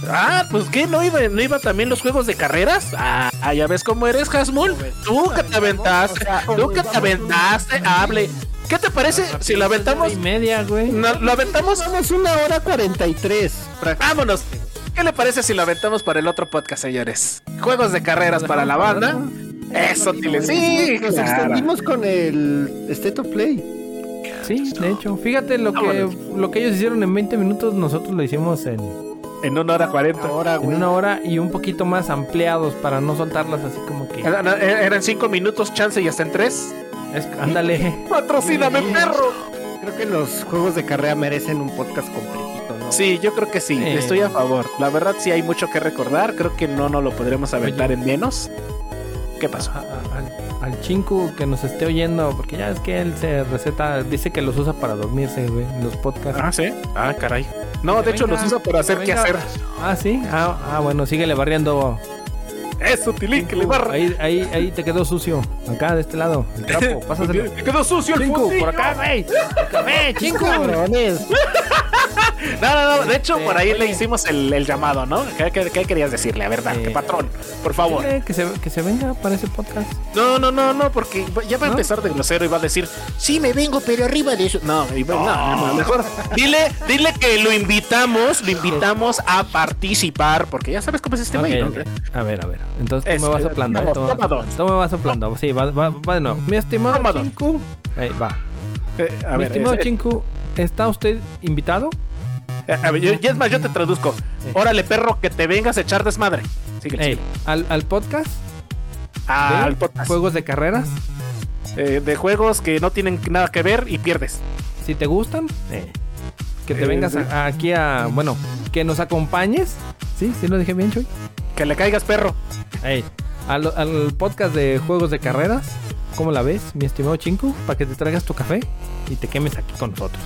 Ah, pues ¿qué? ¿No iba, ¿No iba también los juegos de carreras? Ah, ah, ya ves cómo eres, Hasmul. Tú que te aventaste, tú que te aventaste, hable. ¿Qué te parece si lo aventamos? Y media, güey. No, lo aventamos. Vamos una hora 43. Vámonos. ¿Qué le parece si lo aventamos para el otro podcast, señores? Juegos de carreras para la banda. Eso, Tile. Sí, Nos claro. extendimos con el State of Play. Sí, de hecho. Fíjate lo que, Vámonos. lo que ellos hicieron en 20 minutos, nosotros lo hicimos en, En una hora cuarenta. En una hora y un poquito más ampliados para no soltarlas así como que. Eran eran cinco minutos, chance y hasta en tres. Es- ándale. Patrocíname, perro. Creo que los juegos de carrera merecen un podcast completito, ¿no? Sí, yo creo que sí, Eh. estoy a favor. La verdad sí hay mucho que recordar, creo que no nos lo podremos aventar en menos. ¿Qué pasó? A- a- al, al chinku que nos esté oyendo, porque ya es que él se receta, dice que los usa para dormirse, güey, en los podcasts. Ah, sí. Ah, caray. No, de hecho Venga, los usa para hacer qué hacer. Ah, sí. Ah, ah, bueno, síguele barriendo. Eso, Tilín, que le barra. Ahí, ahí, ahí te quedó sucio. Acá, de este lado. El trapo, pásaselo. Me quedó sucio el Chinku, por acá, güey. Ve, chinku. Cabrones. No, no, no. De hecho, Este, por ahí le oye. hicimos el, el llamado, ¿no? ¿Qué, qué- qué querías decirle? A ver, dale, Eh, que patrón, por favor. Que se, que se venga para ese podcast. No, no, no, no, porque ya va a ¿No? empezar de grosero y va a decir, sí me vengo, pero arriba de eso. No, no, no, no, mejor dile, dile que lo invitamos, lo invitamos a participar, porque ya sabes cómo es este güey, ¿no? A ver, a ver. Entonces tú me vas soplando. toma ¿eh? Dos, toma dos. tú me vas soplando. Sí, va, va, bueno. Mi estimado Toma dos. Chinku. Ahí va. Eh, a Mi ver, estimado es- Chinku, ¿está usted invitado? eh, a ver, yo- y es más, yo te traduzco. Órale, perro, que te vengas a echar desmadre. Sigue, Ey, sigue. al, al podcast Ah, de al podcast. juegos de carreras. Eh, de juegos que no tienen nada que ver y pierdes. Si te gustan, eh, que te Eh, vengas a- aquí a. Bueno, que nos acompañes. Sí, sí lo dije bien, Choy. Que le caigas, perro. Ey, al, al podcast de juegos de carreras. ¿Cómo la ves, mi estimado Chinku? Para que te traigas tu café y te quemes aquí con nosotros.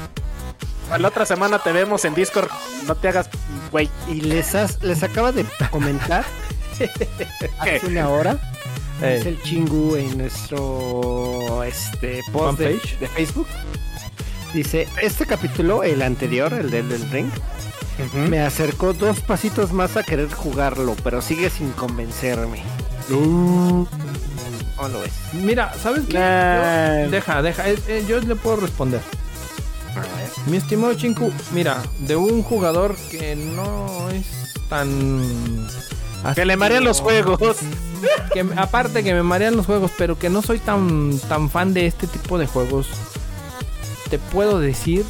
La otra semana te vemos en Discord. No te hagas, güey. Y les, has- les acaba de comentar hace una hora. Es el chingu en nuestro este post de, de Facebook. Dice, este capítulo, el anterior, el del, del ring, me acercó dos pasitos más a querer jugarlo, pero sigue sin convencerme. Uh. ¿Cómo lo ves? Mira, ¿sabes qué? Nah. Yo- deja, deja. eh, eh, yo le puedo responder. Mi estimado Chinku, mira, de un jugador que no es tan. Que le marean los juegos. que aparte que me marean los juegos, pero que no soy tan, tan fan de este tipo de juegos, te puedo decir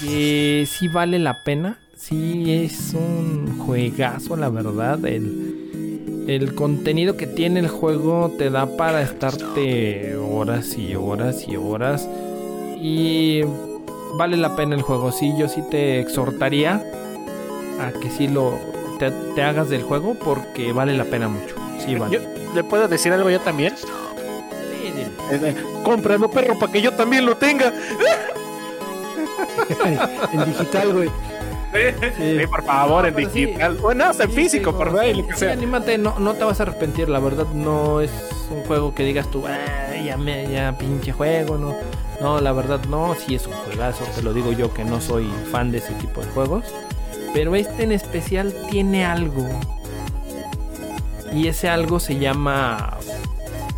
que sí vale la pena. Sí es un juegazo, la verdad. El, el contenido que tiene el juego te da para estarte horas y horas y horas. Y vale la pena el juego. Sí, yo sí te exhortaría a que sí lo te, te hagas del juego porque vale la pena mucho. Sí, vale. Yo- ¿Le puedo decir algo yo también? Eh, eh, Cómpralo, perro, para que yo también lo tenga. en digital, güey. Sí, por favor, en pero sí. digital. Bueno, en físico, por favor, lo sí, sea. anímate, no, no te vas a arrepentir, la verdad no es un juego que digas tú, "Ah, ya me, ya pinche juego, no. No, la verdad no, sí es un juegazo, te lo digo yo que no soy fan de ese tipo de juegos. Pero este en especial tiene algo. Y ese algo se llama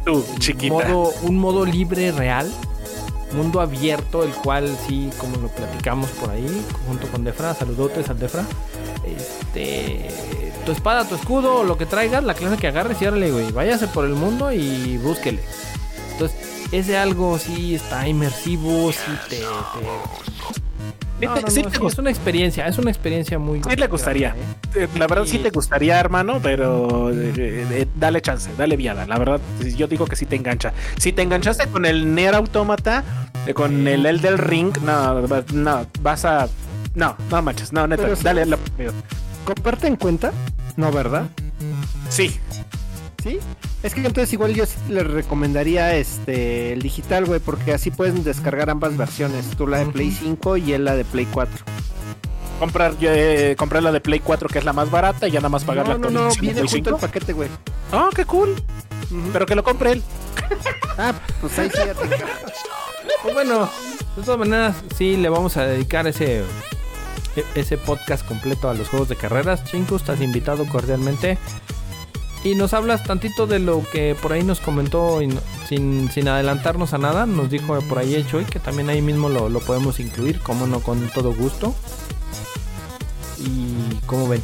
Tú, chiquita. modo, un modo libre real, mundo abierto, el cual sí, como lo platicamos por ahí, junto con Defra, saludotes al Defra. Este, tu espada, tu escudo, lo que traigas, la clase que agarres y órale, güey, váyase por el mundo y búsquele. Entonces, ese algo sí está inmersivo, sí te... No, no, sí no, es una experiencia, es una experiencia muy... Sí le gustaría. ¿eh? La verdad sí Sí. te gustaría, hermano, pero eh, eh, dale chance, dale viada. La verdad, yo digo que sí te engancha. Si te enganchaste con el Nier Automata, con el Elden Ring, no, no, vas a... No, no manches, no, neta, Pero dale sí. la... ¿Comparte en cuenta? No, ¿verdad? Sí, ¿Sí? Es que entonces igual yo sí le recomendaría este el digital, güey, porque así pueden descargar ambas versiones. Tú la de Play 5 y él la de Play 4. comprar, eh, comprar la de Play 4 que es la más barata y ya nada más pagar no, la no, no, viene Play junto el 5. paquete, güey. Oh, qué cool. Pero que lo compre él. Ah, pues ahí sí ya te encargo. Pues bueno, de todas maneras, sí le vamos a dedicar ese e- ese podcast completo a los juegos de carreras. Chinku, estás invitado cordialmente. Y nos hablas tantito de lo que por ahí nos comentó y no- sin, sin adelantarnos a nada. Nos dijo por ahí el Choy que también ahí mismo lo, lo podemos incluir, como no, con todo gusto. Y como ven.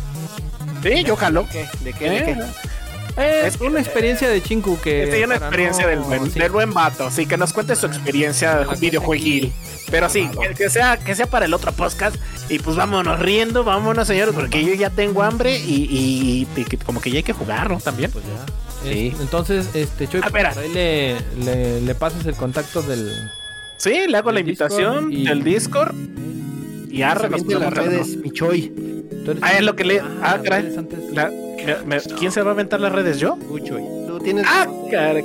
Sí, yo jalo. ¿De qué? ¿De Eh, qué? Es una experiencia de Chinku que. Es una experiencia no- del, buen, sí. del buen vato, sí, que nos cuente su experiencia videojueguil. Pero sí, que, que sea, que sea para el otro podcast. Y pues vámonos riendo, vámonos, señores, porque yo ya tengo hambre y, y- como que ya hay que jugar, ¿no? También. Pues ya. Sí. Es- entonces, este, Choy, Ah, espera. por ahí le, le, le pasas el contacto del. Sí, le hago la invitación Discord y- del Discord. Y arre, nos las redes, mi Ah, es lo que le- ah, caray. La- me- me- ¿Quién se va a aventar las redes? ¿Yo? Uy, Choy. Tú tienes. ¡Ah, caray!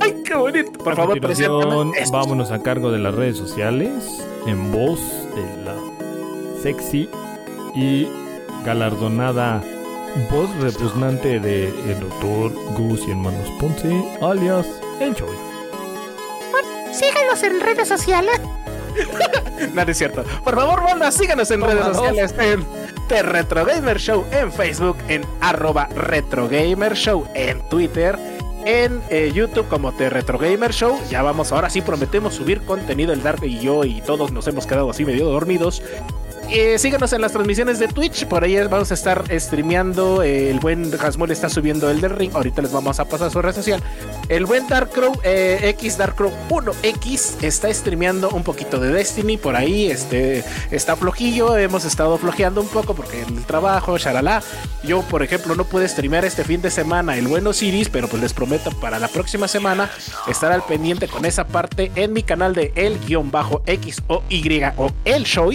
¡Ay, qué bonito! Por A favor, preséntame. Esto. vámonos a cargo de las redes sociales en voz de la sexy y galardonada voz repugnante de el doctor Gus y hermanos Ponce, alias El Choy. Síganos en redes sociales. No, no es cierto. Por favor, banda, síganos en Toma redes sociales The Retro Gamer Show en Facebook, en arroba Retro Gamer Show en Twitter, en eh, YouTube como The Retro Gamer Show. Ya vamos, ahora sí prometemos subir contenido. El Dark y yo y todos nos hemos quedado así medio dormidos. Eh, síganos en las transmisiones de Twitch, por ahí vamos a estar streameando. eh, el buen Hasmul está subiendo el del ring. Ahorita les vamos a pasar su red social. El buen Dark Crow eh, X Dark Crow 1X está streameando un poquito de Destiny por ahí. Este está flojillo. Hemos estado flojeando un poco porque el trabajo, shalala. Yo, por ejemplo, no pude streamear este fin de semana el bueno Osiris, pero pues les prometo para la próxima semana estar al pendiente con esa parte en mi canal de el-x o y o el show.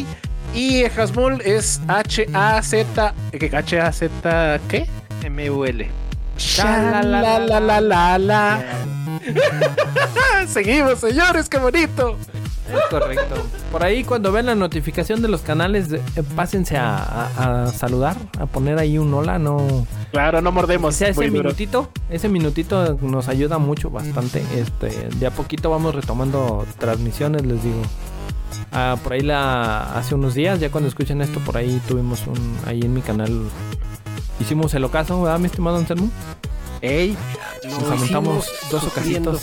Y Hasmul es H-A-Z. ¿H-A-Z qué? MUL. Seguimos, señores, qué bonito. Es correcto. Por ahí cuando ven la notificación de los canales, eh, pásense a, a- a saludar, a poner ahí un hola, no... Claro, no O mordemos. sea, ese duro. minutito, ese minutito nos ayuda mucho, bastante. Este, de a poquito vamos retomando transmisiones, les digo. Ah, por ahí la hace unos días, ya cuando escuchen esto, por ahí tuvimos un ahí en mi canal hicimos el ocaso, ¿verdad, mi estimado Anselmo? Ey, Nos aventamos dos ocasitos.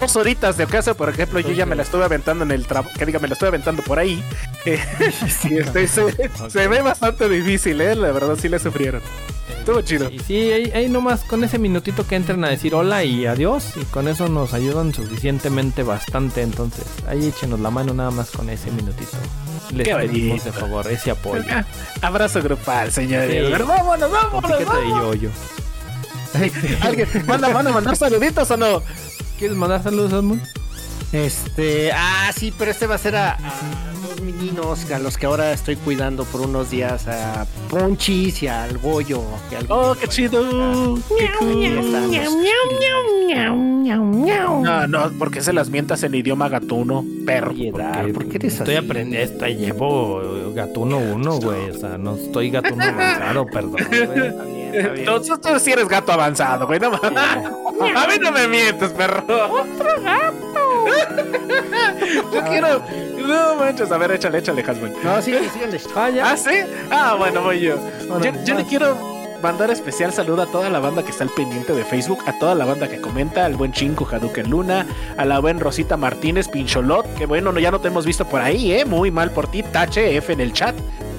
Dos horitas de ocaso, por ejemplo, yo ya me la estuve aventando en el trabajo, que diga, me la estuve aventando por ahí. Eh, y este, se, se ve bastante difícil, ¿eh? La verdad sí le sufrieron. Estuvo chido. Y sí, ahí, ahí nomás con ese minutito que entren a decir hola y adiós, y con eso nos ayudan suficientemente bastante. Entonces, ahí échenos la mano nada más con ese minutito. Les Qué pedimos de favor ese apoyo. Abrazo grupal, señores. Sí. Vámonos, vámonos, de vámonos. ¿Alguien manda, manda, mandar saluditos o no? ¿Quieres mandar saludos, Edmund? Este, ah, sí, pero este va a ser a, a dos meninos a los que ahora estoy cuidando por unos días, a Ponchis y al Goyo. y al- Oh, qué chido. Qué Ahí están los- No, no, porque se las mientas en idioma gatuno, perro. Dar, ¿por qué eres Estoy así? aprendiendo, esta llevo gatuno 1, güey. O sea, no estoy gatuno avanzado, perdón, güey. Está bien, está bien. Entonces tú sí eres gato avanzado, güey. No, mames. a mí no me mientes, perro. Otro gato. Yo quiero. No manches, a ver, échale, échale, Hasbro. No, síganle, síganle. Ah, ya. ¿Ah, sí? Ah, bueno, voy yo. Bueno, yo, yo le quiero mandar especial saludo a toda la banda que está al pendiente de Facebook, a toda la banda que comenta, al buen Chinco Hadouken Luna, a la buen Rosita Martínez Pincholot, que bueno, no, ya no te hemos visto por ahí, ¿eh? Muy mal por ti, Tache F en el chat.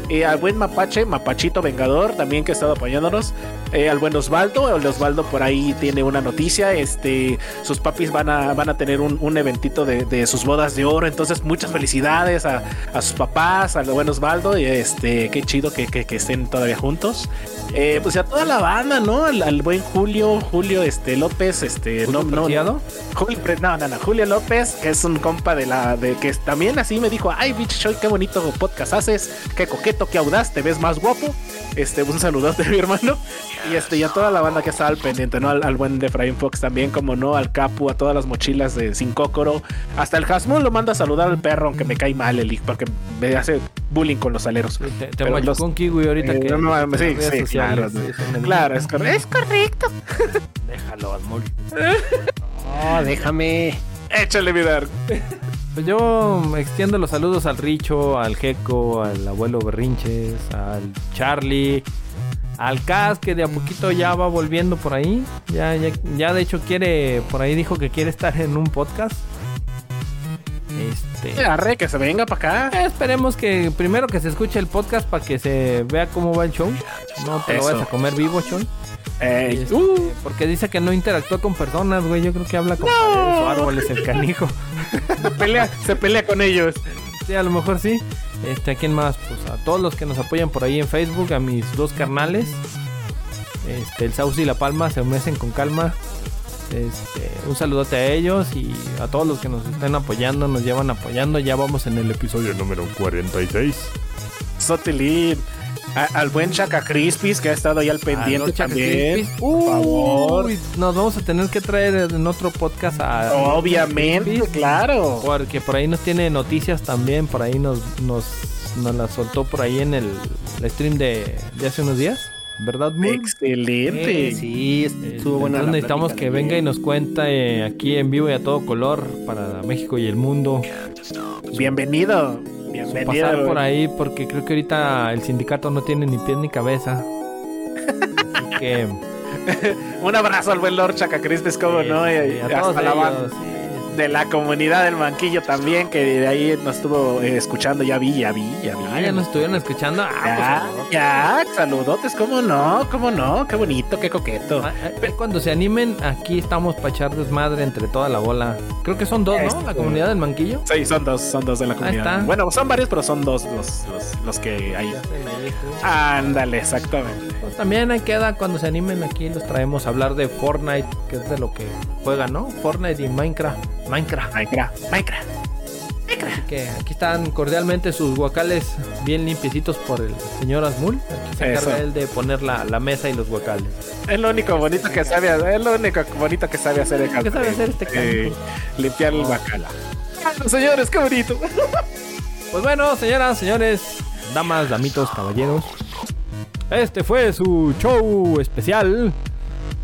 Eh, al buen Mapache, Mapachito Vengador, también que ha estado apoyándonos. Eh, al buen Osvaldo, el Osvaldo por ahí tiene una noticia. Este, sus papis van a, van a tener un, un eventito de, de sus bodas de oro. Entonces, muchas felicidades a, a sus papás, al buen Osvaldo. Y este, qué chido que, que- que estén todavía juntos. Eh, pues a toda la banda, ¿no? Al, al buen Julio, Julio este, López, este, no, no, Preciado? Julio, no, no, no, Julio López, que es un compa de la, de que también así me dijo, ay, bitch, Shoy, qué bonito podcast haces, qué coqueto, qué audaz, te ves más guapo. Este, un saludote, mi hermano. Y este, y a toda la banda que estaba al pendiente, ¿no? Al, al buen de Efraín Fox también, como no, al Capu, a todas las mochilas de Sin Cócoro. Hasta el Hasmul lo manda a saludar al perro, aunque me cae mal el porque me hace bullying con los aleros. Te, te Pero los- un kiwi ahorita Eh, que. no, no, sí, sí, sociales, claro, me Claro, es correcto. Es correcto. Déjalo, Admul. No, déjame. Échale, mi dar. Pues yo extiendo los saludos al Richo, al Gecko, al abuelo Berrinches, al Charlie, al Cas, que de a poquito ya va volviendo por ahí. Ya, ya, ya de hecho quiere, por ahí dijo que quiere estar en un podcast. Este. Arre, que se venga para acá. eh, Esperemos que primero que se escuche el podcast para que se vea cómo va el show. No te lo vayas a comer vivo, Sean. Ey, este, uh, Porque dice que no interactúa con personas, güey. Yo creo que habla con paredes o árboles el canijo. se pelea, se pelea con ellos. Sí, a lo mejor sí. Este, ¿a quién más? Pues a todos los que nos apoyan por ahí en Facebook, a mis dos carnales. Este, el Sauce y la Palma se mecen con calma. Este, un saludote a ellos y a todos los que nos estén apoyando, nos llevan apoyando. Ya vamos en el episodio número 46. Sotilín. A- al buen Chaca Crispis que ha estado ahí al pendiente también. Crispies. por favor. Uy, Nos vamos a tener que traer en otro podcast a. Obviamente, claro. Porque por ahí nos tiene noticias también. Por ahí nos, nos, nos la soltó por ahí en el, el stream de, de hace unos días. ¿Verdad, Moon? Excelente. Eh, sí, Eh, estuvo buena. entonces la necesitamos que venga y nos cuente aquí en vivo y a todo color para México y el mundo. Bienvenido. Bienvenido. pasar por ahí porque creo que ahorita el sindicato no tiene ni pies ni cabeza. Así que Un abrazo al buen Lord Chaca Crispis, como no. Y, este, y a hasta todos la banda sí, de la comunidad del Manquillo también, que de ahí nos estuvo eh, escuchando. Ya vi, ya vi, ya vi. Ah, ya nos estuvieron escuchando. Ah, Ya, pues, ya, saludotes, cómo no, cómo no, qué bonito, qué coqueto. Ah, ah, Cuando se animen, aquí estamos para echar desmadre entre toda la bola. Creo que son dos, ¿no? Este- La comunidad del manquillo. Sí, son dos, son dos de la comunidad. está. Bueno, son varios, pero son dos los, los, los que hay. Ándale, exactamente. Pues también ahí queda cuando se animen aquí los traemos a hablar de Fortnite, que es de lo que juegan, ¿no? Fortnite y Minecraft. Minecraft. Minecraft, Minecraft. Así que aquí están cordialmente sus guacales bien limpiecitos por el señor Azmul. Aquí se Eso. encarga él de poner la, la mesa y los guacales. Es lo único bonito que sabe, es lo único bonito que sabe hacer el ¿Qué sabe hacer este Eh, Limpiar el bacala. Señores, qué bonito. Pues bueno, señoras, señores, damas, damitos, caballeros. Este fue su show especial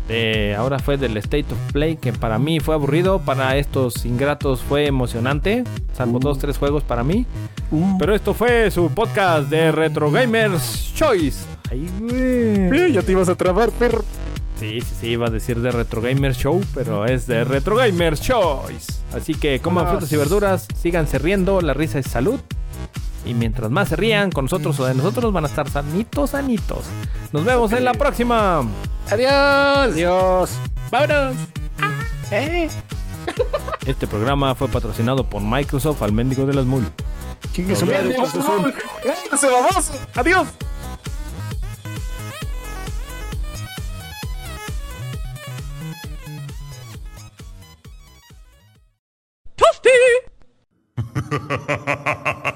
Eh, ahora fue del State of Play, que para mí fue aburrido, para estos ingratos fue emocionante, salvo dos, tres juegos para mí. Pero esto fue su podcast de Retro Gamers Choice. Ay, güey. ya te ibas a trabar, perro. Sí, sí, sí, iba a decir de Retro Gamers Show, pero es de Retro Gamers Choice. Así que coman frutas y verduras, síganse riendo, la risa es salud. Y mientras más se rían con nosotros o de nosotros, van a estar sanitos, sanitos. Nos vemos en la próxima. Adiós. Adiós. Vámonos. Eh. Este programa fue patrocinado por Microsoft al mendigo de las mul. ¡Se vamos! ¡Adiós! ¡Tosti!